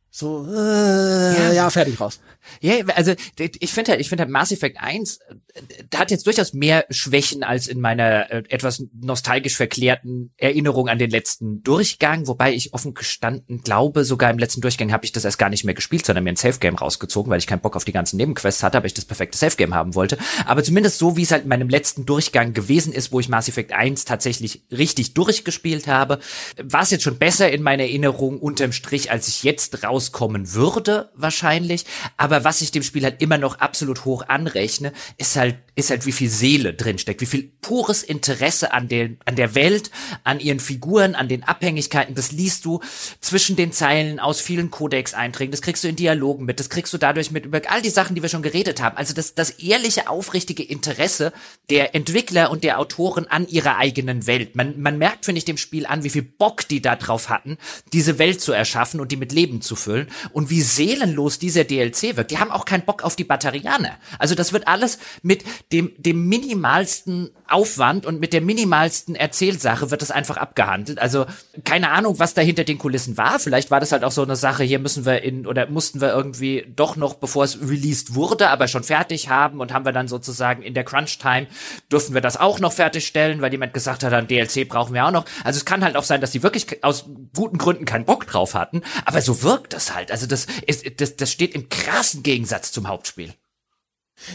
so, äh, ja. ja, fertig raus. Ja, also ich finde halt, ich finde halt Mass Effect 1 äh, hat jetzt durchaus mehr Schwächen als in meiner äh, etwas nostalgisch verklärten Erinnerung an den letzten Durchgang, wobei ich offen gestanden glaube, sogar im letzten Durchgang habe ich das erst gar nicht mehr gespielt, sondern mir ein Safe Game rausgezogen, weil ich keinen Bock auf die ganzen Nebenquests hatte, aber ich das perfekte Safe Game haben wollte. Aber zumindest so, wie es halt in meinem letzten Durchgang gewesen ist, wo ich Mass Effect 1 tatsächlich richtig durchgespielt habe, war es jetzt schon besser in meiner Erinnerung unterm Strich, als ich jetzt rauskommen würde, wahrscheinlich. Aber was ich dem Spiel halt immer noch absolut hoch anrechne, ist halt, ist halt, wie viel Seele drinsteckt, wie viel pures Interesse an den, an der Welt, an ihren Figuren, an den Abhängigkeiten. Das liest du zwischen den Zeilen aus vielen Codex-Einträgen. Das kriegst du in Dialogen mit. Das kriegst du dadurch mit über all die Sachen, die wir schon geredet haben. Also das, das ehrliche, aufrichtige Interesse der Entwickler und der Autoren an ihrer eigenen Welt. Man, man merkt, finde ich, dem Spiel an, wie viel Bock die da drauf hatten, diese Welt zu erschaffen und die mit Leben zu füllen und wie seelenlos dieser DLC wird wird. Die haben auch keinen Bock auf die Batterianer. Also das wird alles mit dem, dem minimalsten Aufwand und mit der minimalsten Erzählsache wird das einfach abgehandelt. Also keine Ahnung, was da hinter den Kulissen war. Vielleicht war das halt auch so eine Sache, hier müssen wir in oder mussten wir irgendwie doch noch, bevor es released wurde, aber schon fertig haben und haben wir dann sozusagen in der Crunch-Time durften wir das auch noch fertigstellen, weil jemand gesagt hat, dann DLC brauchen wir auch noch. Also es kann halt auch sein, dass die wirklich aus guten Gründen keinen Bock drauf hatten, aber so wirkt das halt. Also das ist, das, das steht im krassen Gegensatz zum Hauptspiel.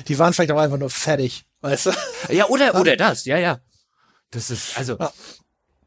Die waren vielleicht auch einfach nur fertig, weißt du? Ja, oder, oder [LAUGHS] das, ja, ja. Das ist, also, ja.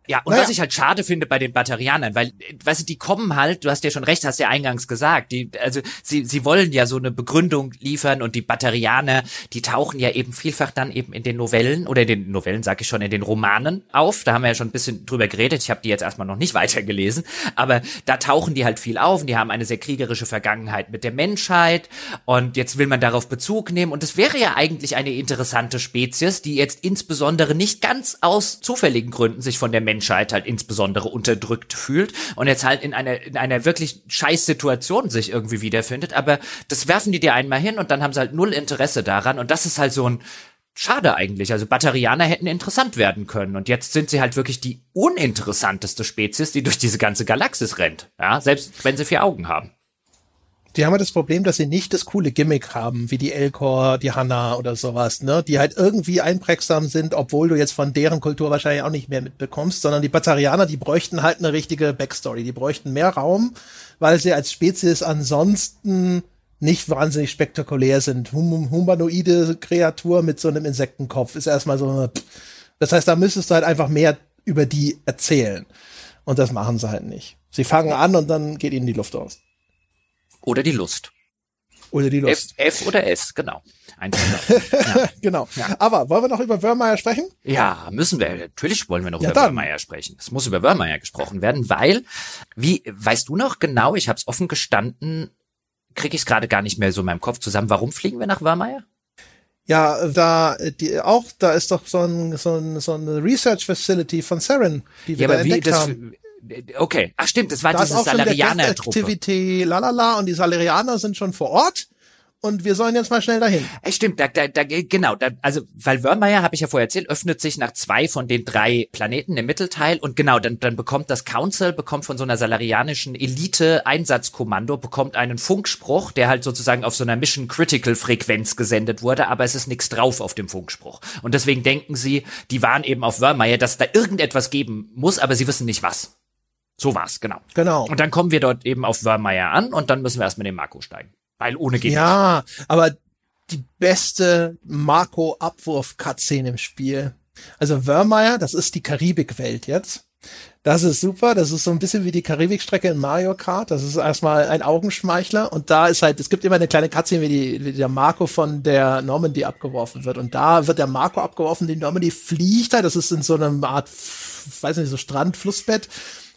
Ja, und naja. was ich halt schade finde bei den Batterianern, weil, weißt du, die kommen halt, du hast ja schon recht, hast ja eingangs gesagt, die, also sie, sie wollen ja so eine Begründung liefern und die Batterianer, die tauchen ja eben vielfach dann eben in den Novellen oder in den Novellen, sag ich schon, in den Romanen auf. Da haben wir ja schon ein bisschen drüber geredet. Ich habe die jetzt erstmal noch nicht [LAUGHS] weitergelesen, aber da tauchen die halt viel auf und die haben eine sehr kriegerische Vergangenheit mit der Menschheit und jetzt will man darauf Bezug nehmen und es wäre ja eigentlich eine interessante Spezies, die jetzt insbesondere nicht ganz aus zufälligen Gründen sich von der Menschheit Menschheit halt insbesondere unterdrückt fühlt und jetzt halt in einer, in einer wirklich scheiß Situation sich irgendwie wiederfindet. Aber das werfen die dir einmal hin und dann haben sie halt null Interesse daran und das ist halt so ein, Schade eigentlich. Also Batterianer hätten interessant werden können. Und jetzt sind sie halt wirklich die uninteressanteste Spezies, die durch diese ganze Galaxis rennt. Ja, selbst wenn sie vier Augen haben. Die haben ja das Problem, dass sie nicht das coole Gimmick haben, wie die Elcor, die Hanna oder sowas, ne? Die halt irgendwie einprägsam sind, obwohl du jetzt von deren Kultur wahrscheinlich auch nicht mehr mitbekommst, sondern die Batarianer, die bräuchten halt eine richtige Backstory. Die bräuchten mehr Raum, weil sie als Spezies ansonsten nicht wahnsinnig spektakulär sind. Hum humanoide Kreatur mit so einem Insektenkopf ist erstmal so. Das heißt, da müsstest du halt einfach mehr über die erzählen. Und das machen sie halt nicht. Sie fangen an und dann geht ihnen die Luft aus. Oder die Lust. Oder die Lust. F, F oder S, genau. Eins [LAUGHS] ja. genau. Ja. Aber wollen wir noch über Wörmeier sprechen? Ja, müssen wir. Natürlich wollen wir noch ja, über Wörmeier sprechen. Es muss über Wörmeier gesprochen werden, weil, wie, weißt du noch genau, ich habe es offen gestanden, kriege ich es gerade gar nicht mehr so in meinem Kopf zusammen. Warum fliegen wir nach Wörmeier? Ja, da die auch, da ist doch so ein so ein so eine Research Facility von Saren, die wir ja, da entdeckt das, haben. Okay, ach stimmt, das war da diese Salarianer-Truppe. Lalala, und die Salarianer sind schon vor Ort und wir sollen jetzt mal schnell dahin. Äh, stimmt, da, da, da, genau, da, also weil Wörmeier, habe ich ja vorher erzählt, öffnet sich nach zwei von den drei Planeten im Mittelteil und genau, dann, dann bekommt das Council, bekommt von so einer salarianischen Elite-Einsatzkommando, bekommt einen Funkspruch, der halt sozusagen auf so einer Mission-Critical-Frequenz gesendet wurde, aber es ist nichts drauf auf dem Funkspruch. Und deswegen denken sie, die waren eben auf Wörmeier, dass da irgendetwas geben muss, aber sie wissen nicht was. So war's, genau. Genau. Und dann kommen wir dort eben auf Wörmeier an und dann müssen wir erst mit dem Marco steigen. Weil ohne geht Ja, aber die beste Marco-Abwurf-Cutscene im Spiel. Also Wörmeier, das ist die Karibikwelt jetzt. Das ist super. Das ist so ein bisschen wie die Karibikstrecke in Mario Kart. Das ist erstmal ein Augenschmeichler. Und da ist halt, es gibt immer eine kleine Cutscene, wie, die, wie der Marco von der Normandy abgeworfen wird. Und da wird der Marco abgeworfen, die Normandy fliegt da. Das ist in so einer Art, weiß nicht, so Strand, Flussbett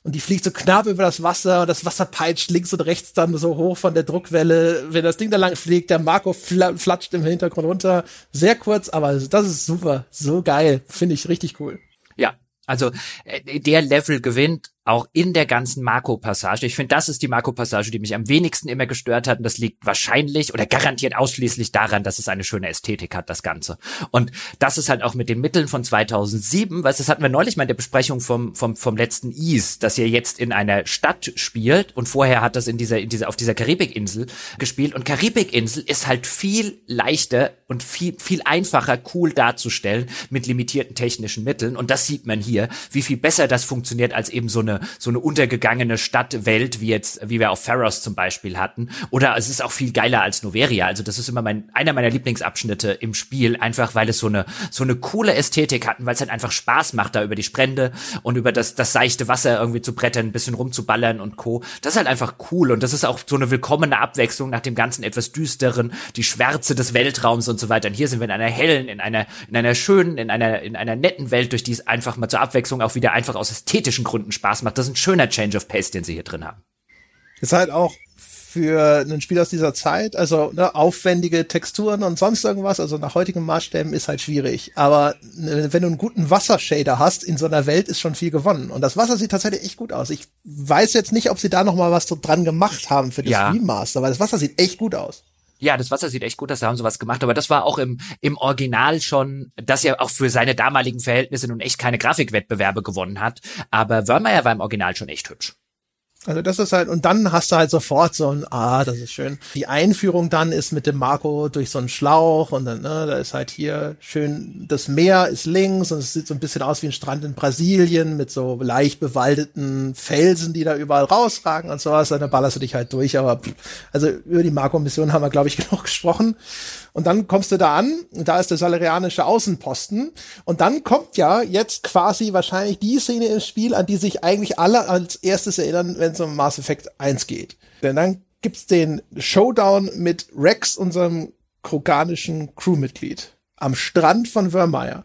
und die fliegt so knapp über das Wasser und das Wasser peitscht links und rechts dann so hoch von der Druckwelle. Wenn das Ding da lang fliegt, der Marco fl flatscht im Hintergrund runter. Sehr kurz, aber das ist super, so geil, finde ich richtig cool. Ja, also äh, der Level gewinnt auch in der ganzen Marco-Passage. Ich finde, das ist die Marco-Passage, die mich am wenigsten immer gestört hat. Und das liegt wahrscheinlich oder garantiert ausschließlich daran, dass es eine schöne Ästhetik hat, das Ganze. Und das ist halt auch mit den Mitteln von 2007, weil das hatten wir neulich mal in der Besprechung vom, vom, vom letzten Ease, dass ihr jetzt in einer Stadt spielt und vorher hat das in dieser, in dieser, auf dieser Karibikinsel gespielt. Und Karibikinsel ist halt viel leichter und viel, viel einfacher cool darzustellen mit limitierten technischen Mitteln. Und das sieht man hier, wie viel besser das funktioniert als eben so eine eine, so eine untergegangene Stadtwelt, wie jetzt, wie wir auf Pharos zum Beispiel hatten. Oder es ist auch viel geiler als Noveria. Also das ist immer mein, einer meiner Lieblingsabschnitte im Spiel, einfach weil es so eine, so eine coole Ästhetik hatten, weil es halt einfach Spaß macht, da über die Sprände und über das, das seichte Wasser irgendwie zu brettern, ein bisschen rumzuballern und Co. Das ist halt einfach cool und das ist auch so eine willkommene Abwechslung nach dem ganzen etwas düsteren, die Schwärze des Weltraums und so weiter. Und hier sind wir in einer hellen, in einer, in einer schönen, in einer, in einer netten Welt, durch die es einfach mal zur Abwechslung auch wieder einfach aus ästhetischen Gründen Spaß macht. Das ist ein schöner Change of Pace, den sie hier drin haben. Ist halt auch für ein Spiel aus dieser Zeit, also ne, aufwendige Texturen und sonst irgendwas, also nach heutigen Maßstäben ist halt schwierig. Aber ne, wenn du einen guten Wassershader hast in so einer Welt, ist schon viel gewonnen. Und das Wasser sieht tatsächlich echt gut aus. Ich weiß jetzt nicht, ob sie da noch mal was dran gemacht haben für das ja. Remaster, weil das Wasser sieht echt gut aus. Ja, das Wasser sieht echt gut aus, da haben sie was gemacht, aber das war auch im, im Original schon, dass er auch für seine damaligen Verhältnisse nun echt keine Grafikwettbewerbe gewonnen hat. Aber Wörmeier war im Original schon echt hübsch. Also das ist halt, und dann hast du halt sofort so ein, ah, das ist schön. Die Einführung dann ist mit dem Marco durch so einen Schlauch und dann, ne, da ist halt hier schön, das Meer ist links und es sieht so ein bisschen aus wie ein Strand in Brasilien mit so leicht bewaldeten Felsen, die da überall rausragen und sowas. Dann ballerst du dich halt durch, aber also über die Marco-Mission haben wir, glaube ich, [LAUGHS] genug gesprochen. Und dann kommst du da an, da ist der salarianische Außenposten. Und dann kommt ja jetzt quasi wahrscheinlich die Szene im Spiel, an die sich eigentlich alle als erstes erinnern, wenn es um Mass Effect 1 geht. Denn dann gibt's den Showdown mit Rex, unserem kroganischen Crewmitglied, am Strand von Vermeer.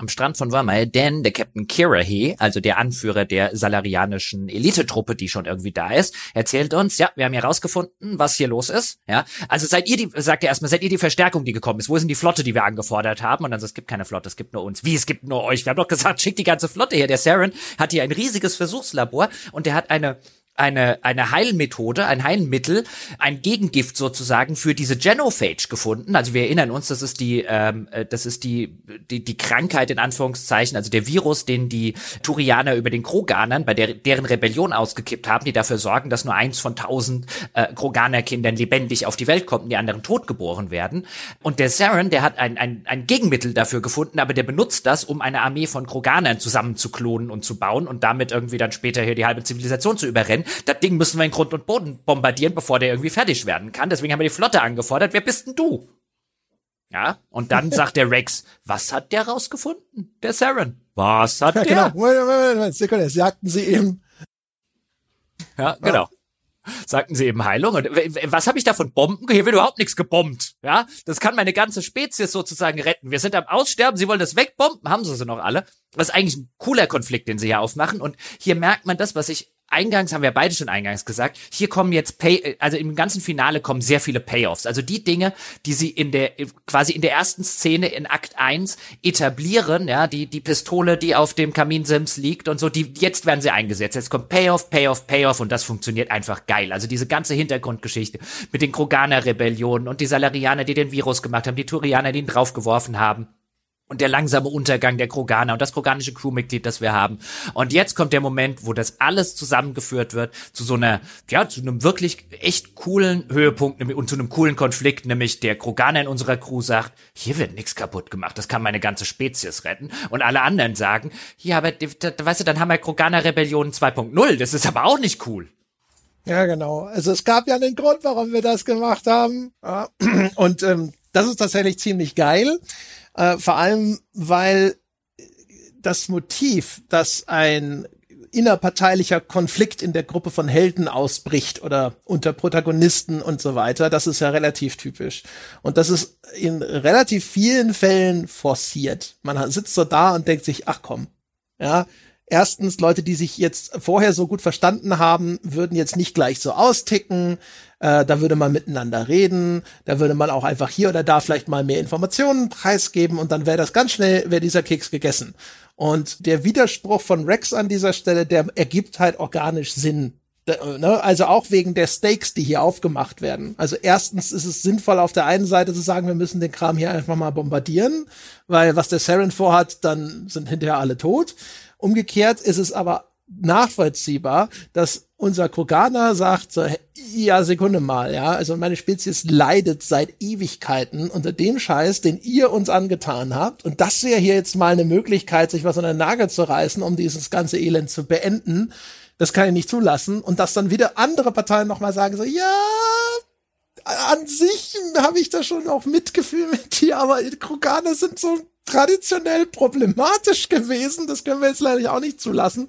Ja, am Strand von Wormay, denn der Captain Kirahe, also der Anführer der salarianischen Elitetruppe, die schon irgendwie da ist, erzählt uns, ja, wir haben hier rausgefunden, was hier los ist. Ja, also seid ihr die, sagt er erstmal, seid ihr die Verstärkung, die gekommen ist? Wo ist denn die Flotte, die wir angefordert haben? Und dann so, es gibt keine Flotte, es gibt nur uns. Wie, es gibt nur euch? Wir haben doch gesagt, schickt die ganze Flotte her. Der Saren hat hier ein riesiges Versuchslabor und der hat eine eine, eine Heilmethode, ein Heilmittel, ein Gegengift sozusagen für diese Genophage gefunden. Also wir erinnern uns, das ist die, ähm, äh, das ist die, die, die Krankheit in Anführungszeichen, also der Virus, den die Turianer über den Kroganern bei der, deren Rebellion ausgekippt haben, die dafür sorgen, dass nur eins von tausend äh, Kroganer-Kindern lebendig auf die Welt kommt und die anderen tot geboren werden. Und der Saren, der hat ein, ein, ein Gegenmittel dafür gefunden, aber der benutzt das, um eine Armee von Kroganern zusammenzuklonen und zu bauen und damit irgendwie dann später hier die halbe Zivilisation zu überrennen das Ding müssen wir in Grund und Boden bombardieren, bevor der irgendwie fertig werden kann. Deswegen haben wir die Flotte angefordert. Wer bist denn du? Ja, und dann [LAUGHS] sagt der Rex, was hat der rausgefunden? Der Saren. Was hat ja, der? Genau. Moment, Moment, Moment, Sekunde, sagten sie eben. Ja, genau. Sagten sie eben Heilung. Und was habe ich da von Bomben? Hier wird überhaupt nichts gebombt. Ja, das kann meine ganze Spezies sozusagen retten. Wir sind am Aussterben. Sie wollen das wegbomben. Haben sie sie noch alle? Das ist eigentlich ein cooler Konflikt, den sie hier aufmachen. Und hier merkt man das, was ich eingangs haben wir beide schon eingangs gesagt, hier kommen jetzt Pay, also im ganzen Finale kommen sehr viele Payoffs. Also die Dinge, die sie in der, quasi in der ersten Szene in Akt 1 etablieren, ja, die, die Pistole, die auf dem Kaminsims liegt und so, die, jetzt werden sie eingesetzt. Jetzt kommt Payoff, Payoff, Payoff und das funktioniert einfach geil. Also diese ganze Hintergrundgeschichte mit den Kroganer-Rebellionen und die Salarianer, die den Virus gemacht haben, die Turianer, die ihn draufgeworfen haben und der langsame Untergang der Kroganer und das kroganische Crewmitglied, das wir haben. Und jetzt kommt der Moment, wo das alles zusammengeführt wird zu so einer, ja, zu einem wirklich echt coolen Höhepunkt und zu einem coolen Konflikt, nämlich der Kroganer in unserer Crew sagt, hier wird nichts kaputt gemacht, das kann meine ganze Spezies retten. Und alle anderen sagen, ja, aber weißt du, dann haben wir Kroganer-Rebellion 2.0, das ist aber auch nicht cool. Ja, genau. Also es gab ja einen Grund, warum wir das gemacht haben. [CLEARS THROAT] Und ähm, das ist tatsächlich ziemlich geil. Äh, vor allem, weil das Motiv, dass ein innerparteilicher Konflikt in der Gruppe von Helden ausbricht oder unter Protagonisten und so weiter, das ist ja relativ typisch. Und das ist in relativ vielen Fällen forciert. Man sitzt so da und denkt sich, ach komm, ja, erstens, Leute, die sich jetzt vorher so gut verstanden haben, würden jetzt nicht gleich so austicken. Äh, da würde man miteinander reden, da würde man auch einfach hier oder da vielleicht mal mehr Informationen preisgeben und dann wäre das ganz schnell, wäre dieser Keks gegessen. Und der Widerspruch von Rex an dieser Stelle, der ergibt halt organisch Sinn. Ne? Also auch wegen der Stakes, die hier aufgemacht werden. Also erstens ist es sinnvoll, auf der einen Seite zu sagen, wir müssen den Kram hier einfach mal bombardieren, weil was der Saren vorhat, dann sind hinterher alle tot. Umgekehrt ist es aber nachvollziehbar, dass unser Kroganer sagt so, ja, Sekunde mal, ja, also meine Spezies leidet seit Ewigkeiten unter dem Scheiß, den ihr uns angetan habt. Und das wäre hier jetzt mal eine Möglichkeit, sich was an der Nagel zu reißen, um dieses ganze Elend zu beenden. Das kann ich nicht zulassen. Und dass dann wieder andere Parteien nochmal sagen so, ja, an sich habe ich da schon auch Mitgefühl mit dir, aber Kroganer sind so traditionell problematisch gewesen. Das können wir jetzt leider auch nicht zulassen.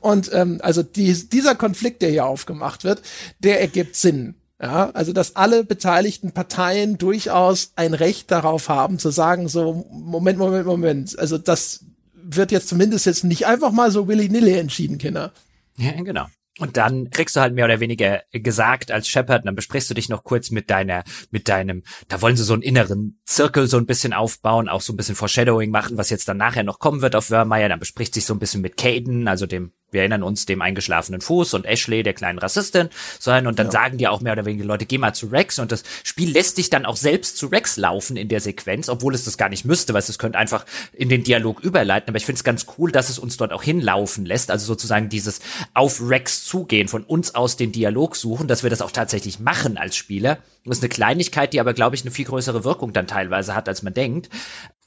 Und ähm, also die, dieser Konflikt, der hier aufgemacht wird, der ergibt Sinn. Ja, also dass alle beteiligten Parteien durchaus ein Recht darauf haben zu sagen, so Moment, Moment, Moment. Also das wird jetzt zumindest jetzt nicht einfach mal so willy-nilly entschieden, Kinder. Ja, genau. Und dann kriegst du halt mehr oder weniger gesagt als Shepard, dann besprichst du dich noch kurz mit deiner, mit deinem, da wollen sie so einen inneren Zirkel so ein bisschen aufbauen, auch so ein bisschen Foreshadowing machen, was jetzt dann nachher noch kommen wird auf Wörmeier, dann bespricht sich so ein bisschen mit Caden, also dem wir erinnern uns dem eingeschlafenen Fuß und Ashley, der kleinen Rassistin, sein und dann ja. sagen die auch mehr oder weniger Leute, geh mal zu Rex und das Spiel lässt dich dann auch selbst zu Rex laufen in der Sequenz, obwohl es das gar nicht müsste, weil es könnte einfach in den Dialog überleiten, aber ich finde es ganz cool, dass es uns dort auch hinlaufen lässt, also sozusagen dieses auf Rex zugehen, von uns aus den Dialog suchen, dass wir das auch tatsächlich machen als Spieler. Das ist eine Kleinigkeit, die aber, glaube ich, eine viel größere Wirkung dann teilweise hat, als man denkt.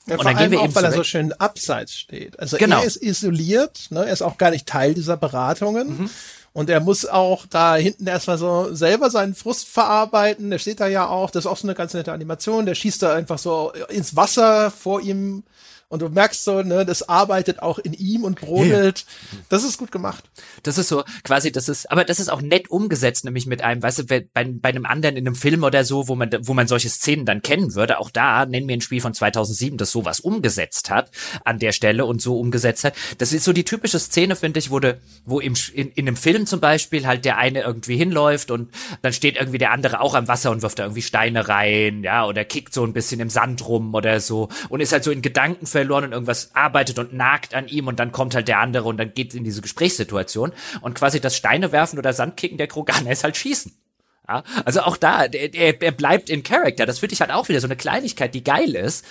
Ja, und dann gehen wir auch, eben weil er so schön abseits steht. Also genau. er ist isoliert, ne? er ist auch gar nicht Teil dieser Beratungen. Mhm. Und er muss auch da hinten erstmal so selber seinen Frust verarbeiten. Der steht da ja auch, das ist auch so eine ganz nette Animation. Der schießt da einfach so ins Wasser vor ihm und du merkst so, ne, das arbeitet auch in ihm und brodelt. Yeah. Das ist gut gemacht. Das ist so, quasi, das ist, aber das ist auch nett umgesetzt, nämlich mit einem, weißt du, bei, bei einem anderen in einem Film oder so, wo man, wo man solche Szenen dann kennen würde, auch da, nennen wir ein Spiel von 2007, das sowas umgesetzt hat, an der Stelle und so umgesetzt hat. Das ist so die typische Szene, finde ich, wo, de, wo im, in, in einem Film zum Beispiel halt der eine irgendwie hinläuft und dann steht irgendwie der andere auch am Wasser und wirft da irgendwie Steine rein, ja, oder kickt so ein bisschen im Sand rum oder so und ist halt so in Gedanken verloren und irgendwas arbeitet und nagt an ihm und dann kommt halt der andere und dann geht in diese Gesprächssituation und quasi das Steine werfen oder Sandkicken der Kroganer [LAUGHS] ist halt schießen. Ja, also auch da, er, er bleibt in Character. Das finde ich halt auch wieder so eine Kleinigkeit, die geil ist.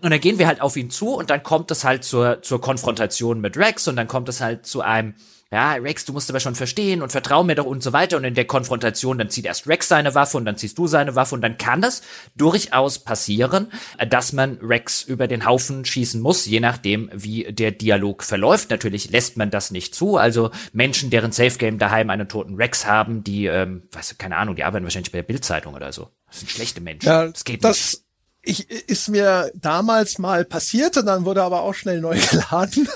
Und dann gehen wir halt auf ihn zu und dann kommt es halt zur, zur Konfrontation mit Rex und dann kommt es halt zu einem ja, Rex, du musst aber schon verstehen und vertrau mir doch und so weiter. Und in der Konfrontation, dann zieht erst Rex seine Waffe und dann ziehst du seine Waffe und dann kann es durchaus passieren, dass man Rex über den Haufen schießen muss, je nachdem, wie der Dialog verläuft. Natürlich lässt man das nicht zu. Also Menschen, deren Safe Game daheim einen toten Rex haben, die, ähm, weißt du, keine Ahnung, die arbeiten wahrscheinlich bei der Bildzeitung oder so. Das sind schlechte Menschen. Ja, das geht das nicht. Ich, ist mir damals mal passiert und dann wurde aber auch schnell neu [LAUGHS] geladen.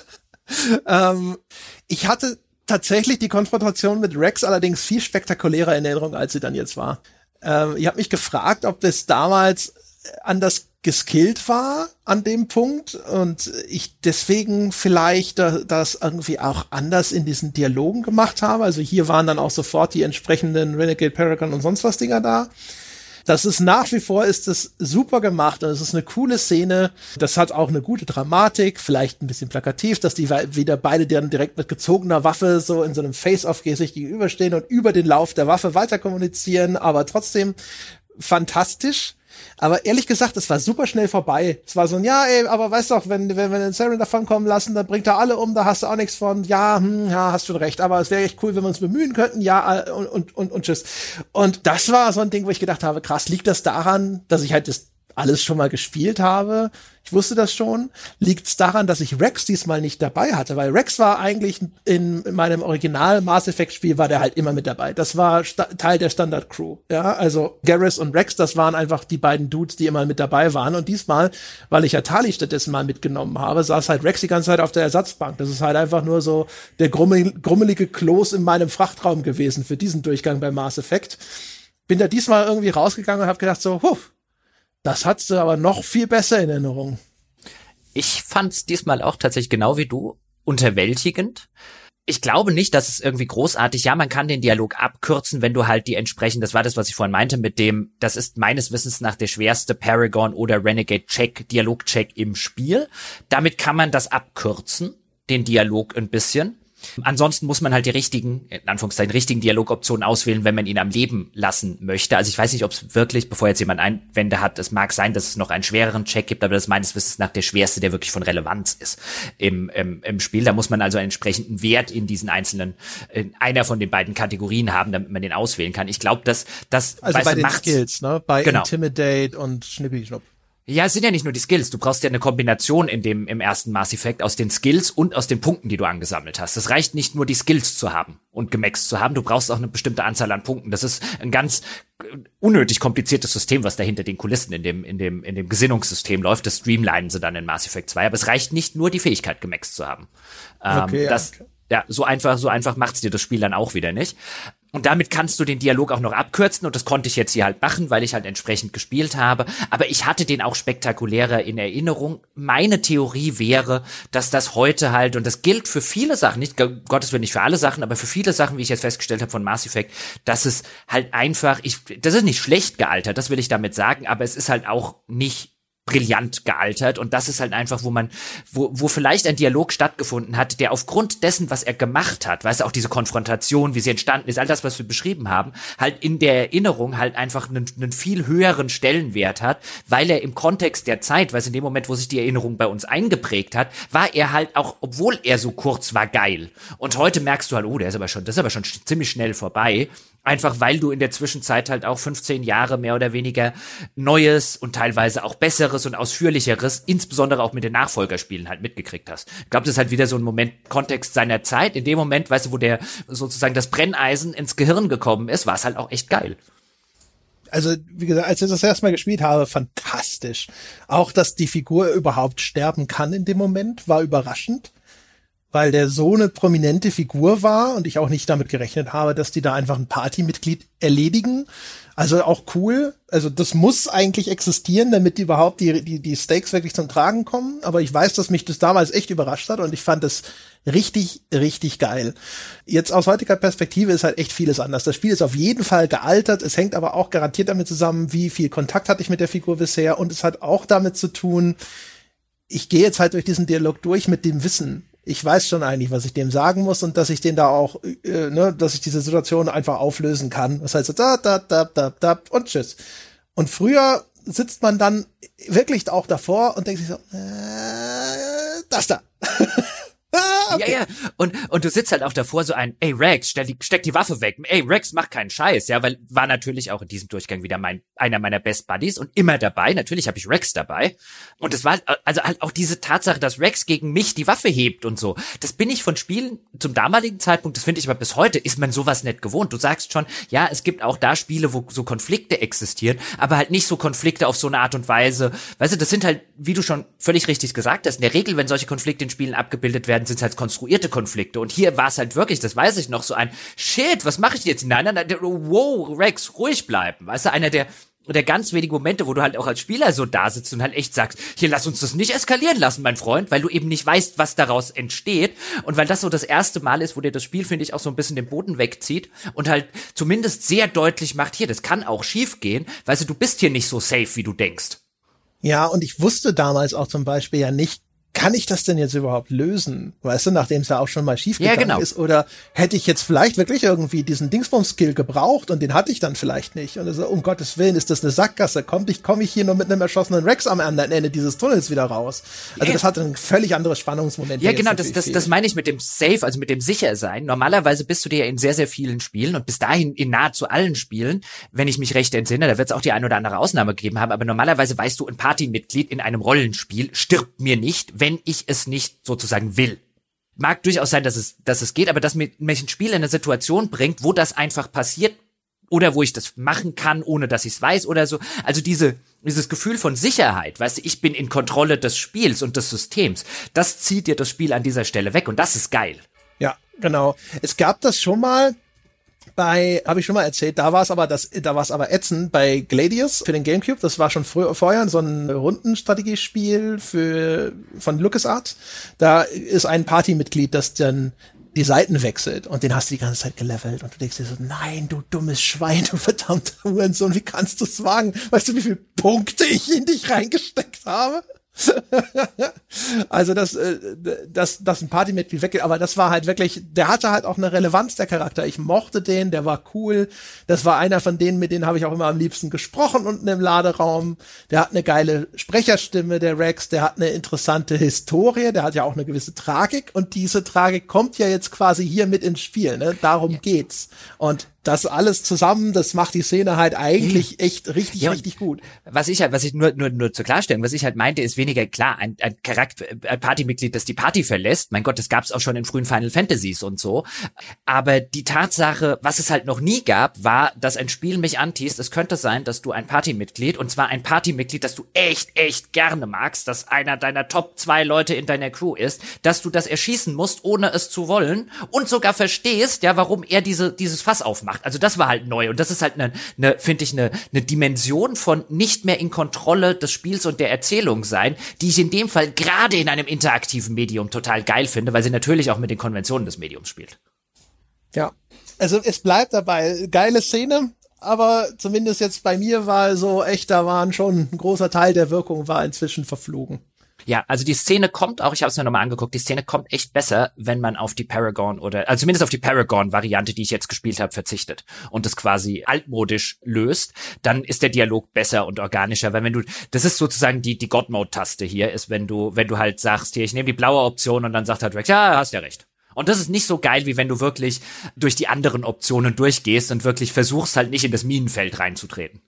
ähm, ich hatte tatsächlich die Konfrontation mit Rex allerdings viel spektakulärer in Erinnerung, als sie dann jetzt war. Ähm, ich habe mich gefragt, ob das damals anders geskillt war an dem Punkt und ich deswegen vielleicht das irgendwie auch anders in diesen Dialogen gemacht habe. Also hier waren dann auch sofort die entsprechenden Renegade Paragon und sonst was Dinger da. Das ist nach wie vor ist es super gemacht und es ist eine coole Szene. Das hat auch eine gute Dramatik, vielleicht ein bisschen plakativ, dass die wieder beide dann direkt mit gezogener Waffe so in so einem Face-Off sich gegenüberstehen und über den Lauf der Waffe weiter kommunizieren, aber trotzdem fantastisch. Aber ehrlich gesagt, es war super schnell vorbei. Es war so ein, ja, ey, aber weißt doch, wenn, wenn wir den Saren davon kommen lassen, dann bringt er alle um, da hast du auch nichts von. Ja, hm, ja, hast schon recht. Aber es wäre echt cool, wenn wir uns bemühen könnten. Ja, äh, und, und, und, und tschüss. Und das war so ein Ding, wo ich gedacht habe, krass, liegt das daran, dass ich halt das alles schon mal gespielt habe. Ich wusste das schon. Liegt es daran, dass ich Rex diesmal nicht dabei hatte, weil Rex war eigentlich in, in meinem Original Mass Effect Spiel war der halt immer mit dabei. Das war Teil der Standard Crew. Ja, also Garrus und Rex, das waren einfach die beiden Dudes, die immer mit dabei waren. Und diesmal, weil ich ja Tali stattdessen mal mitgenommen habe, saß halt Rex die ganze Zeit auf der Ersatzbank. Das ist halt einfach nur so der grummelige Kloß in meinem Frachtraum gewesen für diesen Durchgang bei Mass Effect. Bin da diesmal irgendwie rausgegangen und habe gedacht so, huh, das hattest du aber noch viel besser in Erinnerung. Ich fand's diesmal auch tatsächlich genau wie du unterwältigend ich glaube nicht, dass es irgendwie großartig, ja, man kann den Dialog abkürzen, wenn du halt die entsprechend, das war das, was ich vorhin meinte, mit dem, das ist meines Wissens nach der schwerste Paragon oder Renegade Check, Dialog-Check im Spiel. Damit kann man das abkürzen, den Dialog ein bisschen. Ansonsten muss man halt die richtigen, in Anführungszeichen, richtigen Dialogoptionen auswählen, wenn man ihn am Leben lassen möchte. Also ich weiß nicht, ob es wirklich, bevor jetzt jemand Einwände hat, es mag sein, dass es noch einen schwereren Check gibt, aber das ist meines Wissens nach der schwerste, der wirklich von Relevanz ist im, im, im Spiel. Da muss man also einen entsprechenden Wert in diesen einzelnen, in einer von den beiden Kategorien haben, damit man den auswählen kann. Ich glaube, dass das also bei den Skills, ne? Bei genau. Intimidate und Schnippi Schnupp. Ja, es sind ja nicht nur die Skills. Du brauchst ja eine Kombination in dem, im ersten Mass Effect aus den Skills und aus den Punkten, die du angesammelt hast. Es reicht nicht nur die Skills zu haben und gemaxt zu haben. Du brauchst auch eine bestimmte Anzahl an Punkten. Das ist ein ganz unnötig kompliziertes System, was da hinter den Kulissen in dem, in dem, in dem Gesinnungssystem läuft. Das streamlinen sie dann in Mass Effect 2. Aber es reicht nicht nur die Fähigkeit gemaxt zu haben. Ähm, okay, das, okay. Ja, so einfach, so einfach macht's dir das Spiel dann auch wieder nicht. Und damit kannst du den Dialog auch noch abkürzen und das konnte ich jetzt hier halt machen, weil ich halt entsprechend gespielt habe. Aber ich hatte den auch spektakulärer in Erinnerung. Meine Theorie wäre, dass das heute halt, und das gilt für viele Sachen, nicht Gottes Willen nicht für alle Sachen, aber für viele Sachen, wie ich jetzt festgestellt habe von Mass Effect, dass es halt einfach, ich, das ist nicht schlecht gealtert, das will ich damit sagen, aber es ist halt auch nicht brillant gealtert und das ist halt einfach, wo man, wo, wo vielleicht ein Dialog stattgefunden hat, der aufgrund dessen, was er gemacht hat, weißt du, auch diese Konfrontation, wie sie entstanden ist, all das, was wir beschrieben haben, halt in der Erinnerung halt einfach einen, einen viel höheren Stellenwert hat, weil er im Kontext der Zeit, weißt du, in dem Moment, wo sich die Erinnerung bei uns eingeprägt hat, war er halt auch, obwohl er so kurz war, geil. Und heute merkst du halt, oh, der ist aber schon, das ist aber schon ziemlich schnell vorbei. Einfach weil du in der Zwischenzeit halt auch 15 Jahre mehr oder weniger Neues und teilweise auch Besseres und Ausführlicheres, insbesondere auch mit den Nachfolgerspielen halt mitgekriegt hast. Ich glaube, das ist halt wieder so ein Moment, Kontext seiner Zeit. In dem Moment, weißt du, wo der sozusagen das Brenneisen ins Gehirn gekommen ist, war es halt auch echt geil. Also, wie gesagt, als ich das erstmal gespielt habe, fantastisch. Auch, dass die Figur überhaupt sterben kann in dem Moment, war überraschend weil der so eine prominente Figur war und ich auch nicht damit gerechnet habe, dass die da einfach ein Partymitglied erledigen. Also auch cool. Also das muss eigentlich existieren, damit die überhaupt die, die, die Stakes wirklich zum Tragen kommen. Aber ich weiß, dass mich das damals echt überrascht hat und ich fand das richtig, richtig geil. Jetzt aus heutiger Perspektive ist halt echt vieles anders. Das Spiel ist auf jeden Fall gealtert. Es hängt aber auch garantiert damit zusammen, wie viel Kontakt hatte ich mit der Figur bisher und es hat auch damit zu tun, ich gehe jetzt halt durch diesen Dialog durch mit dem Wissen, ich weiß schon eigentlich, was ich dem sagen muss und dass ich den da auch, äh, ne, dass ich diese Situation einfach auflösen kann. Das heißt so, da, da, da, da, da und tschüss. Und früher sitzt man dann wirklich auch davor und denkt sich so, äh, das da. [LAUGHS] Ah, okay. Ja, ja. Und, und du sitzt halt auch davor so ein, ey Rex, stell die, steck die Waffe weg. Ey Rex, mach keinen Scheiß. Ja, weil war natürlich auch in diesem Durchgang wieder mein, einer meiner Best Buddies und immer dabei. Natürlich habe ich Rex dabei. Und es war also halt auch diese Tatsache, dass Rex gegen mich die Waffe hebt und so. Das bin ich von Spielen zum damaligen Zeitpunkt, das finde ich aber bis heute, ist man sowas nicht gewohnt. Du sagst schon, ja, es gibt auch da Spiele, wo so Konflikte existieren, aber halt nicht so Konflikte auf so eine Art und Weise. Weißt du, das sind halt, wie du schon völlig richtig gesagt hast, in der Regel, wenn solche Konflikte in Spielen abgebildet werden, sind es halt konstruierte Konflikte. Und hier war es halt wirklich, das weiß ich noch, so ein Shit, was mache ich jetzt? Nein, nein, nein, wow, Rex, ruhig bleiben. Weißt du, einer der der ganz wenigen Momente, wo du halt auch als Spieler so da sitzt und halt echt sagst, hier lass uns das nicht eskalieren lassen, mein Freund, weil du eben nicht weißt, was daraus entsteht und weil das so das erste Mal ist, wo dir das Spiel, finde ich, auch so ein bisschen den Boden wegzieht und halt zumindest sehr deutlich macht, hier, das kann auch schief gehen, weißt du bist hier nicht so safe, wie du denkst. Ja, und ich wusste damals auch zum Beispiel ja nicht, kann ich das denn jetzt überhaupt lösen? Weißt du, nachdem es ja auch schon mal schief gegangen ja, genau. ist? Oder hätte ich jetzt vielleicht wirklich irgendwie diesen Dingsbums-Skill gebraucht und den hatte ich dann vielleicht nicht? Und so, um Gottes Willen, ist das eine Sackgasse? Kommt ich, komme ich hier nur mit einem erschossenen Rex am anderen Ende dieses Tunnels wieder raus? Also ja. das hat ein völlig anderes Spannungsmoment. Ja, genau, das, das, das meine ich mit dem Safe, also mit dem Sichersein. Normalerweise bist du dir in sehr, sehr vielen Spielen und bis dahin in nahezu allen Spielen, wenn ich mich recht entsinne, da wird es auch die ein oder andere Ausnahme gegeben haben, aber normalerweise weißt du, ein Partymitglied in einem Rollenspiel stirbt mir nicht, wenn ich es nicht sozusagen will. Mag durchaus sein, dass es, dass es geht, aber dass mich ein Spiel in eine Situation bringt, wo das einfach passiert oder wo ich das machen kann, ohne dass ich es weiß oder so. Also diese, dieses Gefühl von Sicherheit, weißt du, ich bin in Kontrolle des Spiels und des Systems, das zieht dir das Spiel an dieser Stelle weg und das ist geil. Ja, genau. Es gab das schon mal, bei, habe ich schon mal erzählt, da war es aber das, da war es aber ätzend bei Gladius für den Gamecube. Das war schon früher, vorher so ein Rundenstrategiespiel für von LucasArts. Da ist ein Partymitglied, das dann die Seiten wechselt und den hast du die ganze Zeit gelevelt und du denkst dir so, nein, du dummes Schwein, du verdammter Hurensohn, wie kannst du es wagen? Weißt du, wie viele Punkte ich in dich reingesteckt habe? [LAUGHS] also das, äh, das, das ein Partymitglied weggeht, aber das war halt wirklich, der hatte halt auch eine Relevanz, der Charakter. Ich mochte den, der war cool. Das war einer von denen, mit denen habe ich auch immer am liebsten gesprochen unten im Laderaum. Der hat eine geile Sprecherstimme, der Rex, der hat eine interessante Historie, der hat ja auch eine gewisse Tragik und diese Tragik kommt ja jetzt quasi hier mit ins Spiel, ne? Darum ja. geht's. Und das alles zusammen, das macht die Szene halt eigentlich echt richtig, ja, richtig gut. Was ich halt, was ich nur, nur, nur zur Klarstellung, was ich halt meinte, ist weniger klar, ein, ein Charakter, ein Partymitglied, das die Party verlässt. Mein Gott, das gab's auch schon in frühen Final Fantasies und so. Aber die Tatsache, was es halt noch nie gab, war, dass ein Spiel mich antießt. Es könnte sein, dass du ein Partymitglied, und zwar ein Partymitglied, das du echt, echt gerne magst, dass einer deiner Top zwei Leute in deiner Crew ist, dass du das erschießen musst, ohne es zu wollen und sogar verstehst, ja, warum er diese, dieses Fass aufmacht gemacht. Also das war halt neu und das ist halt eine, eine finde ich, eine, eine Dimension von nicht mehr in Kontrolle des Spiels und der Erzählung sein, die ich in dem Fall gerade in einem interaktiven Medium total geil finde, weil sie natürlich auch mit den Konventionen des Mediums spielt. Ja, also es bleibt dabei, geile Szene, aber zumindest jetzt bei mir war so echt, da waren schon ein großer Teil der Wirkung war inzwischen verflogen. Ja, also die Szene kommt auch, ich habe es mir nochmal angeguckt, die Szene kommt echt besser, wenn man auf die Paragon oder, also zumindest auf die Paragon-Variante, die ich jetzt gespielt habe, verzichtet und es quasi altmodisch löst, dann ist der Dialog besser und organischer, weil wenn du, das ist sozusagen die, die God-Mode-Taste hier, ist, wenn du, wenn du halt sagst, hier, ich nehme die blaue Option und dann sagt halt Rex, ja, hast ja recht. Und das ist nicht so geil, wie wenn du wirklich durch die anderen Optionen durchgehst und wirklich versuchst halt nicht in das Minenfeld reinzutreten.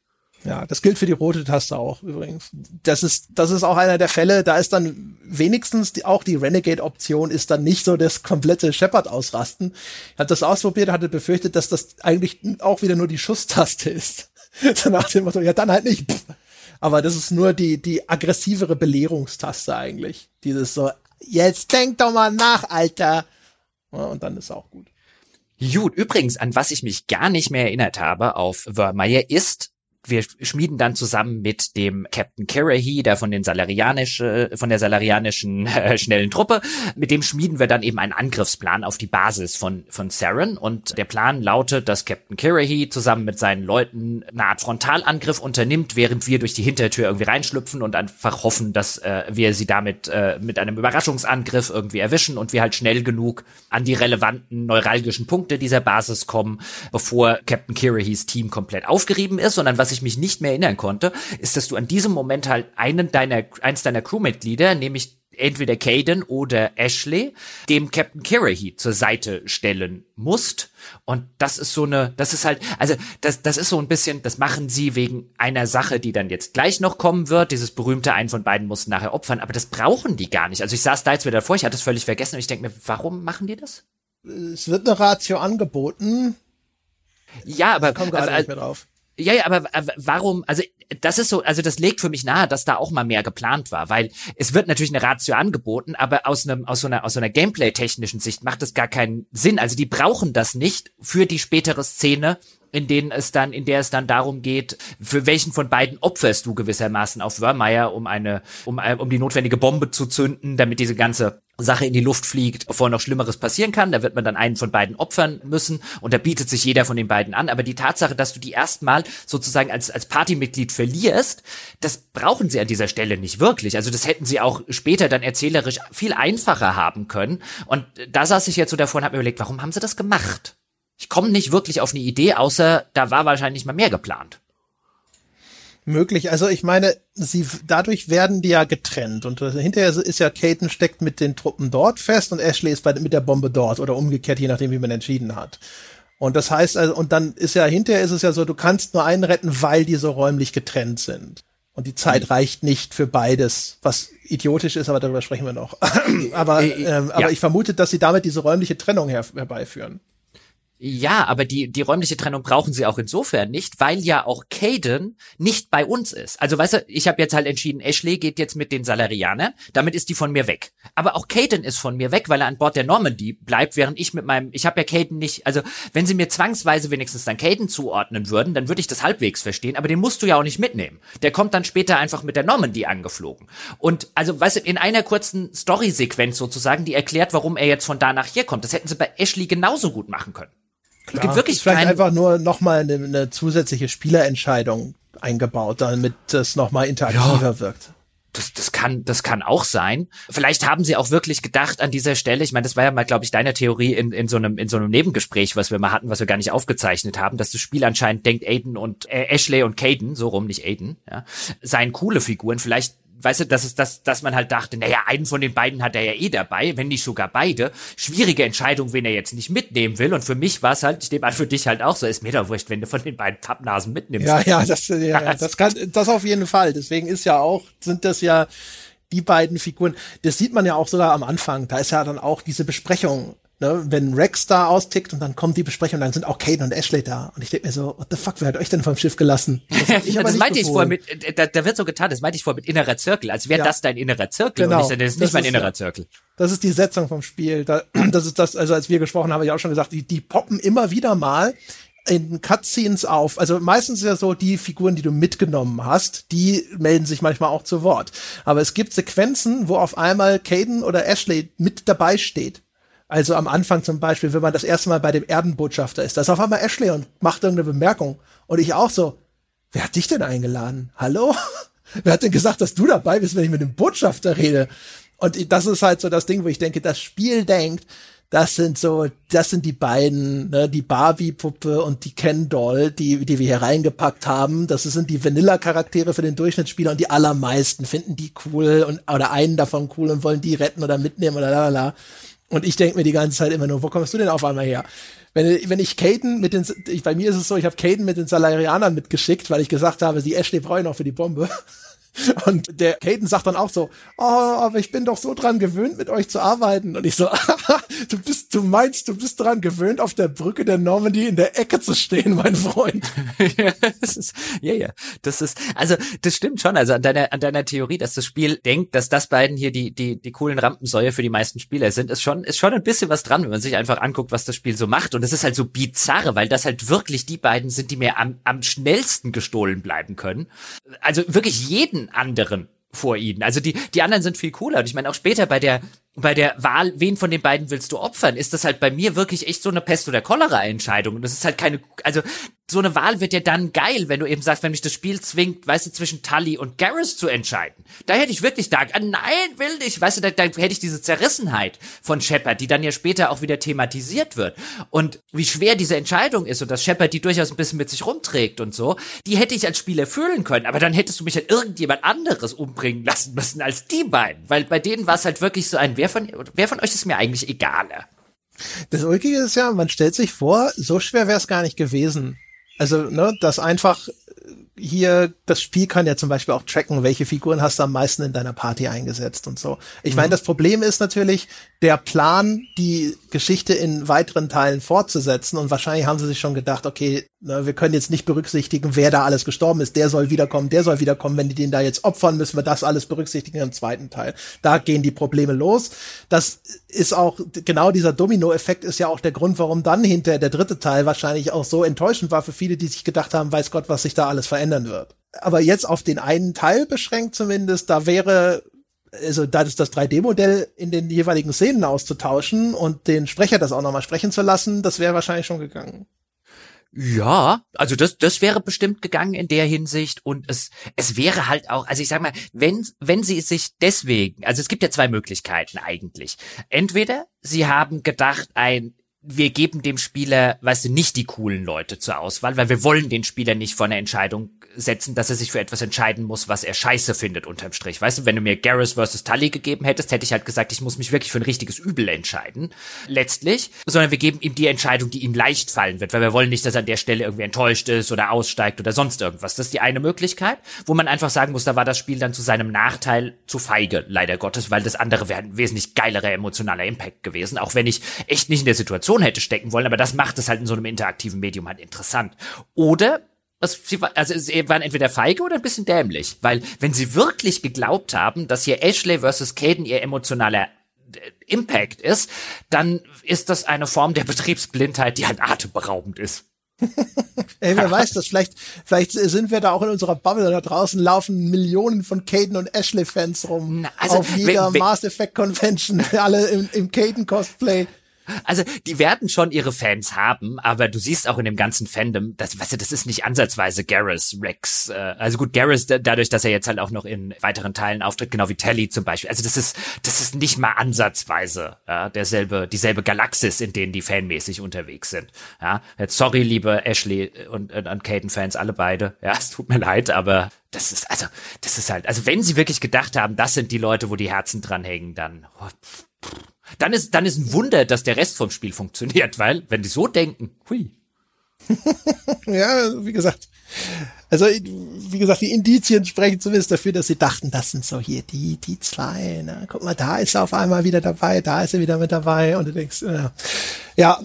Ja, das gilt für die rote Taste auch übrigens. Das ist, das ist auch einer der Fälle, da ist dann wenigstens die, auch die Renegade-Option ist dann nicht so das komplette Shepard-Ausrasten. Ich hatte das ausprobiert, hatte befürchtet, dass das eigentlich auch wieder nur die Schusstaste ist. [LAUGHS] so nach dem Motto, ja, dann halt nicht. Aber das ist nur die, die aggressivere Belehrungstaste eigentlich. Dieses so, jetzt denk doch mal nach, Alter. Ja, und dann ist auch gut. Gut, übrigens, an was ich mich gar nicht mehr erinnert habe auf Vermeyer ist, wir schmieden dann zusammen mit dem Captain Kirahi, der von den salarianischen, von der salarianischen [LAUGHS] äh, schnellen Truppe, mit dem schmieden wir dann eben einen Angriffsplan auf die Basis von von Saren. Und der Plan lautet, dass Captain Kirahi zusammen mit seinen Leuten eine Art Frontalangriff unternimmt, während wir durch die Hintertür irgendwie reinschlüpfen und einfach hoffen, dass äh, wir sie damit äh, mit einem Überraschungsangriff irgendwie erwischen und wir halt schnell genug an die relevanten neuralgischen Punkte dieser Basis kommen, bevor Captain Kirahis Team komplett aufgerieben ist, sondern was ich ich mich nicht mehr erinnern konnte, ist, dass du an diesem Moment halt einen deiner, eins deiner Crewmitglieder, nämlich entweder Caden oder Ashley, dem Captain Kirahi zur Seite stellen musst. Und das ist so eine, das ist halt, also das, das ist so ein bisschen, das machen sie wegen einer Sache, die dann jetzt gleich noch kommen wird. Dieses berühmte, einen von beiden muss nachher opfern, aber das brauchen die gar nicht. Also ich saß da jetzt wieder davor, ich hatte es völlig vergessen und ich denke mir, warum machen die das? Es wird eine Ratio angeboten. Ja, aber. Ich komme gerade also, nicht mehr drauf. Ja, ja, aber warum, also das ist so, also das legt für mich nahe, dass da auch mal mehr geplant war, weil es wird natürlich eine Ratio angeboten, aber aus einem, aus so einer, aus so einer Gameplay-technischen Sicht macht das gar keinen Sinn. Also die brauchen das nicht für die spätere Szene, in denen es dann, in der es dann darum geht, für welchen von beiden opferst du gewissermaßen auf Wörmeier, um eine, um, äh, um die notwendige Bombe zu zünden, damit diese ganze Sache in die Luft fliegt, bevor noch Schlimmeres passieren kann. Da wird man dann einen von beiden opfern müssen und da bietet sich jeder von den beiden an. Aber die Tatsache, dass du die erstmal sozusagen als, als Partymitglied verlierst, das brauchen sie an dieser Stelle nicht wirklich. Also das hätten sie auch später dann erzählerisch viel einfacher haben können. Und da saß ich jetzt so davor und habe mir überlegt, warum haben sie das gemacht? Ich komme nicht wirklich auf eine Idee, außer da war wahrscheinlich mal mehr geplant. Möglich. Also ich meine, sie dadurch werden die ja getrennt und hinterher ist ja Caden steckt mit den Truppen dort fest und Ashley ist bei, mit der Bombe dort oder umgekehrt, je nachdem, wie man entschieden hat. Und das heißt also, und dann ist ja hinterher ist es ja so, du kannst nur einen retten, weil die so räumlich getrennt sind. Und die Zeit mhm. reicht nicht für beides, was idiotisch ist, aber darüber sprechen wir noch. [CLEARS THROAT] aber äh, ähm, aber ja. ich vermute, dass sie damit diese räumliche Trennung her herbeiführen. Ja, aber die, die räumliche Trennung brauchen sie auch insofern nicht, weil ja auch Caden nicht bei uns ist. Also weißt du, ich habe jetzt halt entschieden, Ashley geht jetzt mit den Salarianern, damit ist die von mir weg. Aber auch Caden ist von mir weg, weil er an Bord der Normandy bleibt, während ich mit meinem, ich habe ja Caden nicht, also wenn sie mir zwangsweise wenigstens dann Caden zuordnen würden, dann würde ich das halbwegs verstehen, aber den musst du ja auch nicht mitnehmen. Der kommt dann später einfach mit der Normandy angeflogen. Und also weißt du, in einer kurzen Story-Sequenz sozusagen, die erklärt, warum er jetzt von da nach hier kommt. Das hätten sie bei Ashley genauso gut machen können. Klar, gibt wirklich vielleicht kein einfach nur nochmal eine, eine zusätzliche Spielerentscheidung eingebaut, damit es nochmal interaktiver ja. wirkt. Das, das kann, das kann auch sein. Vielleicht haben sie auch wirklich gedacht an dieser Stelle. Ich meine, das war ja mal, glaube ich, deine Theorie in, in so einem in so einem Nebengespräch, was wir mal hatten, was wir gar nicht aufgezeichnet haben, dass das Spiel anscheinend denkt, Aiden und äh, Ashley und Caden, so rum, nicht Aiden, ja, seien coole Figuren. Vielleicht weißt du, dass es das, dass man halt dachte, naja, einen von den beiden hat er ja eh dabei, wenn nicht sogar beide. Schwierige Entscheidung, wen er jetzt nicht mitnehmen will. Und für mich war es halt, ich nehme an, für dich halt auch so, ist mir doch wurscht, wenn du von den beiden Pappnasen mitnimmst. Ja, ja, das, ja, [LAUGHS] das kann, das auf jeden Fall. Deswegen ist ja auch, sind das ja die beiden Figuren. Das sieht man ja auch sogar am Anfang. Da ist ja dann auch diese Besprechung Ne, wenn Rex da austickt und dann kommt die Besprechung, dann sind auch Kate und Ashley da. Und ich denke mir so, what the fuck, wer hat euch denn vom Schiff gelassen? [LAUGHS] Das, ich das meinte ich vorher mit, da, da wird so getan, das meinte ich vorher mit innerer Zirkel, als wäre ja. das dein innerer Zirkel genau. und nicht, das ist nicht das mein ist, innerer Zirkel. Das ist die Setzung vom Spiel. Da, [CLEARS THROAT] das ist das, also als wir gesprochen haben, habe ich auch schon gesagt, die, die poppen immer wieder mal in Cutscenes auf. Also meistens ist ja so, die Figuren, die du mitgenommen hast, die melden sich manchmal auch zu Wort. Aber es gibt Sequenzen, wo auf einmal Caden oder Ashley mit dabei steht. Also am Anfang zum Beispiel, wenn man das erste Mal bei dem Erdenbotschafter ist, da ist auf einmal Ashley und macht irgendeine Bemerkung. Und ich auch so, wer hat dich denn eingeladen? Hallo? [LAUGHS] wer hat denn gesagt, dass du dabei bist, wenn ich mit dem Botschafter rede? Und das ist halt so das Ding, wo ich denke, das Spiel denkt, das sind so, das sind die beiden, ne, die Barbie-Puppe und die Ken-Doll, die, die wir hier reingepackt haben. Das sind die Vanilla-Charaktere für den Durchschnittsspieler und die allermeisten finden die cool und, oder einen davon cool und wollen die retten oder mitnehmen oder lalala. Und ich denke mir die ganze Zeit immer nur, wo kommst du denn auf einmal her? Wenn, wenn ich Caden mit den, ich, bei mir ist es so, ich habe Caden mit den Salarianern mitgeschickt, weil ich gesagt habe, die Ashley brauche ich noch für die Bombe. Und der Caden sagt dann auch so, oh, aber ich bin doch so dran gewöhnt, mit euch zu arbeiten. Und ich so, [LAUGHS] du bist, du meinst, du bist dran gewöhnt, auf der Brücke der Normandy in der Ecke zu stehen, mein Freund. [LAUGHS] ja, ja, ja, das ist, also, das stimmt schon. Also an deiner, an deiner Theorie, dass das Spiel denkt, dass das beiden hier die, die, die coolen Rampensäue für die meisten Spieler sind, ist schon, ist schon ein bisschen was dran, wenn man sich einfach anguckt, was das Spiel so macht. Und es ist halt so bizarre, weil das halt wirklich die beiden sind, die mir am, am schnellsten gestohlen bleiben können. Also wirklich jeden anderen vor ihnen. Also die, die anderen sind viel cooler. Und ich meine, auch später bei der, bei der Wahl, wen von den beiden willst du opfern, ist das halt bei mir wirklich echt so eine Pest- oder Cholera-Entscheidung. Und das ist halt keine, also so eine Wahl wird ja dann geil, wenn du eben sagst, wenn mich das Spiel zwingt, weißt du, zwischen Tully und Garrus zu entscheiden. Da hätte ich wirklich da, ah, nein, will nicht, weißt du, da, da hätte ich diese Zerrissenheit von Shepard, die dann ja später auch wieder thematisiert wird. Und wie schwer diese Entscheidung ist und dass Shepard die durchaus ein bisschen mit sich rumträgt und so, die hätte ich als Spieler fühlen können. Aber dann hättest du mich halt irgendjemand anderes umbringen lassen müssen als die beiden. Weil bei denen war es halt wirklich so ein, wer von, wer von euch ist mir eigentlich egaler? Das Ulkige ist ja, man stellt sich vor, so schwer wäre es gar nicht gewesen, also, ne, das einfach hier, das Spiel kann ja zum Beispiel auch tracken, welche Figuren hast du am meisten in deiner Party eingesetzt und so. Ich mhm. meine, das Problem ist natürlich der Plan, die Geschichte in weiteren Teilen fortzusetzen und wahrscheinlich haben sie sich schon gedacht, okay, ne, wir können jetzt nicht berücksichtigen, wer da alles gestorben ist, der soll wiederkommen, der soll wiederkommen, wenn die den da jetzt opfern, müssen wir das alles berücksichtigen im zweiten Teil. Da gehen die Probleme los. Das ist auch, genau dieser Domino-Effekt ist ja auch der Grund, warum dann hinter der dritte Teil wahrscheinlich auch so enttäuschend war für viele, die sich gedacht haben, weiß Gott, was sich da alles verändert verändern wird. Aber jetzt auf den einen Teil beschränkt zumindest, da wäre also da ist das 3D-Modell in den jeweiligen Szenen auszutauschen und den Sprecher das auch nochmal sprechen zu lassen, das wäre wahrscheinlich schon gegangen. Ja, also das, das wäre bestimmt gegangen in der Hinsicht und es, es wäre halt auch, also ich sag mal, wenn, wenn sie sich deswegen, also es gibt ja zwei Möglichkeiten eigentlich. Entweder sie haben gedacht, ein, wir geben dem Spieler, weißt du, nicht die coolen Leute zur Auswahl, weil wir wollen den Spieler nicht vor einer Entscheidung setzen, dass er sich für etwas entscheiden muss, was er scheiße findet unterm Strich. Weißt du, wenn du mir Garrus versus Tully gegeben hättest, hätte ich halt gesagt, ich muss mich wirklich für ein richtiges Übel entscheiden. Letztlich, sondern wir geben ihm die Entscheidung, die ihm leicht fallen wird, weil wir wollen nicht, dass er an der Stelle irgendwie enttäuscht ist oder aussteigt oder sonst irgendwas. Das ist die eine Möglichkeit, wo man einfach sagen muss, da war das Spiel dann zu seinem Nachteil zu feige, leider Gottes, weil das andere wäre ein wesentlich geilerer emotionaler Impact gewesen, auch wenn ich echt nicht in der Situation hätte stecken wollen, aber das macht es halt in so einem interaktiven Medium halt interessant. Oder also sie waren entweder feige oder ein bisschen dämlich, weil wenn sie wirklich geglaubt haben, dass hier Ashley versus Caden ihr emotionaler äh, Impact ist, dann ist das eine Form der Betriebsblindheit, die halt atemberaubend ist. Ey, wer weiß das? Vielleicht, vielleicht sind wir da auch in unserer Bubble da draußen laufen Millionen von Caden und Ashley Fans rum. Na, also, auf jeder Mass Effect Convention, [LAUGHS] alle im, im Caden Cosplay. Also, die werden schon ihre Fans haben, aber du siehst auch in dem ganzen Fandom, das, weißt du, das ist nicht ansatzweise Garrus Rex. Äh, also gut, Garrus, dadurch, dass er jetzt halt auch noch in weiteren Teilen auftritt, genau wie Telly zum Beispiel. Also das ist, das ist nicht mal ansatzweise ja, derselbe, dieselbe Galaxis, in denen die fanmäßig unterwegs sind. Ja, jetzt sorry, liebe Ashley und, und, und Caden-Fans, alle beide. Ja, es tut mir leid, aber das ist, also, das ist halt, also wenn sie wirklich gedacht haben, das sind die Leute, wo die Herzen dran hängen, dann, oh, dann ist, dann ist ein Wunder, dass der Rest vom Spiel [LAUGHS] funktioniert, weil, wenn die so denken, hui. [LAUGHS] ja, wie gesagt. Also, wie gesagt, die Indizien sprechen zumindest dafür, dass sie dachten, das sind so hier die, die zwei, ne? Guck mal, da ist er auf einmal wieder dabei, da ist er wieder mit dabei und du denkst, ja. ja.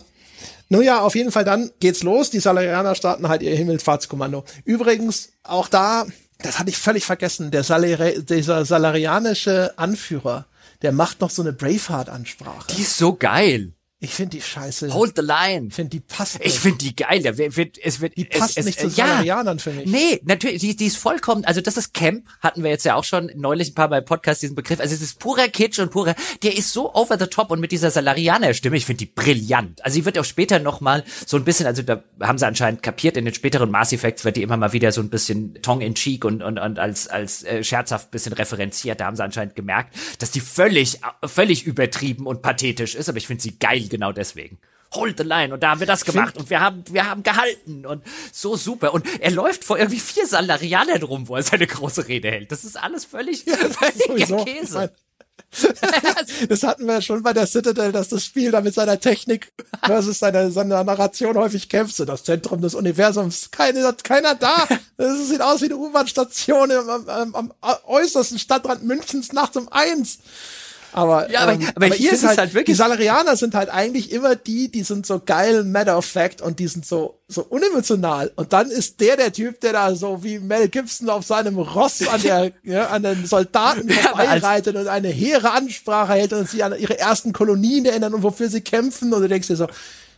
Nun ja, auf jeden Fall dann geht's los. Die Salarianer starten halt ihr Himmelfahrtskommando. Übrigens, auch da, das hatte ich völlig vergessen, der Salari dieser salarianische Anführer, der macht noch so eine Braveheart-Ansprache. Die ist so geil. Ich finde die scheiße. Hold the line. Ich finde die passt nicht. Ich finde die geil. Der wird, es wird, die passt es, nicht es, zu Salarianern ja, für mich. Nee, natürlich, die, die ist vollkommen, also das ist Camp, hatten wir jetzt ja auch schon neulich ein paar Mal im Podcast diesen Begriff. Also es ist purer Kitsch und purer, der ist so over the top und mit dieser Salarianer-Stimme, ich finde die brillant. Also sie wird auch später nochmal so ein bisschen, also da haben sie anscheinend kapiert, in den späteren Mass Effects wird die immer mal wieder so ein bisschen tongue in cheek und, und, und als, als äh, scherzhaft bisschen referenziert. Da haben sie anscheinend gemerkt, dass die völlig, völlig übertrieben und pathetisch ist, aber ich finde sie geil genau deswegen hold the line und da haben wir das gemacht und wir haben wir haben gehalten und so super und er läuft vor irgendwie vier Salarianern rum, wo er seine große Rede hält. Das ist alles völlig ja, [LAUGHS] völliger Käse. [LAUGHS] das hatten wir schon bei der Citadel, dass das Spiel da mit seiner Technik versus seiner, seiner Narration häufig kämpft. So das Zentrum des Universums, keine, keiner da. Das sieht aus wie eine U-Bahn-Station am, am, am äußersten Stadtrand Münchens nachts um eins. Aber, ja, aber, ähm, aber, aber hier ist es halt, halt, wirklich. Die Salarianer sind halt eigentlich immer die, die sind so geil, matter of fact und die sind so, so unemotional. Und dann ist der der Typ, der da so wie Mel Gibson auf seinem Ross an der, [LAUGHS] ja, an den Soldaten vorbeireitet und eine hehre Ansprache hält und sie an ihre ersten Kolonien erinnern und wofür sie kämpfen. Und du denkst dir so,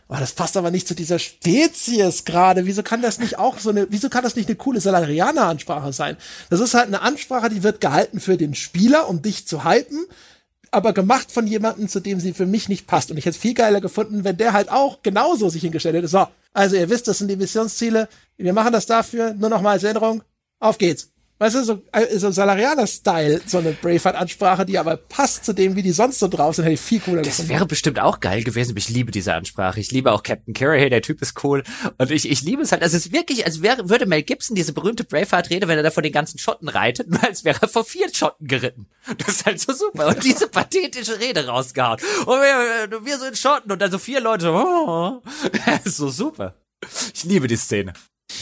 Oh, das passt aber nicht zu dieser Spezies gerade. Wieso kann das nicht auch so eine, wieso kann das nicht eine coole Salarianer-Ansprache sein? Das ist halt eine Ansprache, die wird gehalten für den Spieler, um dich zu hypen aber gemacht von jemandem, zu dem sie für mich nicht passt. Und ich hätte es viel geiler gefunden, wenn der halt auch genauso sich hingestellt hätte. So, also ihr wisst, das sind die Missionsziele. Wir machen das dafür. Nur noch mal als Erinnerung. Auf geht's. Weißt du, so, äh, so Salarianer-Style, so eine Braveheart-Ansprache, die aber passt zu dem, wie die sonst so drauf sind, hätte ich viel cooler das gefunden. Wäre bestimmt auch geil gewesen, aber ich liebe diese Ansprache. Ich liebe auch Captain Carey, der Typ ist cool. Und ich, ich liebe es halt, also es ist wirklich, als wäre, würde Mel Gibson diese berühmte Braveheart-Rede, wenn er da vor den ganzen Schotten reitet, [LAUGHS] nur als wäre er vor vier Schotten geritten. Das ist halt so super. Und diese pathetische Rede rausgehauen. Und wir, wir so in Schotten und dann so vier Leute, oh, [LAUGHS] das ist so super. Ich liebe die Szene.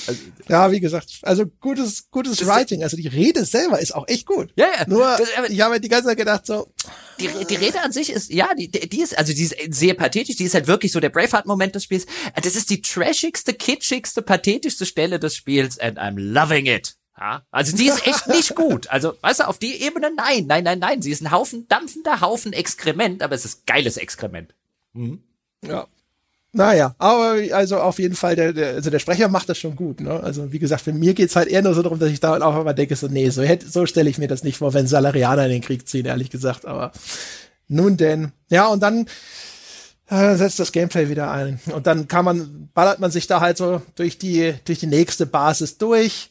Also, ja, wie gesagt, also gutes, gutes Writing. Also die Rede selber ist auch echt gut. Ja, ja. Nur, das, ich habe die ganze Zeit gedacht so. Die, die Rede an sich ist, ja, die, die ist, also die ist sehr pathetisch. Die ist halt wirklich so der Braveheart-Moment des Spiels. Das ist die trashigste, kitschigste, pathetischste Stelle des Spiels and I'm loving it. Ja, also die ist echt nicht [LAUGHS] gut. Also, weißt du, auf die Ebene nein, nein, nein, nein. Sie ist ein Haufen, dampfender Haufen Exkrement, aber es ist geiles Exkrement. Mhm. Ja, naja, aber also auf jeden Fall, der, der, also der Sprecher macht das schon gut. Ne? Also wie gesagt, für mir geht's halt eher nur so darum, dass ich da auch immer denke, so, nee, so, hätte, so stelle ich mir das nicht vor, wenn Salarianer in den Krieg ziehen, ehrlich gesagt. Aber nun denn. Ja, und dann äh, setzt das Gameplay wieder ein. Und dann kann man, ballert man sich da halt so durch die, durch die nächste Basis durch.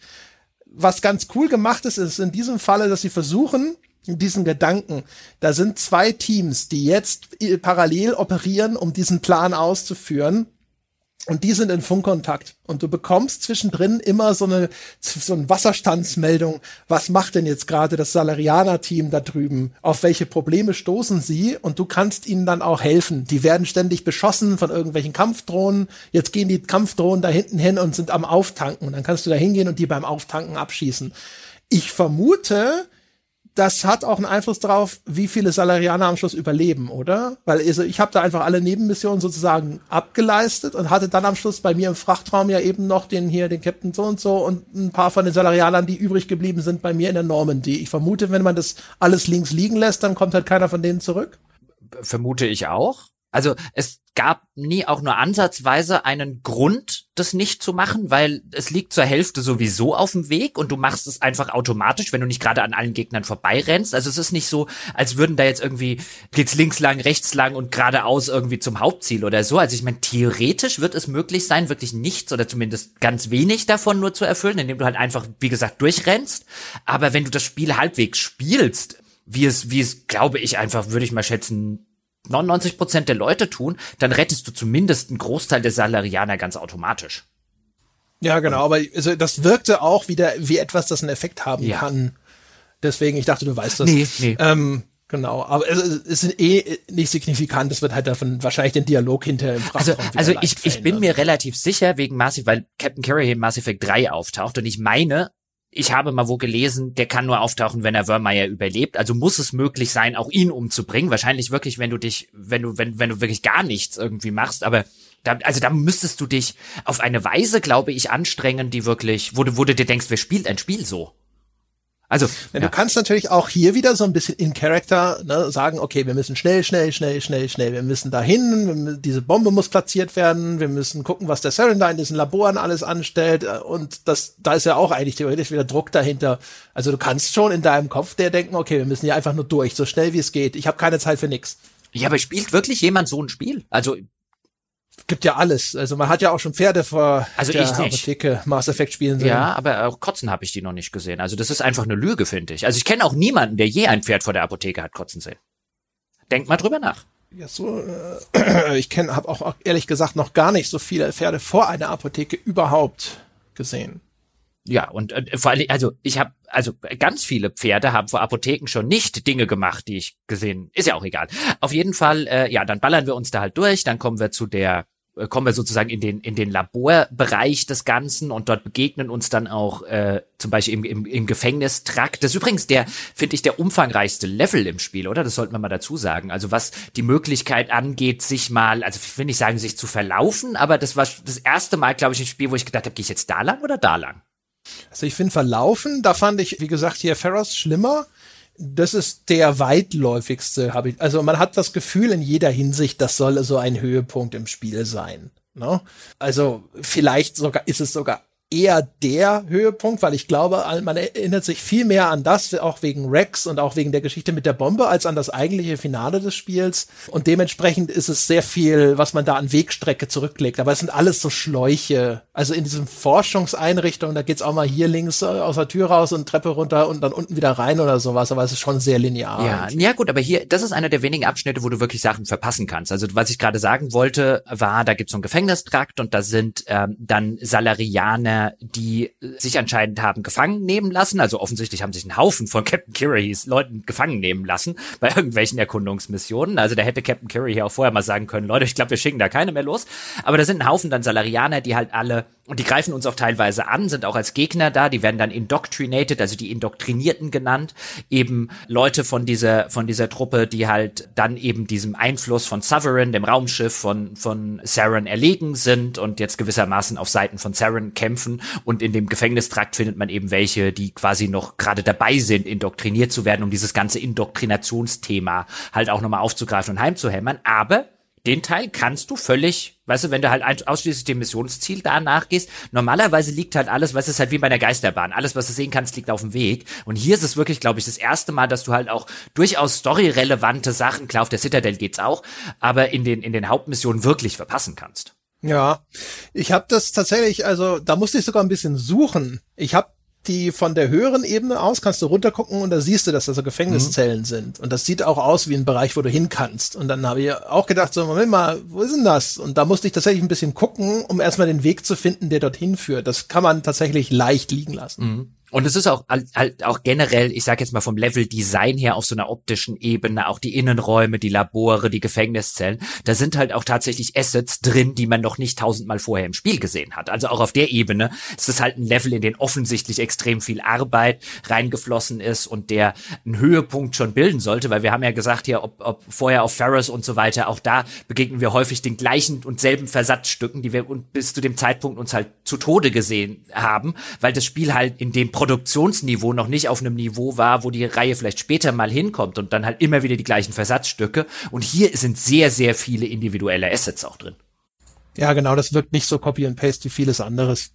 Was ganz cool gemacht ist, ist in diesem Falle, dass sie versuchen, diesen Gedanken. Da sind zwei Teams, die jetzt parallel operieren, um diesen Plan auszuführen. und die sind in Funkkontakt. Und du bekommst zwischendrin immer so eine, so eine Wasserstandsmeldung. Was macht denn jetzt gerade das Salarianer-Team da drüben? Auf welche Probleme stoßen sie? Und du kannst ihnen dann auch helfen. Die werden ständig beschossen von irgendwelchen Kampfdrohnen. Jetzt gehen die Kampfdrohnen da hinten hin und sind am Auftanken. Und dann kannst du da hingehen und die beim Auftanken abschießen. Ich vermute, das hat auch einen Einfluss darauf, wie viele Salarianer am Schluss überleben, oder? Weil also ich habe da einfach alle Nebenmissionen sozusagen abgeleistet und hatte dann am Schluss bei mir im Frachtraum ja eben noch den hier, den Captain so und so und ein paar von den Salarianern, die übrig geblieben sind bei mir in der Normandy. Ich vermute, wenn man das alles links liegen lässt, dann kommt halt keiner von denen zurück. Vermute ich auch. Also es gab nie auch nur ansatzweise einen Grund, das nicht zu machen, weil es liegt zur Hälfte sowieso auf dem Weg und du machst es einfach automatisch, wenn du nicht gerade an allen Gegnern vorbeirennst. Also es ist nicht so, als würden da jetzt irgendwie geht's links lang, rechts lang und geradeaus irgendwie zum Hauptziel oder so. Also ich meine, theoretisch wird es möglich sein, wirklich nichts oder zumindest ganz wenig davon nur zu erfüllen, indem du halt einfach, wie gesagt, durchrennst. Aber wenn du das Spiel halbwegs spielst, wie es, wie es, glaube ich, einfach, würde ich mal schätzen, 99 Prozent der Leute tun, dann rettest du zumindest einen Großteil der Salarianer ganz automatisch. Ja, genau, aber also das wirkte auch wieder wie etwas, das einen Effekt haben ja. kann. Deswegen, ich dachte, du weißt das. Nee, nee. Ähm, genau, aber es, es ist eh nicht signifikant. Es wird halt davon wahrscheinlich den Dialog hinterher im Frachtraum Also, also ich, ich bin mir relativ sicher wegen Mass Effect, weil Captain Carey in Mass Effect 3 auftaucht und ich meine, ich habe mal wo gelesen, der kann nur auftauchen, wenn er Vermeyer überlebt. Also muss es möglich sein, auch ihn umzubringen. Wahrscheinlich wirklich, wenn du dich, wenn du, wenn, wenn du wirklich gar nichts irgendwie machst. Aber da, also da müsstest du dich auf eine Weise, glaube ich, anstrengen, die wirklich, wo du, wo du dir denkst, wer spielt ein Spiel so? Also ja, du kannst natürlich auch hier wieder so ein bisschen in Character ne, sagen, okay, wir müssen schnell, schnell, schnell, schnell, schnell, wir müssen dahin, diese Bombe muss platziert werden, wir müssen gucken, was der Saren da in diesen Laboren alles anstellt und das, da ist ja auch eigentlich theoretisch wieder Druck dahinter. Also du kannst schon in deinem Kopf der denken, okay, wir müssen hier einfach nur durch, so schnell wie es geht. Ich habe keine Zeit für nix. Ja, aber spielt wirklich jemand so ein Spiel? Also gibt ja alles. Also man hat ja auch schon Pferde vor also der ich nicht. Apotheke Mass Effect spielen sehen. Ja, aber auch kotzen habe ich die noch nicht gesehen. Also das ist einfach eine Lüge, finde ich. Also ich kenne auch niemanden, der je ein Pferd vor der Apotheke hat kotzen sehen. Denk mal drüber nach. Ja, so, äh, [CLEARS THROAT] ich kenne, habe auch ehrlich gesagt noch gar nicht so viele Pferde vor einer Apotheke überhaupt gesehen. Ja, und äh, vor allem, also ich habe, also ganz viele Pferde haben vor Apotheken schon nicht Dinge gemacht, die ich gesehen. Ist ja auch egal. Auf jeden Fall, äh, ja, dann ballern wir uns da halt durch, dann kommen wir zu der kommen wir sozusagen in den in den Laborbereich des Ganzen und dort begegnen uns dann auch äh, zum Beispiel im, im, im Gefängnistrakt. Das ist übrigens der, finde ich, der umfangreichste Level im Spiel, oder? Das sollten wir mal dazu sagen. Also was die Möglichkeit angeht, sich mal, also ich will nicht sagen, sich zu verlaufen, aber das war das erste Mal, glaube ich, ein Spiel, wo ich gedacht habe, gehe ich jetzt da lang oder da lang? Also ich finde verlaufen, da fand ich, wie gesagt, hier Ferros schlimmer das ist der weitläufigste, habe ich. Also man hat das Gefühl in jeder Hinsicht, das soll so ein Höhepunkt im Spiel sein. Ne? Also vielleicht sogar ist es sogar eher der Höhepunkt, weil ich glaube, man erinnert sich viel mehr an das, auch wegen Rex und auch wegen der Geschichte mit der Bombe, als an das eigentliche Finale des Spiels. Und dementsprechend ist es sehr viel, was man da an Wegstrecke zurücklegt. Aber es sind alles so Schläuche. Also in diesem Forschungseinrichtung, da geht's auch mal hier links äh, aus der Tür raus und Treppe runter und dann unten wieder rein oder sowas. Aber es ist schon sehr linear. Ja, ja gut, aber hier, das ist einer der wenigen Abschnitte, wo du wirklich Sachen verpassen kannst. Also was ich gerade sagen wollte, war, da gibt's so einen Gefängnistrakt und da sind ähm, dann Salarianer die sich anscheinend haben gefangen nehmen lassen. Also offensichtlich haben sich ein Haufen von Captain Currys Leuten gefangen nehmen lassen bei irgendwelchen Erkundungsmissionen. Also da hätte Captain Curry hier auch vorher mal sagen können, Leute, ich glaube, wir schicken da keine mehr los. Aber da sind ein Haufen dann Salarianer, die halt alle und die greifen uns auch teilweise an, sind auch als Gegner da, die werden dann indoctrinated, also die Indoktrinierten genannt, eben Leute von dieser, von dieser Truppe, die halt dann eben diesem Einfluss von Sovereign, dem Raumschiff von, von Saren erlegen sind und jetzt gewissermaßen auf Seiten von Saren kämpfen. Und in dem Gefängnistrakt findet man eben welche, die quasi noch gerade dabei sind, indoktriniert zu werden, um dieses ganze Indoktrinationsthema halt auch nochmal aufzugreifen und heimzuhämmern, aber den Teil kannst du völlig, weißt du, wenn du halt ausschließlich dem Missionsziel da nachgehst, normalerweise liegt halt alles, was ist halt wie bei einer Geisterbahn, alles, was du sehen kannst, liegt auf dem Weg. Und hier ist es wirklich, glaube ich, das erste Mal, dass du halt auch durchaus storyrelevante Sachen, klar, auf der Citadel geht's auch, aber in den, in den Hauptmissionen wirklich verpassen kannst. Ja, ich habe das tatsächlich, also da musste ich sogar ein bisschen suchen. Ich habe die von der höheren Ebene aus kannst du runtergucken und da siehst du, dass das so Gefängniszellen mhm. sind. Und das sieht auch aus wie ein Bereich, wo du hin kannst. Und dann habe ich auch gedacht, so, Moment mal, wo ist denn das? Und da musste ich tatsächlich ein bisschen gucken, um erstmal den Weg zu finden, der dorthin führt. Das kann man tatsächlich leicht liegen lassen. Mhm. Und es ist auch halt auch generell, ich sage jetzt mal vom Level Design her auf so einer optischen Ebene, auch die Innenräume, die Labore, die Gefängniszellen, da sind halt auch tatsächlich Assets drin, die man noch nicht tausendmal vorher im Spiel gesehen hat. Also auch auf der Ebene ist es halt ein Level, in den offensichtlich extrem viel Arbeit reingeflossen ist und der einen Höhepunkt schon bilden sollte, weil wir haben ja gesagt hier, ob, ob vorher auf Ferris und so weiter, auch da begegnen wir häufig den gleichen und selben Versatzstücken, die wir bis zu dem Zeitpunkt uns halt zu Tode gesehen haben, weil das Spiel halt in dem Produktionsniveau noch nicht auf einem Niveau war, wo die Reihe vielleicht später mal hinkommt und dann halt immer wieder die gleichen Versatzstücke. Und hier sind sehr, sehr viele individuelle Assets auch drin. Ja, genau, das wirkt nicht so Copy and Paste wie vieles anderes.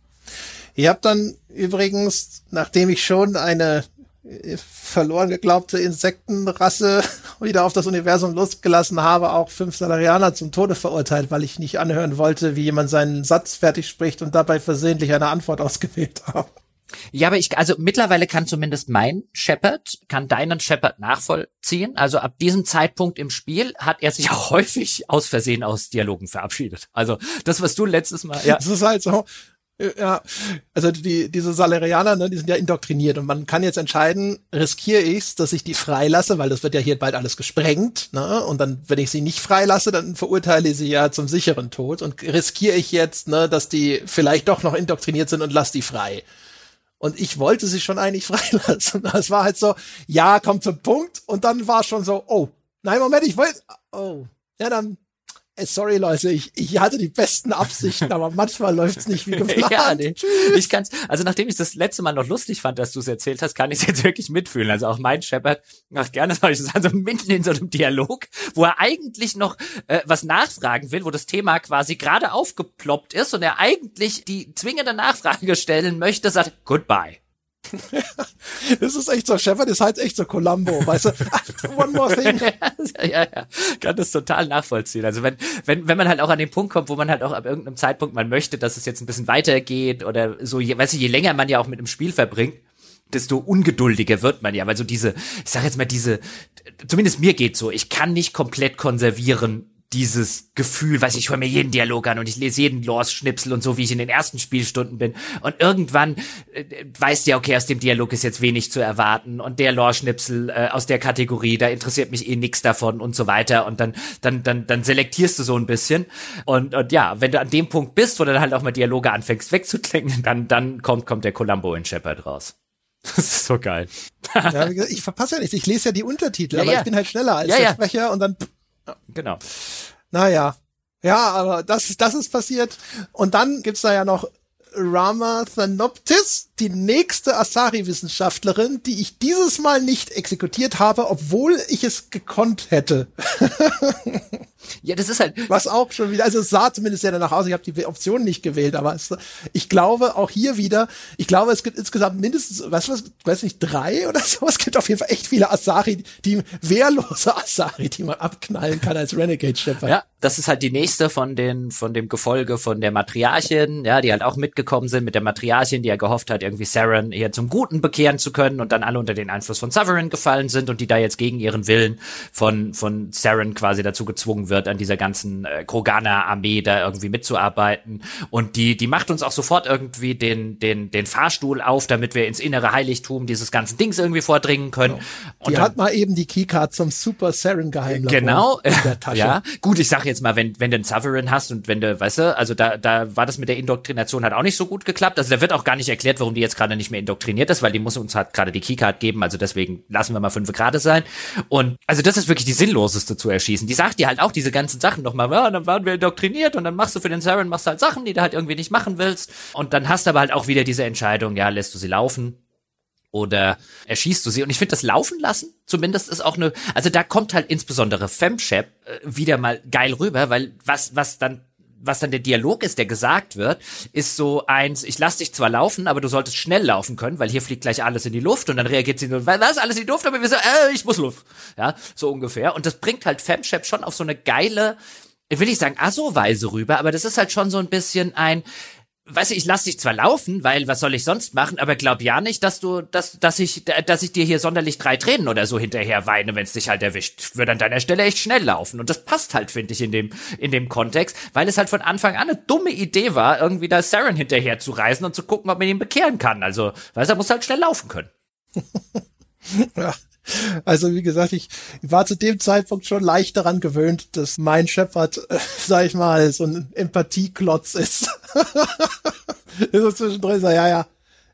Ich habe dann übrigens, nachdem ich schon eine äh, verloren geglaubte Insektenrasse [LAUGHS] wieder auf das Universum losgelassen habe, auch fünf Salarianer zum Tode verurteilt, weil ich nicht anhören wollte, wie jemand seinen Satz fertig spricht und dabei versehentlich eine Antwort ausgewählt [LAUGHS] habe. Ja, aber ich, also mittlerweile kann zumindest mein Shepard, kann deinen Shepard nachvollziehen. Also ab diesem Zeitpunkt im Spiel hat er sich auch [LAUGHS] häufig aus Versehen aus Dialogen verabschiedet. Also das, was du letztes Mal, ja. Das ist halt so, ja, also die, diese Salarianer, ne, die sind ja indoktriniert und man kann jetzt entscheiden, riskiere ich's, dass ich die freilasse, weil das wird ja hier bald alles gesprengt, ne? Und dann, wenn ich sie nicht freilasse, dann verurteile ich sie ja zum sicheren Tod und riskiere ich jetzt, ne, dass die vielleicht doch noch indoktriniert sind und lass die frei. Und ich wollte sie schon eigentlich [LAUGHS] freilassen. Das war halt so, ja, kommt zum Punkt. Und dann war schon so, oh, nein, Moment, ich wollte, oh, ja, dann sorry Leute, ich, ich hatte die besten Absichten, [LAUGHS] aber manchmal läuft's nicht wie geplant. ja, nee. Ich kann's, also nachdem ich das letzte Mal noch lustig fand, dass du es erzählt hast, kann ich jetzt wirklich mitfühlen. Also auch mein Shepard macht gerne solches, also mitten in so einem Dialog, wo er eigentlich noch äh, was nachfragen will, wo das Thema quasi gerade aufgeploppt ist und er eigentlich die zwingende Nachfrage stellen möchte, sagt Goodbye. [LAUGHS] das ist echt so, Shepard ist halt echt so Columbo, weißt du? [LAUGHS] One more thing. ja, ja, ja, kann das total nachvollziehen. Also wenn, wenn, wenn man halt auch an den Punkt kommt, wo man halt auch ab irgendeinem Zeitpunkt man möchte, dass es jetzt ein bisschen weitergeht oder so, je, weißt du, je länger man ja auch mit dem Spiel verbringt, desto ungeduldiger wird man ja, weil so diese, ich sag jetzt mal diese, zumindest mir geht's so, ich kann nicht komplett konservieren, dieses Gefühl, weiß ich, ich höre mir jeden Dialog an und ich lese jeden Lore-Schnipsel und so, wie ich in den ersten Spielstunden bin. Und irgendwann äh, weißt du ja, okay, aus dem Dialog ist jetzt wenig zu erwarten und der Lore-Schnipsel äh, aus der Kategorie, da interessiert mich eh nix davon und so weiter. Und dann, dann, dann, dann selektierst du so ein bisschen. Und, und ja, wenn du an dem Punkt bist, wo du dann halt auch mal Dialoge anfängst wegzuklingen, dann, dann kommt, kommt der Columbo in Shepard raus. [LAUGHS] Das ist so geil. ja, ich verpasse ja nichts. Ich lese ja die Untertitel, ja, aber ja. ich bin halt schneller als der Sprecher und dann Genau. Naja. Ja, aber das, das ist passiert. Und dann gibt's da ja noch Rama Thanoptis, die nächste Asari-Wissenschaftlerin, die ich dieses Mal nicht exekutiert habe, obwohl ich es gekonnt hätte. ja, das ist halt. Was auch schon wieder, also es sah zumindest sehr danach aus, ich habe die Option nicht gewählt, aber es, ich glaube auch hier wieder, ich glaube, es gibt insgesamt mindestens, du was, weiß nicht, drei oder so. Es gibt auf jeden Fall echt viele Asari, die wehrlose Asari, die man abknallen kann als Renegade-Schipper. Ja, das ist halt die nächste von den, von dem Gefolge von der Matriarchin, ja, die halt auch mitgekommen sind mit der Matriarchin, die ja gehofft hat, irgendwie Saren eher zum Guten bekehren zu können und dann alle unter den Einfluss von Sovereign gefallen sind und die da jetzt gegen ihren Willen von, von Saren quasi dazu gezwungen wird, an dieser ganzen äh, Krogana-Armee da irgendwie mitzuarbeiten. Und die, die macht uns auch sofort irgendwie den, den, den Fahrstuhl auf, damit wir ins innere Heiligtum dieses ganzen Dings irgendwie vordringen können. Genau. Die und hat mal eben die Keycard zum Super Saren Geheimlabor genau, in der [LAUGHS] Tasche. ja, gut, ich sag jetzt mal, wenn, wenn du einen Sovereign hast und wenn du, weißt du, also da, da war das mit der Indoktrination halt auch nicht so gut geklappt. Also da wird auch gar nicht erklärt, warum die jetzt gerade nicht mehr indoktriniert ist, weil die muss uns halt gerade die Keycard geben, also deswegen lassen wir mal fünf Grad sein. Und also das ist wirklich die sinnloseste zu erschießen. Die sagt dir halt auch diese ganzen Sachen nochmal, ja, dann waren wir indoktriniert und dann machst du für den Saren, machst halt Sachen, die du halt irgendwie nicht machen willst. Und dann hast du aber halt auch wieder diese Entscheidung, ja, lässt du sie laufen oder erschießt du sie. Und ich finde das Laufen lassen, zumindest ist auch eine, also da kommt halt insbesondere Femshep äh, wieder mal geil rüber, weil was, was dann was dann der Dialog ist, der gesagt wird, ist so eins, ich lass dich zwar laufen, aber du solltest schnell laufen können, weil hier fliegt gleich alles in die Luft und dann reagiert sie nur, was, alles in die Luft, aber wir so, äh, ich muss Luft. Ja, so ungefähr. Und das bringt halt Femshep schon auf so eine geile, will ich sagen, Asso-Weise rüber, aber das ist halt schon so ein bisschen ein, weißt du, ich lass dich zwar laufen, weil was soll ich sonst machen, aber glaub ja nicht, dass du, dass, dass ich, dass ich dir hier sonderlich drei Tränen oder so hinterher weine, wenn es dich halt erwischt. Würde an deiner Stelle echt schnell laufen. Und das passt halt, finde ich, in dem, in dem Kontext, weil es halt von Anfang an eine dumme Idee war, irgendwie da Saren hinterher zu reisen und zu gucken, ob man ihn bekehren kann. Also, weißt du, er muss halt schnell laufen können. [LAUGHS] ja. Also wie gesagt, ich war zu dem Zeitpunkt schon leicht daran gewöhnt, dass mein Shepard, äh, [LAUGHS] sag ich mal, so ein Empathieklotz ist. [LAUGHS] so zwischendrin so, ja, ja,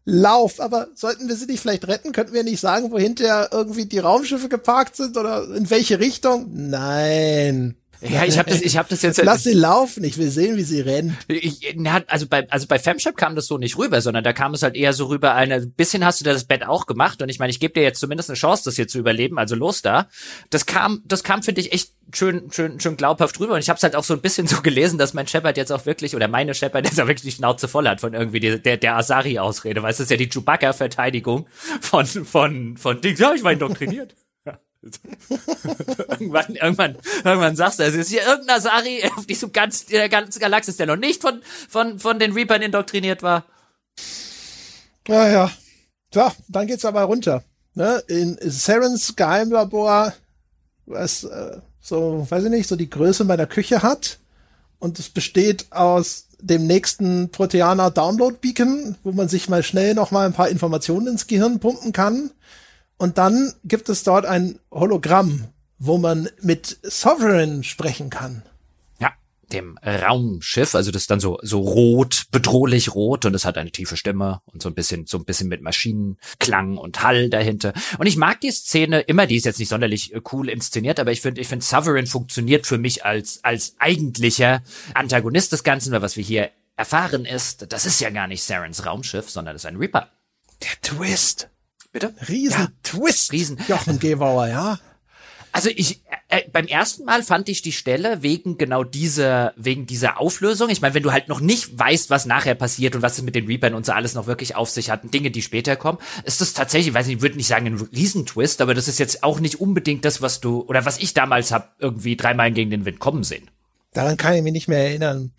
lauf. Aber sollten wir sie nicht vielleicht retten? Könnten wir nicht sagen, wo hinterher irgendwie die Raumschiffe geparkt sind oder in welche Richtung? Nein. Ja, ich habe das, ich habe das jetzt. Lass sie laufen. Ich will sehen, wie sie rennen. Ich, also bei, also bei Femshop kam das so nicht rüber, sondern da kam es halt eher so rüber. Eine bisschen hast du das Bett auch gemacht und ich meine, ich gebe dir jetzt zumindest eine Chance, das hier zu überleben. Also los da. Das kam, das kam finde ich echt schön, schön, schön glaubhaft rüber. Und ich habe es halt auch so ein bisschen [LAUGHS] so gelesen, dass mein Shepard jetzt auch wirklich oder meine Shepard jetzt auch wirklich die Schnauze voll hat von irgendwie die, der der Asari-Ausrede. Weißt du, das ist ja die Chewbacca-Verteidigung von von von Dings. Ja, ich war indoktriniert. [LAUGHS] irgendwann, irgendwann, irgendwann sagst du, es ist hier irgendein Asari auf diesem ganz, der ganzen Galaxis, der noch nicht von, von, von den Reapern indoktriniert war. Ja, ja. So, dann geht's aber runter. Ne? In Sarens Geheimlabor, was äh, so, weiß ich nicht, so die Größe meiner Küche hat. Und es besteht aus dem nächsten Proteaner Download Beacon, wo man sich mal schnell noch mal ein paar Informationen ins Gehirn pumpen kann. Und dann gibt es dort ein Hologramm, wo man mit Sovereign sprechen kann. Ja, dem Raumschiff, also das ist dann so so rot, bedrohlich rot und es hat eine tiefe Stimme und so ein bisschen so ein bisschen mit Maschinenklang und Hall dahinter. Und ich mag die Szene immer, die ist jetzt nicht sonderlich äh, cool inszeniert, aber ich finde ich finde Sovereign funktioniert für mich als als eigentlicher Antagonist des Ganzen, weil was wir hier erfahren ist, das ist ja gar nicht Sarens Raumschiff, sondern das ist ein Reaper. Der Twist. Bitte? Riesen-Twist. Ja, Riesen. Jochen Gebauer, ja. Also ich äh, beim ersten Mal fand ich die Stelle wegen genau dieser wegen dieser Auflösung. Ich meine, wenn du halt noch nicht weißt, was nachher passiert und was es mit den Reapern und so alles noch wirklich auf sich hat, Dinge, die später kommen, ist das tatsächlich, weiß nicht, ich würde nicht sagen ein Riesentwist, aber das ist jetzt auch nicht unbedingt das, was du oder was ich damals hab irgendwie dreimal gegen den Wind kommen sehen. Daran kann ich mich nicht mehr erinnern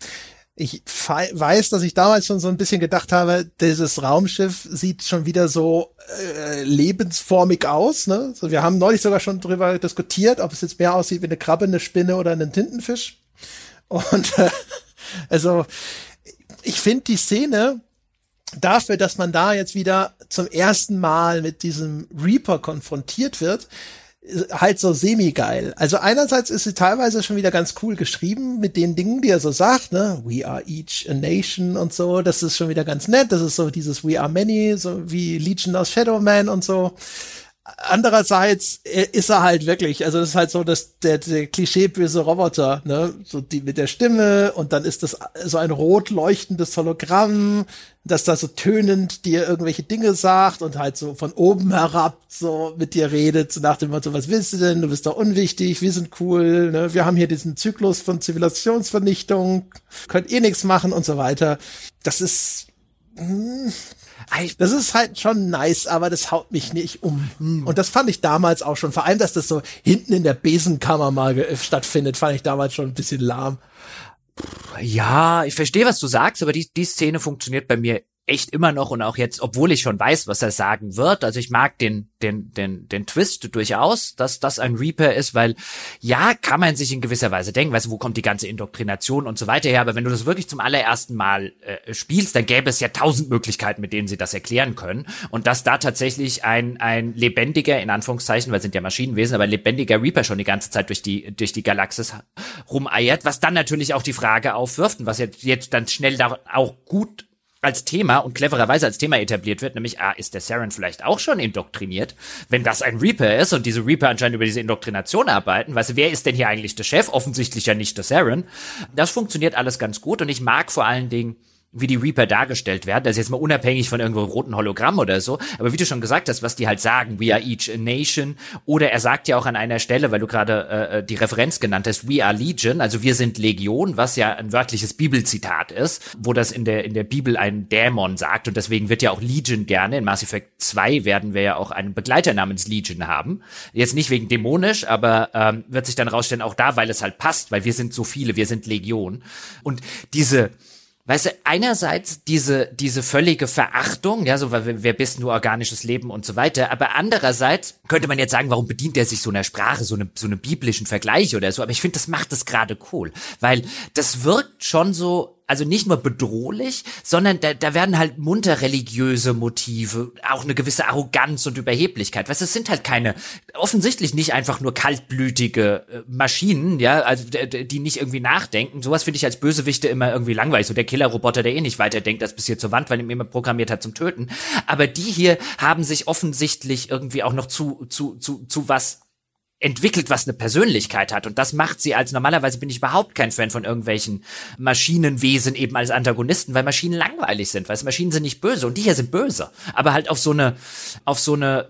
ich weiß, dass ich damals schon so ein bisschen gedacht habe, dieses Raumschiff sieht schon wieder so äh, lebensformig aus. Ne? So, wir haben neulich sogar schon drüber diskutiert, ob es jetzt mehr aussieht wie eine Krabbe, eine Spinne oder ein Tintenfisch. Und äh, also ich finde die Szene dafür, dass man da jetzt wieder zum ersten Mal mit diesem Reaper konfrontiert wird, halt so semi-geil. Also einerseits ist sie teilweise schon wieder ganz cool geschrieben mit den Dingen, die er so sagt, ne? We are each a nation und so. Das ist schon wieder ganz nett. Das ist so dieses We are many, so wie Legion of Shadowman und so. Andererseits ist er halt wirklich, also das ist halt so, dass der, der klischeeböse Roboter, ne, so die mit der Stimme und dann ist das so ein rot leuchtendes Hologramm, das da so tönend dir irgendwelche Dinge sagt und halt so von oben herab so mit dir redet, so nach dem Motto, was willst du denn? Du bist doch unwichtig, wir sind cool, ne? wir haben hier diesen Zyklus von Zivilisationsvernichtung, könnt eh nichts machen und so weiter. Das ist, hm, das ist halt schon nice, aber das haut mich nicht um. Mhm. Und das fand ich damals auch schon. Vor allem, dass das so hinten in der Besenkammer mal stattfindet, fand ich damals schon ein bisschen lahm. Ja, ich verstehe, was du sagst, aber die, die Szene funktioniert bei mir echt immer noch und auch jetzt, obwohl ich schon weiß, was er sagen wird. Also ich mag den, den, den, den Twist durchaus, dass das ein Reaper ist, weil ja, kann man sich in gewisser Weise denken, weißt du, wo kommt die ganze Indoktrination und so weiter her, aber wenn du das wirklich zum allerersten Mal äh, spielst, dann gäbe es ja tausend Möglichkeiten, mit denen sie das erklären können und dass da tatsächlich ein, ein lebendiger, in Anführungszeichen, weil sind ja Maschinenwesen, aber lebendiger Reaper schon die ganze Zeit durch die, durch die Galaxis rumeiert, was dann natürlich auch die Frage aufwirft und was jetzt, jetzt dann schnell da auch gut als Thema und clevererweise als Thema etabliert wird, nämlich, ah, ist der Saren vielleicht auch schon indoktriniert? Wenn das ein Reaper ist und diese Reaper anscheinend über diese Indoktrination arbeiten, weißt du, wer ist denn hier eigentlich der Chef? Offensichtlich ja nicht der Saren. Das funktioniert alles ganz gut und ich mag vor allen Dingen wie die Reaper dargestellt werden. Ist jetzt mal unabhängig von irgendwo roten Hologramm oder so. Aber wie du schon gesagt hast, was die halt sagen, we are each a nation. Oder er sagt ja auch an einer Stelle, weil du gerade äh, äh, die Referenz genannt hast, we are legion, also wir sind Legion, was ja ein wörtliches Bibelzitat ist, wo das in der, in der Bibel ein Dämon sagt. Und deswegen wird ja auch Legion gerne. In Mass Effect 2 werden wir ja auch einen Begleiter namens Legion haben. Jetzt nicht wegen dämonisch, aber ähm, wird sich dann rausstellen, auch da, weil es halt passt, weil wir sind so viele, wir sind Legion. Und diese Weißt du, einerseits diese, diese völlige Verachtung, ja, so, weil wer bist nur organisches Leben und so weiter, aber andererseits könnte man jetzt sagen, warum bedient er sich so einer Sprache, so einem, so einem biblischen Vergleich oder so, aber ich finde, das macht das gerade cool, weil das wirkt schon so, also nicht nur bedrohlich, sondern da, da werden halt munter religiöse Motive, auch eine gewisse Arroganz und Überheblichkeit. Weißt, es sind halt keine, offensichtlich nicht einfach nur kaltblütige äh, Maschinen, ja, also die nicht irgendwie nachdenken. Sowas finde ich als Bösewichte immer irgendwie langweilig. So der Killerroboter, der eh nicht weiterdenkt als bis hier zur Wand, weil er immer programmiert hat zum Töten. Aber die hier haben sich offensichtlich irgendwie auch noch zu, zu, zu, zu was entwickelt, was eine Persönlichkeit hat. Und das macht sie als, normalerweise bin ich überhaupt kein Fan von irgendwelchen Maschinenwesen eben als Antagonisten, weil Maschinen langweilig sind, weil Maschinen sind nicht böse und die hier sind böse. Aber halt auf so eine, auf so eine,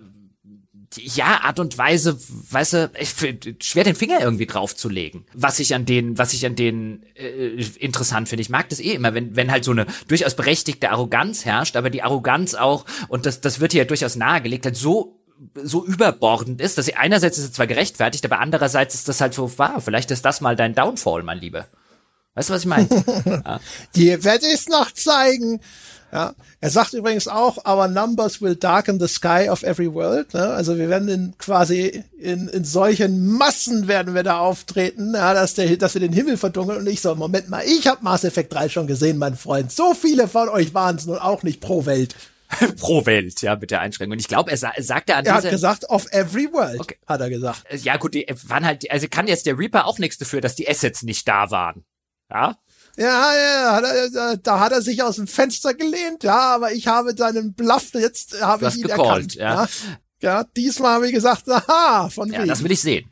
ja, Art und Weise, weißt du, ich, schwer den Finger irgendwie draufzulegen. Was ich an denen, was ich an denen äh, interessant finde. Ich mag das eh immer, wenn, wenn halt so eine durchaus berechtigte Arroganz herrscht, aber die Arroganz auch, und das, das wird hier ja durchaus nahegelegt, halt so so überbordend ist, dass sie einerseits ist es zwar gerechtfertigt, aber andererseits ist das halt so wahr. Vielleicht ist das mal dein Downfall, mein Lieber. Weißt du, was ich meine? [LAUGHS] ja. Die werde ich noch zeigen. Ja, er sagt übrigens auch, our numbers will darken the sky of every world. Ne? Also wir werden in quasi in, in solchen Massen werden wir da auftreten, ja, dass, der, dass wir den Himmel verdunkeln. Und ich so, Moment mal, ich habe Mass Effect 3 schon gesehen, mein Freund. So viele von euch waren es nun auch nicht pro Welt. [LAUGHS] pro Welt, ja, mit der Einschränkung. Und ich glaube, er sa sagte an Er hat gesagt, of every world, okay. hat er gesagt. Äh, ja, gut, die waren halt, also kann jetzt der Reaper auch nichts dafür, dass die Assets nicht da waren. Ja? Ja, ja, er, da hat er sich aus dem Fenster gelehnt, ja, aber ich habe seinen Bluff, jetzt habe ich ihn gecallt, erkannt. Ja. ja. Ja, diesmal habe ich gesagt, aha, von Ja, wegen. das will ich sehen.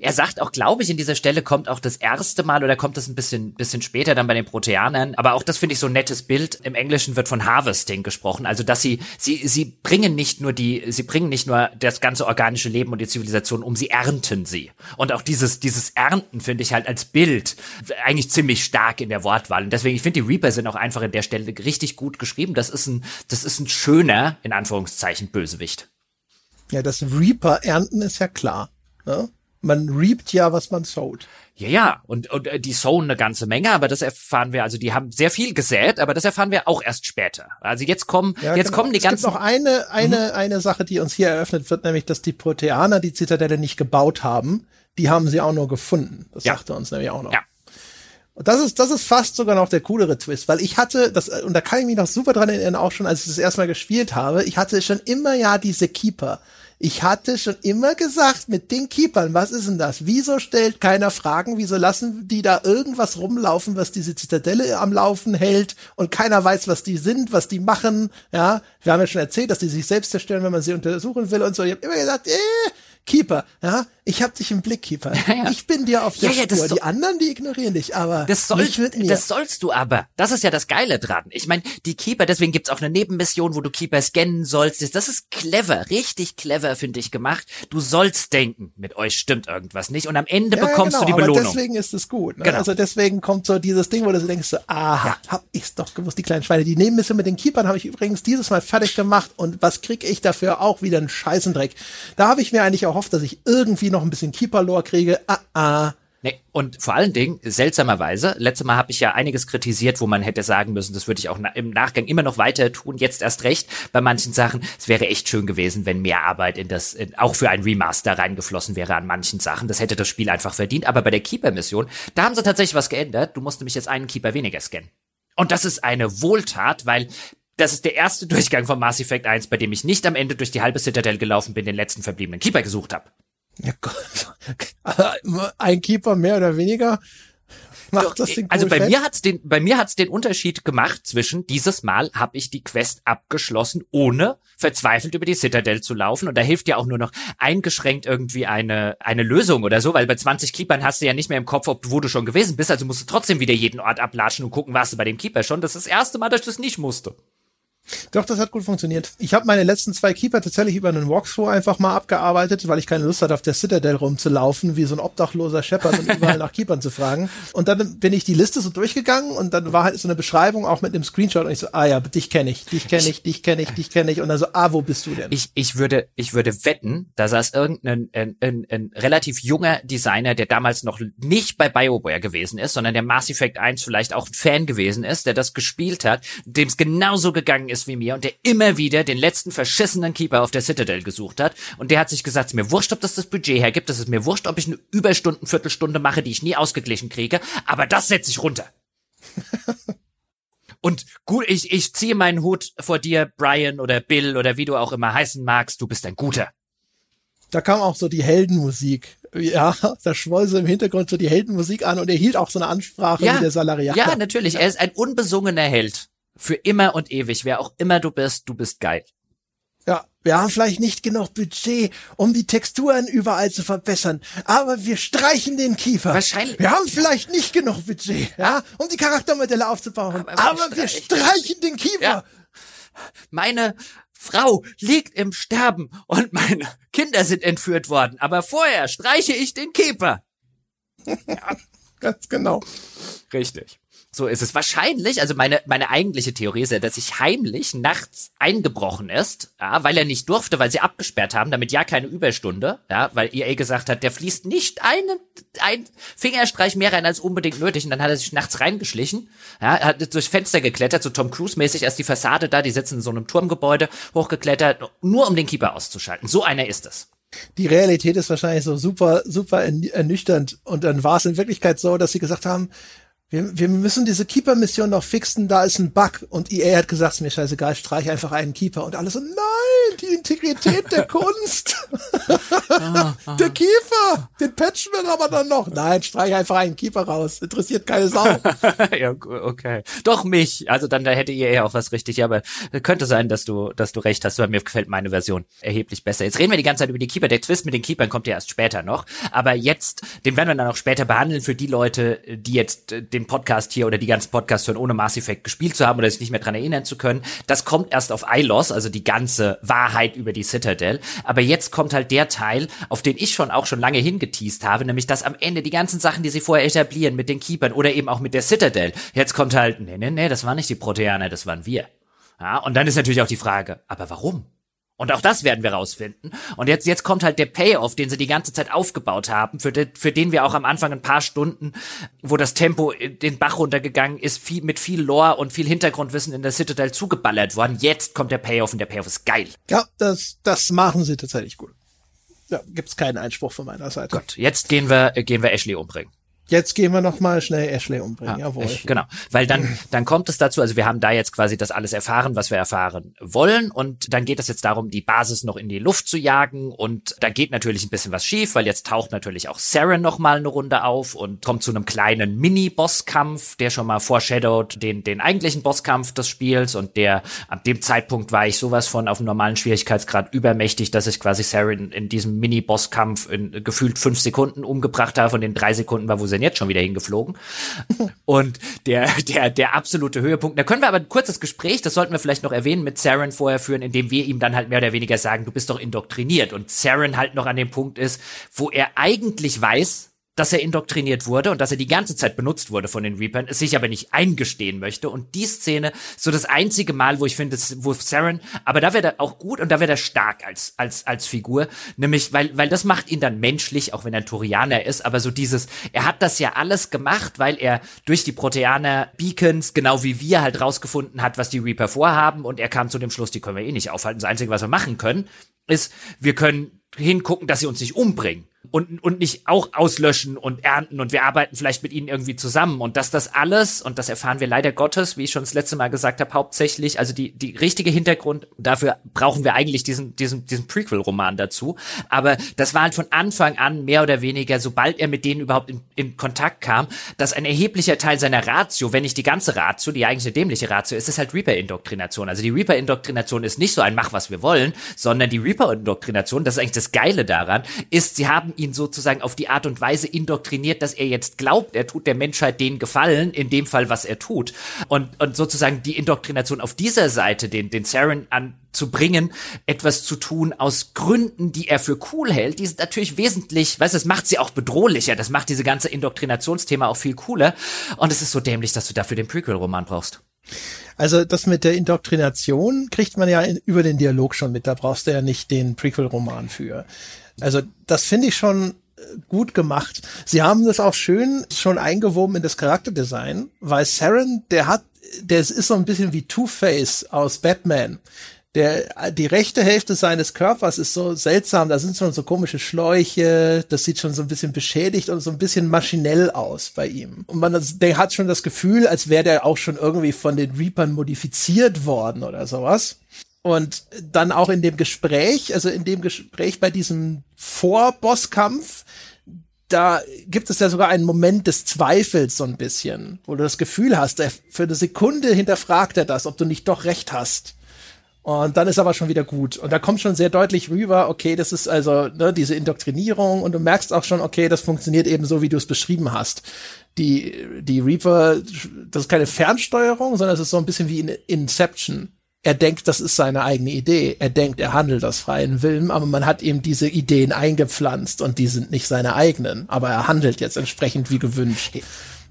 Er sagt auch, glaube ich, in dieser Stelle kommt auch das erste Mal oder kommt das ein bisschen, bisschen später dann bei den Proteanern. Aber auch das finde ich so ein nettes Bild. Im Englischen wird von Harvesting gesprochen. Also, dass sie, sie, sie bringen nicht nur die, sie bringen nicht nur das ganze organische Leben und die Zivilisation um, sie ernten sie. Und auch dieses, dieses Ernten finde ich halt als Bild eigentlich ziemlich stark in der Wortwahl. Und deswegen, ich finde, die Reaper sind auch einfach in der Stelle richtig gut geschrieben. Das ist ein, das ist ein schöner, in Anführungszeichen, Bösewicht. Ja, das Reaper ernten ist ja klar. Ne? Man reapt ja, was man sowt. Ja, ja, und, und äh, die sowen eine ganze Menge, aber das erfahren wir, also die haben sehr viel gesät, aber das erfahren wir auch erst später. Also jetzt kommen, ja, jetzt genau. kommen die es ganzen. Es gibt noch eine, eine, mhm. eine Sache, die uns hier eröffnet wird, nämlich, dass die Proteaner die Zitadelle nicht gebaut haben. Die haben sie auch nur gefunden. Das ja. sagte uns nämlich auch noch. Ja. Und das ist, das ist fast sogar noch der coolere Twist, weil ich hatte, das, und da kann ich mich noch super dran erinnern, auch schon, als ich das erstmal gespielt habe, ich hatte schon immer ja diese Keeper ich hatte schon immer gesagt, mit den Keepern, was ist denn das? Wieso stellt keiner Fragen? Wieso lassen die da irgendwas rumlaufen, was diese Zitadelle am Laufen hält und keiner weiß, was die sind, was die machen? Ja, wir haben ja schon erzählt, dass die sich selbst zerstören, wenn man sie untersuchen will und so. Ich habe immer gesagt, äh, Keeper, ja, ich hab dich im Blick, Keeper. Ja, ja. Ich bin dir auf der ja, Spur. So die anderen, die ignorieren dich, aber das, soll, nicht mit mir. das sollst du aber. Das ist ja das Geile dran. Ich meine, die Keeper, deswegen gibt's auch eine Nebenmission, wo du Keeper scannen sollst. Das ist clever, richtig clever, finde ich, gemacht. Du sollst denken, mit euch stimmt irgendwas nicht und am Ende bekommst genau, du die Belohnung. Aber deswegen ist es gut. Ne? Genau. Also deswegen kommt so dieses Ding, wo du denkst, so, aha, hab ich's doch gewusst, die kleinen Schweine. Die Nebenmission mit den Keepern habe ich übrigens dieses Mal fertig gemacht und was krieg ich dafür? Auch wieder einen Scheißendreck. Da habe ich mir eigentlich erhofft, dass ich irgendwie noch ein bisschen Keeper-Lore kriege. Ah, ah. Nee, und vor allen Dingen, seltsamerweise, letztes Mal habe ich ja einiges kritisiert, wo man hätte sagen müssen, das würde ich auch na im Nachgang immer noch weiter tun, jetzt erst recht bei manchen Sachen. Es wäre echt schön gewesen, wenn mehr Arbeit in das, in, auch für ein Remaster reingeflossen wäre an manchen Sachen. Das hätte das Spiel einfach verdient. Aber bei der Keeper-Mission, da haben sie tatsächlich was geändert. Du musst nämlich jetzt einen Keeper weniger scannen. Und das ist eine Wohltat, weil das ist der erste Durchgang von Mass Effect 1, bei dem ich nicht am Ende durch die halbe Citadel gelaufen bin, den letzten verbliebenen Keeper gesucht habe. Ja Gott. Ein Keeper mehr oder weniger. Macht das den also bei mir hat's den, bei mir hat's den Unterschied gemacht zwischen dieses Mal habe ich die Quest abgeschlossen, ohne verzweifelt über die Citadel zu laufen. Und da hilft ja auch nur noch eingeschränkt irgendwie eine, eine Lösung oder so, weil bei 20 Keepern hast du ja nicht mehr im Kopf, ob, wo du schon gewesen bist. Also musst du trotzdem wieder jeden Ort ablatschen und gucken, warst du bei dem Keeper schon. Das ist das erste Mal, dass ich das nicht musste. Doch, das hat gut funktioniert. Ich habe meine letzten zwei Keeper tatsächlich über einen Walkthrough einfach mal abgearbeitet, weil ich keine Lust hatte, auf der Citadel rumzulaufen, wie so ein obdachloser Shepherd und überall nach Keepern zu fragen. Und dann bin ich die Liste so durchgegangen und dann war halt so eine Beschreibung auch mit einem Screenshot und ich so, ah ja, dich kenne ich, dich kenne ich, dich kenne ich, dich kenne ich und dann so, ah, wo bist du denn? Ich, ich würde, ich würde wetten, da saß irgendein ein, ein, ein relativ junger Designer, der damals noch nicht bei BioWare gewesen ist, sondern der Mass Effect 1 vielleicht auch ein Fan gewesen ist, der das gespielt hat, dem es genauso gegangen ist wie mir und der immer wieder den letzten verschissenen Keeper auf der Citadel gesucht hat und der hat sich gesagt, es ist mir wurscht, ob das das Budget hergibt, es ist mir wurscht, ob ich eine Überstunden, Viertelstunde mache, die ich nie ausgeglichen kriege, aber das setze ich runter. [LAUGHS] Und gut, ich, ich ziehe meinen Hut vor dir, Brian oder Bill oder wie du auch immer heißen magst, du bist ein guter. Da kam auch so die Heldenmusik. Ja, [LAUGHS] da schwoll so im Hintergrund so die Heldenmusik an und er hielt auch so eine Ansprache ja, wie der Salariat. Ja, natürlich. Er ist ein unbesungener Held. Für immer und ewig. Wer auch immer du bist, du bist geil. Ja, wir haben vielleicht nicht genug Budget, um die Texturen überall zu verbessern, aber wir streichen den Kiefer. Wahrscheinlich. Wir haben vielleicht nicht genug Budget, ja, um die Charaktermodelle aufzubauen, aber, aber wir, streichen den Kiefer. Ja. Meine Frau liegt im Sterben und meine Kinder sind entführt worden, aber vorher streiche ich den Keeper. [LAUGHS] Ja. Ganz genau. Richtig. So ist es wahrscheinlich, also meine, meine eigentliche Theorie ist ja, dass sich heimlich nachts eingebrochen ist, ja, weil er nicht durfte, weil sie abgesperrt haben, damit ja keine Überstunde, ja, weil EA gesagt hat, der fließt nicht einen, ein Fingerstreich mehr rein als unbedingt nötig und dann hat er sich nachts reingeschlichen, ja, hat durchs Fenster geklettert, so Tom Cruise mäßig erst die Fassade da, die sitzen in so einem Turmgebäude hochgeklettert, nur um den Keeper auszuschalten. So einer ist es die Realität ist wahrscheinlich so super, super ernüchternd. Und dann war es in Wirklichkeit so, dass sie gesagt haben, wir, wir müssen diese Keeper-Mission noch fixen, da ist ein Bug. Und EA hat gesagt, mir scheißegal, streich einfach einen Keeper. Und alle so, nein, die Integrität der [LAUGHS] Kunst. der Kiefer, den patchen wir aber dann noch. Nein, streich einfach einen Keeper raus. Interessiert keine Sau. [LAUGHS] ja, okay. Doch mich. Also dann, da hätte EA auch was richtig. Aber könnte sein, dass du, dass du recht hast. Aber mir gefällt meine Version erheblich besser. Jetzt reden wir die ganze Zeit über die Keeper. Der Twist mit den Keepern kommt ja erst später noch. Aber jetzt, den werden wir dann auch später behandeln für die Leute, die jetzt den den Podcast hier oder die ganzen Podcasts hören, ohne Mass Effect gespielt zu haben oder sich nicht mehr dran erinnern zu können. Das kommt erst auf ILOS, also die ganze Wahrheit über die Citadel. Aber jetzt kommt halt der Teil, auf den ich schon auch schon lange hingeteased habe, nämlich dass am Ende die ganzen Sachen, die sie vorher etablieren mit den Keepern oder eben auch mit der Citadel, jetzt kommt halt, nee, nee, nee, das waren nicht die Proteaner, das waren wir. Ja, und dann ist natürlich auch die Frage, aber warum? Und auch das werden wir rausfinden. Und jetzt, jetzt kommt halt der Payoff, den sie die ganze Zeit aufgebaut haben, für, de, für den wir auch am Anfang ein paar Stunden, wo das Tempo den Bach runtergegangen ist, viel, mit viel Lore und viel Hintergrundwissen in der Citadel zugeballert worden. Jetzt kommt der Payoff und der Payoff ist geil. Ja, das, das machen sie tatsächlich gut. Ja, gibt's keinen Einspruch von meiner Seite. Gut, jetzt gehen wir, gehen wir Ashley umbringen. Jetzt gehen wir noch mal schnell Ashley umbringen, ja, jawohl. Genau, weil dann dann kommt es dazu, also wir haben da jetzt quasi das alles erfahren, was wir erfahren wollen. Und dann geht es jetzt darum, die Basis noch in die Luft zu jagen. Und da geht natürlich ein bisschen was schief, weil jetzt taucht natürlich auch Saren noch mal eine Runde auf und kommt zu einem kleinen Mini-Bosskampf, der schon mal foreshadowt den den eigentlichen Bosskampf des Spiels. Und der ab dem Zeitpunkt war ich sowas von auf einem normalen Schwierigkeitsgrad übermächtig, dass ich quasi Saren in diesem Mini-Bosskampf in gefühlt fünf Sekunden umgebracht habe, von den drei Sekunden war, wo sie denn jetzt schon wieder hingeflogen? Und der, der, der absolute Höhepunkt. Da können wir aber ein kurzes Gespräch, das sollten wir vielleicht noch erwähnen, mit Saren vorher führen, indem wir ihm dann halt mehr oder weniger sagen, du bist doch indoktriniert. Und Saren halt noch an dem Punkt ist, wo er eigentlich weiß, dass er indoktriniert wurde und dass er die ganze Zeit benutzt wurde von den Reapern, es sich aber nicht eingestehen möchte. Und die Szene, so das einzige Mal, wo ich finde, wo Saren, aber da wäre er auch gut und da wäre er stark als, als, als Figur. Nämlich, weil, weil das macht ihn dann menschlich, auch wenn er ein Turianer ist, aber so dieses, er hat das ja alles gemacht, weil er durch die Proteaner Beacons, genau wie wir halt rausgefunden hat, was die Reaper vorhaben und er kam zu dem Schluss, die können wir eh nicht aufhalten. Das Einzige, was wir machen können, ist, wir können hingucken, dass sie uns nicht umbringen und, und nicht auch auslöschen und ernten und wir arbeiten vielleicht mit ihnen irgendwie zusammen und dass das alles, und das erfahren wir leider Gottes, wie ich schon das letzte Mal gesagt habe, hauptsächlich, also die, die richtige Hintergrund, dafür brauchen wir eigentlich diesen, diesen, diesen Prequel-Roman dazu, aber das war halt von Anfang an mehr oder weniger, sobald er mit denen überhaupt in, in Kontakt kam, dass ein erheblicher Teil seiner Ratio, wenn nicht die ganze Ratio, die eigentlich eine dämliche Ratio ist, ist halt Reaper-Indoktrination. Also die Reaper-Indoktrination ist nicht so ein Mach, was wir wollen, sondern die Reaper-Indoktrination, das ist eigentlich das Geile daran, ist, sie haben haben ihn sozusagen auf die Art und Weise indoktriniert, dass er jetzt glaubt, er tut der Menschheit den Gefallen, in dem Fall, was er tut. Und, und sozusagen die Indoktrination auf dieser Seite, den, den Saren an zu bringen, etwas zu tun aus Gründen, die er für cool hält, die sind natürlich wesentlich, weißt du, das macht sie auch bedrohlicher, das macht diese ganze Indoktrinationsthema auch viel cooler und es ist so dämlich, dass du dafür den Prequel-Roman brauchst. Also das mit der Indoktrination kriegt man ja in, über den Dialog schon mit, da brauchst du ja nicht den Prequel-Roman für. Also das finde ich schon äh, gut gemacht. Sie haben das auch schön schon eingewoben in das Charakterdesign, weil Saren, der hat, der ist so ein bisschen wie Two-Face aus Batman der, die rechte Hälfte seines Körpers ist so seltsam, da sind schon so komische Schläuche, das sieht schon so ein bisschen beschädigt und so ein bisschen maschinell aus bei ihm. Und man, der hat schon das Gefühl, als wäre der auch schon irgendwie von den Reapern modifiziert worden oder sowas. Und dann auch in dem Gespräch, also in dem Gespräch bei diesem Vorbosskampf, da gibt es ja sogar einen Moment des Zweifels so ein bisschen, wo du das Gefühl hast, für eine Sekunde hinterfragt er das, ob du nicht doch recht hast. Und dann ist aber schon wieder gut. Und da kommt schon sehr deutlich rüber, okay, das ist also ne, diese Indoktrinierung und du merkst auch schon, okay, das funktioniert eben so, wie du es beschrieben hast. Die, die Reaper, das ist keine Fernsteuerung, sondern es ist so ein bisschen wie in Inception. Er denkt, das ist seine eigene Idee. Er denkt, er handelt aus freien Willen, aber man hat ihm diese Ideen eingepflanzt und die sind nicht seine eigenen. Aber er handelt jetzt entsprechend wie gewünscht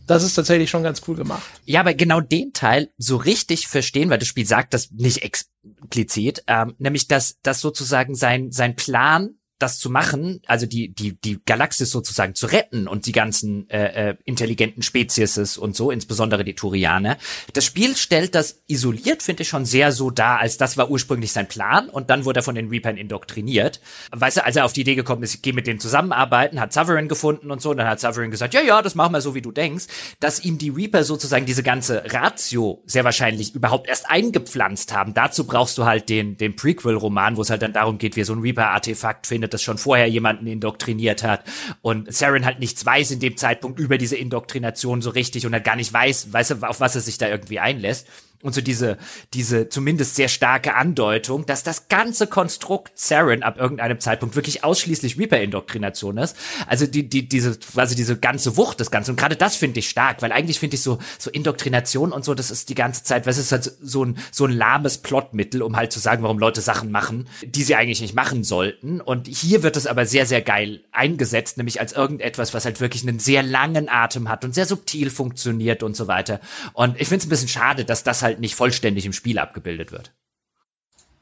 das ist tatsächlich schon ganz cool gemacht. Ja, aber genau den Teil so richtig verstehen, weil das Spiel sagt das nicht explizit, ähm, nämlich dass, dass sozusagen sein, sein Plan das zu machen, also die die die Galaxis sozusagen zu retten und die ganzen äh, äh, intelligenten Spezies und so, insbesondere die Turianer. Das Spiel stellt das isoliert, finde ich schon sehr so dar, als das war ursprünglich sein Plan und dann wurde er von den Reapern indoktriniert. Weißt du, als er auf die Idee gekommen ist, ich gehe mit denen zusammenarbeiten, hat Sovereign gefunden und so, und dann hat Sovereign gesagt, ja, ja, das machen wir so, wie du denkst, dass ihm die Reaper sozusagen diese ganze Ratio sehr wahrscheinlich überhaupt erst eingepflanzt haben. Dazu brauchst du halt den den Prequel-Roman, wo es halt dann darum geht, wie so ein Reaper-Artefakt findet findet, das schon vorher jemanden indoktriniert hat. Und Saren halt nichts weiß in dem Zeitpunkt über diese Indoktrination so richtig und er gar nicht weiß, weiß auf was er sich da irgendwie einlässt und so diese, diese zumindest sehr starke Andeutung, dass das ganze Konstrukt Saren ab irgendeinem Zeitpunkt wirklich ausschließlich Reaper-Indoktrination ist. Also die, die, diese, quasi diese ganze Wucht des Ganzen. Und gerade das finde ich stark, weil eigentlich finde ich so, so Indoktrination und so, das ist die ganze Zeit, was ist halt so ein, so ein lahmes Plotmittel, um halt zu sagen, warum Leute Sachen machen, die sie eigentlich nicht machen sollten. Und hier wird es aber sehr, sehr geil eingesetzt, nämlich als irgendetwas, was halt wirklich einen sehr langen Atem hat und sehr subtil funktioniert und so weiter. Und ich finde es ein bisschen schade, dass das halt halt nicht vollständig im Spiel abgebildet wird.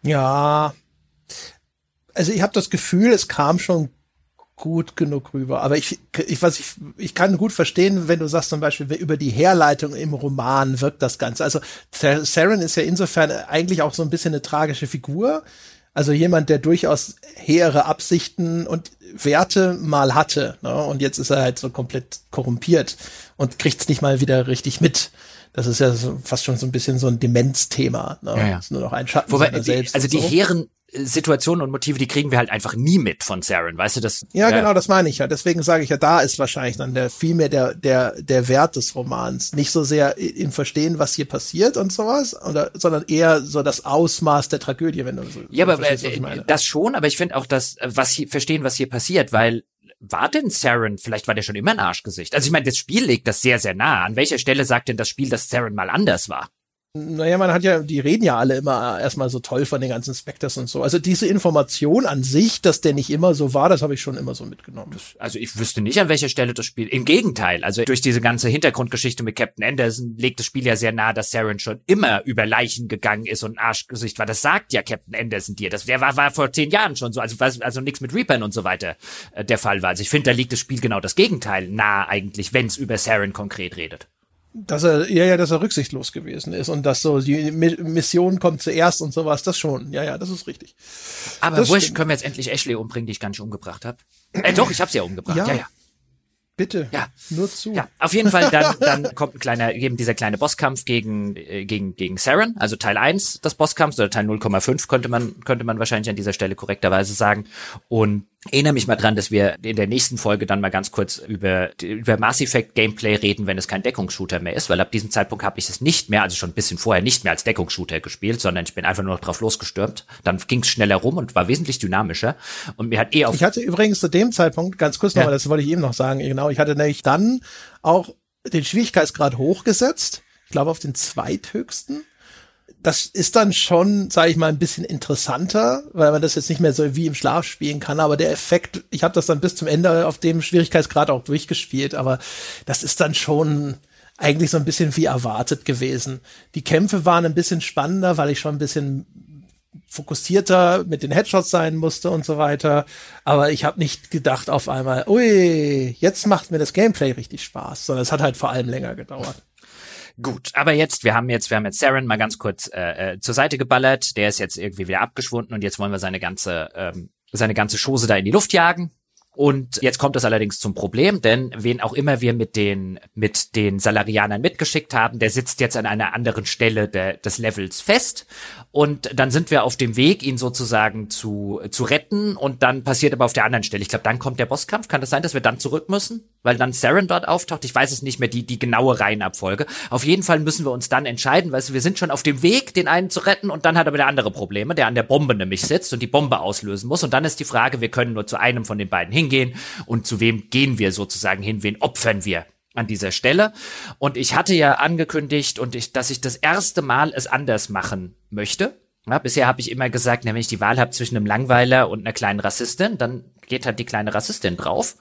Ja, also ich habe das Gefühl, es kam schon gut genug rüber. Aber ich, ich, was ich, ich kann gut verstehen, wenn du sagst zum Beispiel, über die Herleitung im Roman wirkt das Ganze. Also Saren ist ja insofern eigentlich auch so ein bisschen eine tragische Figur. Also jemand, der durchaus hehre Absichten und Werte mal hatte. Ne? Und jetzt ist er halt so komplett korrumpiert und kriegt's nicht mal wieder richtig mit. Das ist ja so, fast schon so ein bisschen so ein Demenzthema. Ne? Ja, ja. ist nur noch ein Schatten Wobei, selbst. Also die so. hehren Situationen und Motive, die kriegen wir halt einfach nie mit von Saren, weißt du das? Ja, ja, genau, das meine ich ja. Deswegen sage ich ja, da ist wahrscheinlich dann der viel mehr der der der Wert des Romans, nicht so sehr im Verstehen, was hier passiert und sowas, oder, sondern eher so das Ausmaß der Tragödie, wenn du so. Ja, aber äh, das schon, aber ich finde auch das, was hier verstehen, was hier passiert, weil war denn Saren, vielleicht war der schon immer ein Arschgesicht? Also ich meine, das Spiel legt das sehr, sehr nah. An welcher Stelle sagt denn das Spiel, dass Saren mal anders war? Naja, man hat ja, die reden ja alle immer erstmal so toll von den ganzen Spectres und so. Also diese Information an sich, dass der nicht immer so war, das habe ich schon immer so mitgenommen. Das, also ich wüsste nicht, an welcher Stelle das Spiel. Im Gegenteil, also durch diese ganze Hintergrundgeschichte mit Captain Anderson legt das Spiel ja sehr nah, dass Saren schon immer über Leichen gegangen ist und Arschgesicht war. Das sagt ja Captain Anderson dir. Das der war, war vor zehn Jahren schon so. Also, also nichts mit Reapern und so weiter äh, der Fall war. Also ich finde, da liegt das Spiel genau das Gegenteil nah eigentlich, wenn es über Saren konkret redet dass er, ja, ja, dass er rücksichtslos gewesen ist und dass so die Mission kommt zuerst und sowas, das schon. Ja, ja, das ist richtig. Aber das wurscht, können wir jetzt endlich Ashley umbringen, die ich gar nicht umgebracht habe. Äh, doch, ich habe sie ja umgebracht. Ja, ja. ja. Bitte. Ja. Nur zu. Ja, auf jeden Fall, dann, [LAUGHS] dann kommt ein kleiner, eben dieser kleine Bosskampf gegen, äh, gegen, gegen Saren, also Teil 1 des Bosskampfs oder Teil 0,5 könnte man, könnte man wahrscheinlich an dieser Stelle korrekterweise sagen. Und erinnere mich mal dran, dass wir in der nächsten Folge dann mal ganz kurz über, über Mass Effect Gameplay reden, wenn es kein Deckungsshooter mehr ist, weil ab diesem Zeitpunkt habe ich es nicht mehr, also schon ein bisschen vorher nicht mehr als Deckungsshooter gespielt, sondern ich bin einfach nur noch drauf losgestürmt. Dann ging es schneller rum und war wesentlich dynamischer und mir hat eh auf Ich hatte übrigens zu dem Zeitpunkt, ganz kurz noch, ja. das wollte ich eben noch sagen, genau, ich hatte nämlich dann auch den Schwierigkeitsgrad hochgesetzt, ich glaube auf den zweithöchsten das ist dann schon, sage ich mal, ein bisschen interessanter, weil man das jetzt nicht mehr so wie im Schlaf spielen kann. Aber der Effekt, ich habe das dann bis zum Ende auf dem Schwierigkeitsgrad auch durchgespielt, aber das ist dann schon eigentlich so ein bisschen wie erwartet gewesen. Die Kämpfe waren ein bisschen spannender, weil ich schon ein bisschen fokussierter mit den Headshots sein musste und so weiter. Aber ich habe nicht gedacht auf einmal, ui, jetzt macht mir das Gameplay richtig Spaß, sondern es hat halt vor allem länger gedauert. Gut, aber jetzt, wir haben jetzt, wir haben jetzt Saren mal ganz kurz äh, äh, zur Seite geballert. Der ist jetzt irgendwie wieder abgeschwunden und jetzt wollen wir seine ganze, ähm, seine ganze Chose da in die Luft jagen. Und jetzt kommt es allerdings zum Problem, denn wen auch immer wir mit den, mit den Salarianern mitgeschickt haben, der sitzt jetzt an einer anderen Stelle de, des Levels fest. Und dann sind wir auf dem Weg, ihn sozusagen zu, zu retten. Und dann passiert aber auf der anderen Stelle, ich glaube, dann kommt der Bosskampf. Kann das sein, dass wir dann zurück müssen? Weil dann Saren dort auftaucht. Ich weiß es nicht mehr, die, die genaue Reihenabfolge. Auf jeden Fall müssen wir uns dann entscheiden, weil wir sind schon auf dem Weg, den einen zu retten. Und dann hat aber der andere Probleme, der an der Bombe nämlich sitzt und die Bombe auslösen muss. Und dann ist die Frage, wir können nur zu einem von den beiden hingehen hingehen und zu wem gehen wir sozusagen hin, wen opfern wir an dieser Stelle. Und ich hatte ja angekündigt und ich, dass ich das erste Mal es anders machen möchte. Ja, bisher habe ich immer gesagt, wenn ich die Wahl habe zwischen einem Langweiler und einer kleinen Rassistin, dann geht halt die kleine Rassistin drauf.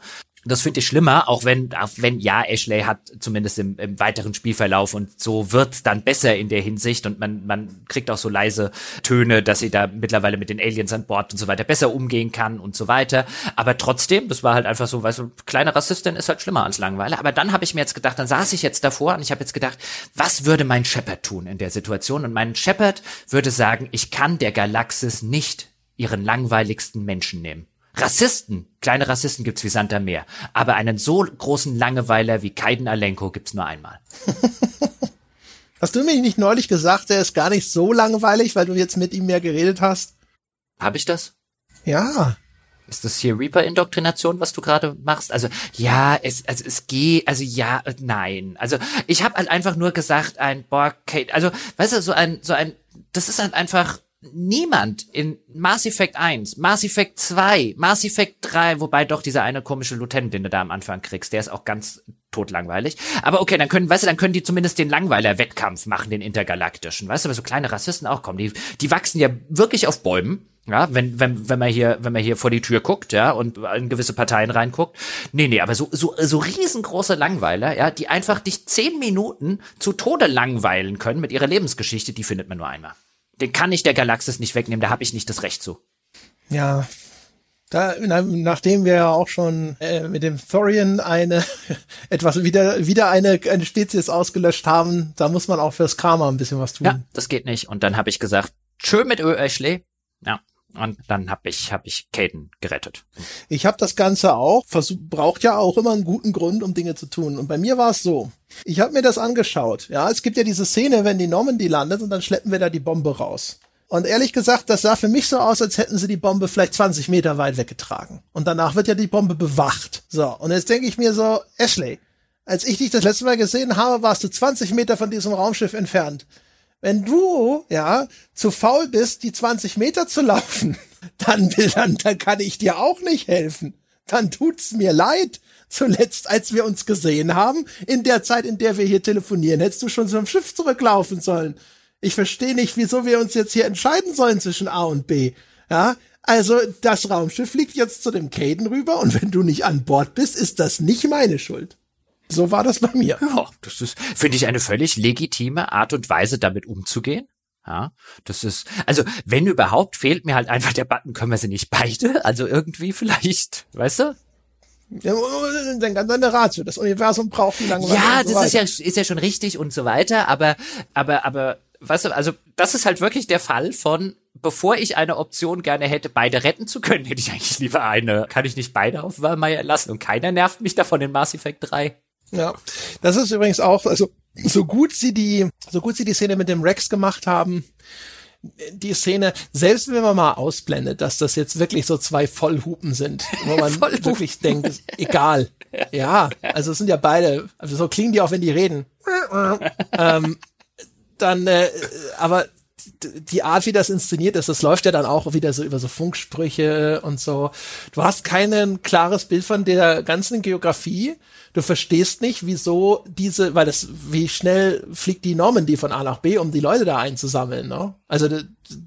Das finde ich schlimmer, auch wenn, auch wenn ja, Ashley hat zumindest im, im weiteren Spielverlauf und so wird's dann besser in der Hinsicht und man, man kriegt auch so leise Töne, dass sie da mittlerweile mit den Aliens an Bord und so weiter besser umgehen kann und so weiter. Aber trotzdem, das war halt einfach so, weißt du, kleine Rassistin ist halt schlimmer als Langweiler. Aber dann habe ich mir jetzt gedacht, dann saß ich jetzt davor und ich habe jetzt gedacht, was würde mein Shepard tun in der Situation? Und mein Shepard würde sagen, ich kann der Galaxis nicht ihren langweiligsten Menschen nehmen. Rassisten, kleine Rassisten gibt's wie Santa Meer, aber einen so großen Langeweiler wie Kaiden Alenko gibt's nur einmal. [LAUGHS] Hast du mir nicht neulich gesagt, er ist gar nicht so langweilig, weil du jetzt mit ihm mehr geredet hast? Hab ich das? Ja. Ist das hier Reaper-Indoktrination, was du gerade machst? Also ja, es, also es geht, also ja, nein. Also ich habe halt einfach nur gesagt, ein boah, Kate, also weißt du, so ein, so ein, das ist halt einfach niemand in Mass Effect 1, Mass Effect 2, Mass Effect 3, wobei doch dieser eine komische Lieutenant, den du da am Anfang kriegst, der ist auch ganz totlangweilig. Aber okay, dann können, weißt du, dann können die zumindest den Langweiler-Wettkampf machen, den intergalaktischen. Weißt du, aber so kleine Rassisten auch kommen. Die, die wachsen ja wirklich auf Bäumen. Ja, wenn, wenn, wenn man hier, wenn man hier vor die Tür guckt, ja, und in gewisse Parteien reinguckt. Nee, nee, aber so, so, so riesengroße Langweiler, ja, die einfach dich zehn Minuten zu Tode langweilen können mit ihrer Lebensgeschichte, die findet man nur einmal. Den kann ich der Galaxis nicht wegnehmen, da habe ich nicht das Recht zu. Ja, da, nachdem wir ja auch schon äh, mit dem Thorian eine [LAUGHS] etwas wieder wieder eine eine Spezies ausgelöscht haben, da muss man auch fürs Karma ein bisschen was tun. Ja, das geht nicht. Und dann habe ich gesagt, tschö mit Ö, Ashley. Ja, und dann habe ich hab ich Caden gerettet. Ich habe das Ganze auch, versuch, braucht ja auch immer einen guten Grund, um Dinge zu tun. Und bei mir war es so. Ich habe mir das angeschaut. Ja, es gibt ja diese Szene, wenn die Normandy landet und dann schleppen wir da die Bombe raus. Und ehrlich gesagt, das sah für mich so aus, als hätten sie die Bombe vielleicht 20 Meter weit weggetragen. Und danach wird ja die Bombe bewacht. So, und jetzt denke ich mir so, Ashley, als ich dich das letzte Mal gesehen habe, warst du 20 Meter von diesem Raumschiff entfernt. Wenn du, ja, zu faul bist, die 20 Meter zu laufen, [LAUGHS] dann, dann, dann kann ich dir auch nicht helfen. Dann tut's mir leid. Zuletzt, als wir uns gesehen haben, in der Zeit, in der wir hier telefonieren, hättest du schon zum Schiff zurücklaufen sollen. Ich verstehe nicht, wieso wir uns jetzt hier entscheiden sollen zwischen A und B. Ja, also das Raumschiff fliegt jetzt zu dem Caden rüber und wenn du nicht an Bord bist, ist das nicht meine Schuld. So war das bei mir. Ja, das ist, finde ich, eine völlig legitime Art und Weise, damit umzugehen. Ja, das ist, also wenn überhaupt, fehlt mir halt einfach der Button, können wir sie nicht beide? Also irgendwie vielleicht, weißt du? Ja, dann ganz eine Ratio. Das Universum braucht Langeweile. Ja, das so ist ja, ist ja schon richtig und so weiter, aber, aber, aber, weißt du, also das ist halt wirklich der Fall von, bevor ich eine Option gerne hätte, beide retten zu können, hätte ich eigentlich lieber eine. Kann ich nicht beide auf Walmeier lassen und keiner nervt mich davon in Mass Effect 3. Ja, das ist übrigens auch, also so gut sie die, so gut sie die Szene mit dem Rex gemacht haben, die Szene, selbst wenn man mal ausblendet, dass das jetzt wirklich so zwei Vollhupen sind, wo man [LAUGHS] wirklich denkt, ist egal. Ja, also es sind ja beide, also so klingen die auch, wenn die reden. [LAUGHS] ähm, dann, äh, aber die Art, wie das inszeniert ist, das läuft ja dann auch wieder so über so Funksprüche und so. Du hast kein klares Bild von der ganzen Geografie. Du verstehst nicht, wieso diese, weil das, wie schnell fliegt die Normandy von A nach B, um die Leute da einzusammeln, ne? Also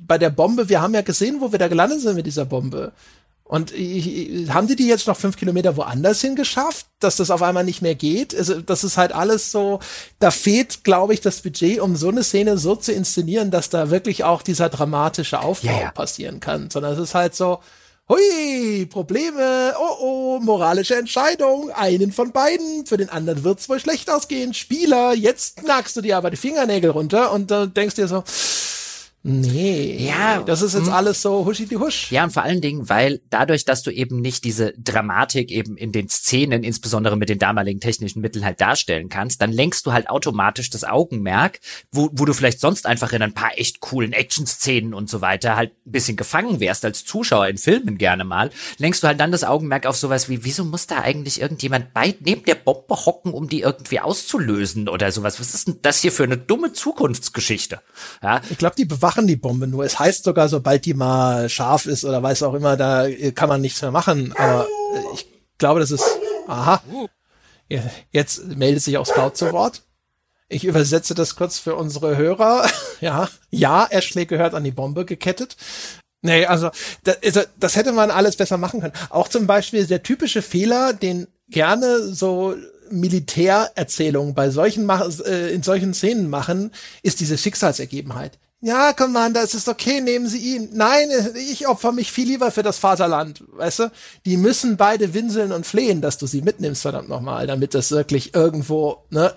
bei der Bombe, wir haben ja gesehen, wo wir da gelandet sind mit dieser Bombe. Und haben die die jetzt noch fünf Kilometer woanders hingeschafft, dass das auf einmal nicht mehr geht? Also das ist halt alles so, da fehlt, glaube ich, das Budget, um so eine Szene so zu inszenieren, dass da wirklich auch dieser dramatische Aufbau ja, ja. passieren kann. Sondern es ist halt so, hui, Probleme, oh oh, moralische Entscheidung, einen von beiden, für den anderen wird's wohl schlecht ausgehen. Spieler, jetzt knackst du dir aber die Fingernägel runter und äh, denkst dir so, Nee. Ja. Das ist jetzt. Hm. alles so huschi die husch. Ja, und vor allen Dingen, weil dadurch, dass du eben nicht diese Dramatik eben in den Szenen, insbesondere mit den damaligen technischen Mitteln halt darstellen kannst, dann lenkst du halt automatisch das Augenmerk, wo, wo du vielleicht sonst einfach in ein paar echt coolen Action-Szenen und so weiter halt ein bisschen gefangen wärst als Zuschauer in Filmen gerne mal, lenkst du halt dann das Augenmerk auf sowas wie, wieso muss da eigentlich irgendjemand bei, neben der Bombe hocken, um die irgendwie auszulösen oder sowas? Was ist denn das hier für eine dumme Zukunftsgeschichte? Ja. Ich glaube, die bewachen bewachen die Bombe nur. Es heißt sogar, sobald die mal scharf ist oder weiß auch immer, da kann man nichts mehr machen. Aber ich glaube, das ist, aha. Jetzt meldet sich auch Scout zu Wort. Ich übersetze das kurz für unsere Hörer. [LAUGHS] ja, ja, Ashley gehört an die Bombe gekettet. Nee, also das, also, das hätte man alles besser machen können. Auch zum Beispiel der typische Fehler, den gerne so Militärerzählungen bei solchen äh, in solchen Szenen machen, ist diese Schicksalsergebenheit. Ja, Commander, es ist okay, nehmen Sie ihn. Nein, ich opfer mich viel lieber für das Vaterland, weißt du? Die müssen beide winseln und flehen, dass du sie mitnimmst, verdammt nochmal, damit das wirklich irgendwo, ne,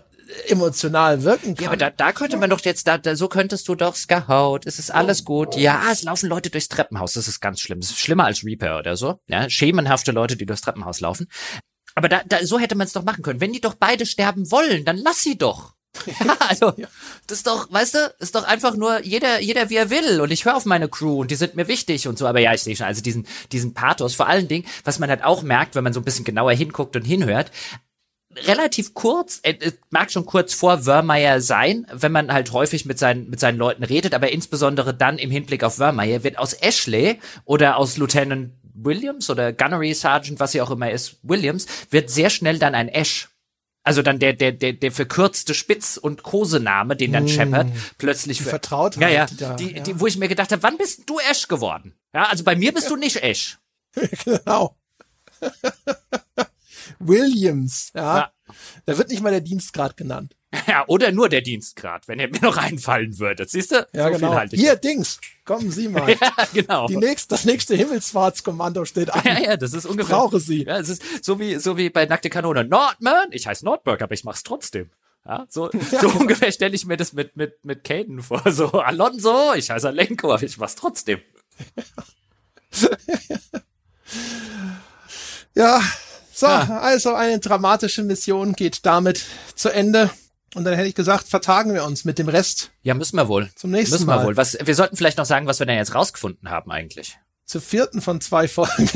emotional wirken kann. Ja, aber da, da könnte man doch jetzt, da, da so könntest du doch Scout, es ist alles gut. Ja, es laufen Leute durchs Treppenhaus, das ist ganz schlimm. Das ist schlimmer als Reaper oder so. Ja, schemenhafte Leute, die durchs Treppenhaus laufen. Aber da, da so hätte man es doch machen können. Wenn die doch beide sterben wollen, dann lass sie doch. [LAUGHS] Ja, also das ist doch, weißt du, ist doch einfach nur jeder, jeder wie er will und ich höre auf meine Crew und die sind mir wichtig und so. Aber ja, ich sehe schon, also diesen, diesen Pathos, vor allen Dingen, was man halt auch merkt, wenn man so ein bisschen genauer hinguckt und hinhört, relativ kurz, äh, es mag schon kurz vor Wörmeier sein, wenn man halt häufig mit seinen, mit seinen Leuten redet, aber insbesondere dann im Hinblick auf Wörmeier wird aus Ashley oder aus Lieutenant Williams oder Gunnery Sergeant, was sie auch immer ist, Williams, wird sehr schnell dann ein Ash. Also dann der, der, der, der verkürzte Spitz- und Kosename, den dann mm. Shepard plötzlich die vertraut Ja, ja, da, die, ja. Die, wo ich mir gedacht habe, wann bist du Ash geworden? Ja, also bei mir bist du nicht Ash. [LAUGHS] genau. [LAUGHS] Williams, ja. ja. Da wird nicht mal der Dienstgrad genannt. Ja, oder nur der Dienstgrad, wenn er mir noch einfallen würde. Siehst du? Ja, so genau. Hier, Dings, kommen Sie [LAUGHS] mal. ja, genau. Die nächste, das nächste Himmelsfahrtskommando steht an. Ja, ja, das ist ungefähr. brauche Sie. Ja, es ist so wie, so wie bei Nackte Kanone. Nordman, ich heiße Nordberg, aber ich mach's trotzdem. Ja, so, ja, [LAUGHS] so genau. ungefähr stelle ich mir das mit, mit, mit Caden vor. So, Alonso, ich heiße Alenko, aber ich mach's trotzdem. [LAUGHS] ja, so, ja. also eine dramatische Mission geht damit zu Ende. Und dann hätte ich gesagt, vertagen wir uns mit dem Rest. Ja, müssen wir wohl. Zum nächsten müssen Mal. Wir wohl. Was, wir sollten vielleicht noch sagen, was wir denn jetzt rausgefunden haben eigentlich. Zur vierten von zwei Folgen,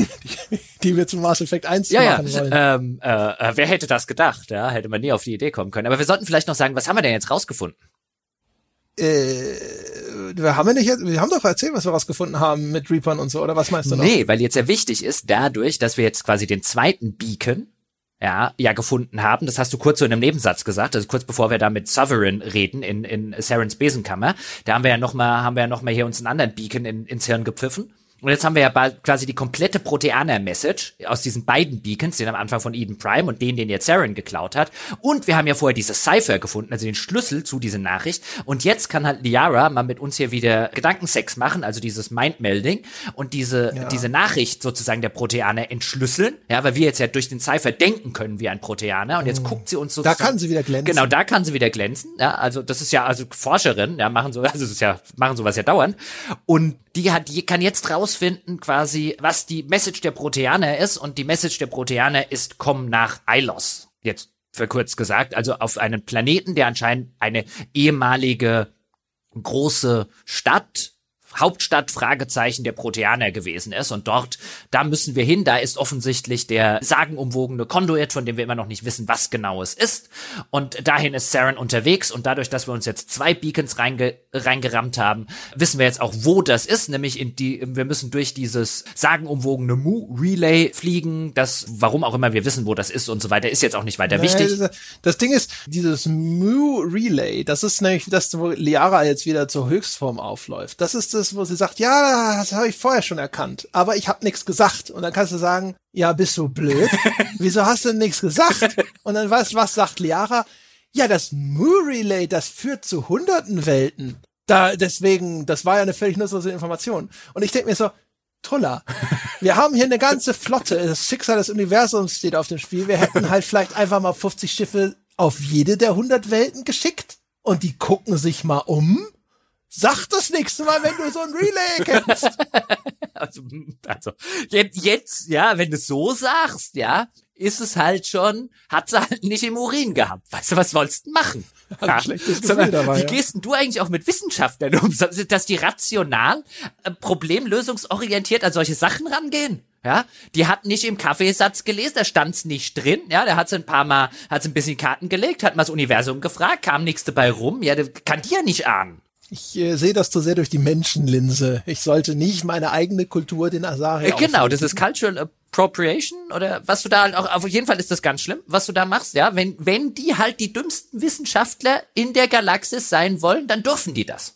die, [LAUGHS] die wir zum Mass Effect 1 ja, machen ja. wollen. Ähm, äh, wer hätte das gedacht? Ja, hätte man nie auf die Idee kommen können. Aber wir sollten vielleicht noch sagen, was haben wir denn jetzt rausgefunden? Äh, wir haben ja nicht, wir haben doch erzählt, was wir rausgefunden haben mit Reapern und so, oder was meinst du noch? Nee, weil jetzt ja wichtig ist, dadurch, dass wir jetzt quasi den zweiten Beacon ja, ja gefunden haben. Das hast du kurz so in einem Nebensatz gesagt, also kurz bevor wir da mit Sovereign reden in, in Sarens Besenkammer. Da haben wir ja noch mal, haben wir ja noch mal hier uns einen anderen Beacon in, ins Hirn gepfiffen. Und jetzt haben wir ja quasi die komplette Proteaner-Message aus diesen beiden Beacons, den am Anfang von Eden Prime und den, den jetzt Saren geklaut hat. Und wir haben ja vorher diese Cypher gefunden, also den Schlüssel zu dieser Nachricht. Und jetzt kann halt Liara mal mit uns hier wieder Gedankensex machen, also dieses Mind-Melding und diese, ja. diese Nachricht sozusagen der Proteaner entschlüsseln. Ja, weil wir jetzt ja durch den Cypher denken können wie ein Proteaner. Und jetzt mhm. guckt sie uns sozusagen. Da kann sie wieder glänzen. Genau, da kann sie wieder glänzen. Ja, also das ist ja, also Forscherin, ja, machen so, [LAUGHS] also das ist ja, machen sowas ja dauernd. Und die hat, die kann jetzt rausfinden quasi, was die Message der Proteaner ist und die Message der Proteaner ist, komm nach Ilos. Jetzt verkürzt gesagt, also auf einen Planeten, der anscheinend eine ehemalige große Stadt Hauptstadt Fragezeichen der Proteaner gewesen ist. Und dort, da müssen wir hin, da ist offensichtlich der sagenumwogene Konduit, von dem wir immer noch nicht wissen, was genau es ist. Und dahin ist Saren unterwegs. Und dadurch, dass wir uns jetzt zwei Beacons reinge reingerammt haben, wissen wir jetzt auch, wo das ist, nämlich in die, wir müssen durch dieses sagenumwogene Mu-Relay fliegen, das, warum auch immer wir wissen, wo das ist und so weiter, ist jetzt auch nicht weiter wichtig. Das Ding ist, dieses Mu-Relay, das ist nämlich das, wo Liara jetzt wieder zur Höchstform aufläuft. Das ist das, wo sie sagt, ja, das habe ich vorher schon erkannt, aber ich habe nichts gesagt. Und dann kannst du sagen, ja, bist du blöd? [LAUGHS] Wieso hast du nichts gesagt? Und dann weißt du, was sagt Liara? Ja, das Mu-Relay, das führt zu hunderten Welten. Da, deswegen, das war ja eine völlig nutzlose Information. Und ich denke mir so, Trulla. [LAUGHS] Wir haben hier eine ganze Flotte. Das Schicksal des Universums steht auf dem Spiel. Wir hätten halt vielleicht einfach mal 50 Schiffe auf jede der 100 Welten geschickt. Und die gucken sich mal um. Sag das nächste Mal, wenn du so ein Relay kennst. [LAUGHS] also, also jetzt, jetzt, ja, wenn du es so sagst, ja, ist es halt schon, hat sie halt nicht im Urin gehabt. Weißt du, was sollst du machen? Ja. Sondern, dabei, wie ja. gehst denn du eigentlich auch mit Wissenschaftlern um? Dass die rational, äh, problemlösungsorientiert an solche Sachen rangehen? Ja, die hat nicht im Kaffeesatz gelesen, da stand's nicht drin. Ja, der hat ein paar Mal, hat ein bisschen Karten gelegt, hat mal das Universum gefragt, kam nichts dabei rum. Ja, der kann die ja nicht ahnen. Ich äh, sehe das zu sehr durch die Menschenlinse. Ich sollte nicht meine eigene Kultur den Asari. Äh, genau, das ist Cultural Appropriation oder was du da halt auch, auf jeden Fall ist das ganz schlimm, was du da machst, ja. Wenn, wenn die halt die dümmsten Wissenschaftler in der Galaxis sein wollen, dann dürfen die das.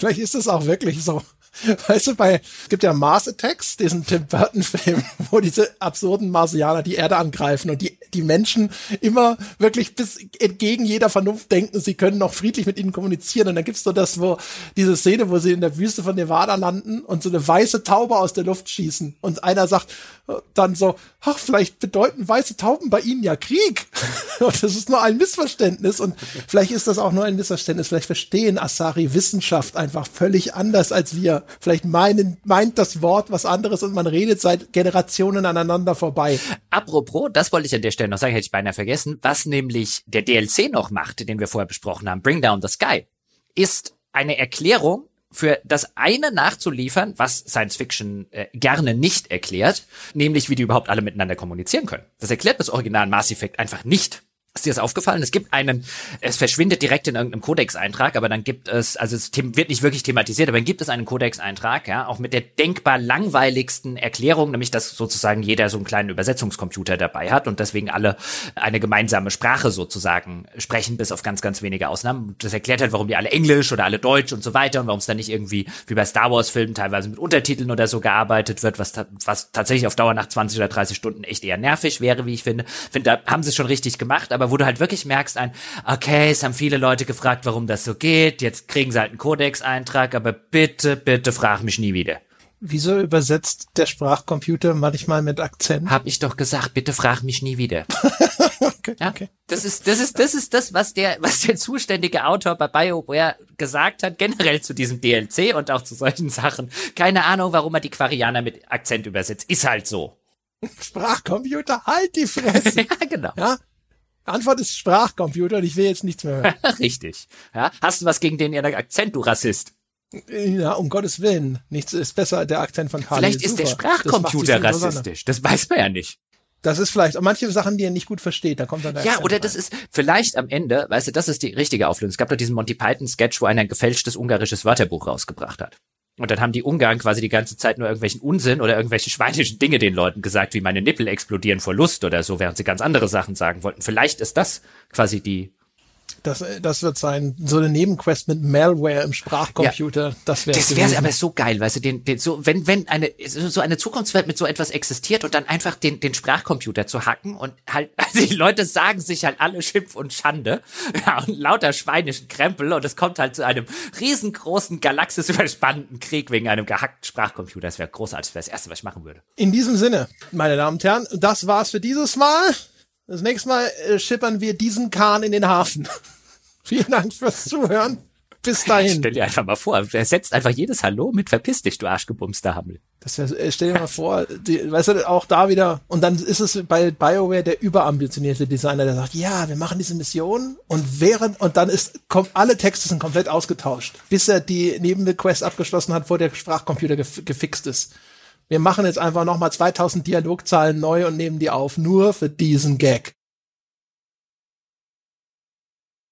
Vielleicht ist es auch wirklich so. [LAUGHS] Weißt du, bei, es gibt ja Mars Attacks, diesen Tim Burton Film, [LAUGHS] wo diese absurden Marsianer die Erde angreifen und die, die Menschen immer wirklich bis entgegen jeder Vernunft denken, sie können noch friedlich mit ihnen kommunizieren. Und dann gibt's so das, wo, diese Szene, wo sie in der Wüste von Nevada landen und so eine weiße Taube aus der Luft schießen. Und einer sagt äh, dann so, ach, vielleicht bedeuten weiße Tauben bei ihnen ja Krieg. [LAUGHS] und das ist nur ein Missverständnis. Und vielleicht ist das auch nur ein Missverständnis. Vielleicht verstehen Asari Wissenschaft einfach völlig anders als wir vielleicht meinen, meint das Wort was anderes und man redet seit Generationen aneinander vorbei. Apropos, das wollte ich an der Stelle noch sagen, hätte ich beinahe vergessen, was nämlich der DLC noch macht, den wir vorher besprochen haben, Bring Down the Sky, ist eine Erklärung für das eine nachzuliefern, was Science Fiction äh, gerne nicht erklärt, nämlich wie die überhaupt alle miteinander kommunizieren können. Das erklärt das Original Mass Effect einfach nicht. Ist dir das aufgefallen? Es gibt einen, es verschwindet direkt in irgendeinem Codex-Eintrag, aber dann gibt es, also es wird nicht wirklich thematisiert, aber dann gibt es einen Codex-Eintrag, ja, auch mit der denkbar langweiligsten Erklärung, nämlich dass sozusagen jeder so einen kleinen Übersetzungscomputer dabei hat und deswegen alle eine gemeinsame Sprache sozusagen sprechen, bis auf ganz, ganz wenige Ausnahmen. Das erklärt halt, warum die alle Englisch oder alle Deutsch und so weiter und warum es dann nicht irgendwie wie bei Star Wars-Filmen teilweise mit Untertiteln oder so gearbeitet wird, was, was tatsächlich auf Dauer nach 20 oder 30 Stunden echt eher nervig wäre, wie ich finde. Finde, da haben sie es schon richtig gemacht, aber wo du halt wirklich merkst, ein, okay, es haben viele Leute gefragt, warum das so geht, jetzt kriegen sie halt einen Codex-Eintrag, aber bitte, bitte frag mich nie wieder. Wieso übersetzt der Sprachcomputer manchmal mit Akzent? Hab ich doch gesagt, bitte frag mich nie wieder. [LAUGHS] okay, ja? okay. Das ist, das ist, das ist das, was der, was der zuständige Autor bei BioWare gesagt hat, generell zu diesem DLC und auch zu solchen Sachen. Keine Ahnung, warum er die Quarianer mit Akzent übersetzt. Ist halt so. Sprachcomputer, halt die Fresse. [LAUGHS] ja, genau. Ja, Antwort ist Sprachcomputer und ich will jetzt nichts mehr hören. [LAUGHS] Richtig. Ja, hast du was gegen den Akzent, du Rassist? Ja, um Gottes Willen. Nichts ist besser, der Akzent von Kali. Vielleicht ist super. der Sprachcomputer rassistisch. Das weiß man ja nicht. Das ist vielleicht, manche Sachen, die er nicht gut versteht, da kommt dann der Ja, oder rein. das ist vielleicht am Ende, weißt du, das ist die richtige Auflösung. Es gab doch diesen Monty Python Sketch, wo einer ein gefälschtes ungarisches Wörterbuch rausgebracht hat. Und dann haben die Ungarn quasi die ganze Zeit nur irgendwelchen Unsinn oder irgendwelche schweinischen Dinge den Leuten gesagt, wie meine Nippel explodieren vor Lust oder so, während sie ganz andere Sachen sagen wollten. Vielleicht ist das quasi die das, das wird sein, so eine Nebenquest mit Malware im Sprachcomputer. Ja, das wäre Das wäre aber so geil, weißt du, den, den, so, wenn, wenn eine, so eine Zukunftswelt mit so etwas existiert und dann einfach den, den Sprachcomputer zu hacken und halt, [LAUGHS] also die Leute sagen sich halt alle Schimpf und Schande, ja, und lauter schweinischen Krempel und es kommt halt zu einem riesengroßen, galaxisüberspannenden Krieg wegen einem gehackten Sprachcomputer. Das wäre großartig, das wäre das Erste, was ich machen würde. In diesem Sinne, meine Damen und Herren, das war's für dieses Mal. Das nächste Mal äh, schippern wir diesen Kahn in den Hafen. Vielen Dank fürs Zuhören. Bis dahin. Stell dir einfach mal vor, er setzt einfach jedes Hallo mit Verpiss dich, du arschgebumster Hammel. Das wär, äh, stell dir mal vor, die, weißt du, auch da wieder, und dann ist es bei BioWare der überambitionierte Designer, der sagt, ja, wir machen diese Mission und während, und dann ist, kommt, alle Texte sind komplett ausgetauscht, bis er die neben der Quest abgeschlossen hat, wo der Sprachcomputer gef gefixt ist. Wir machen jetzt einfach nochmal 2000 Dialogzahlen neu und nehmen die auf, nur für diesen Gag.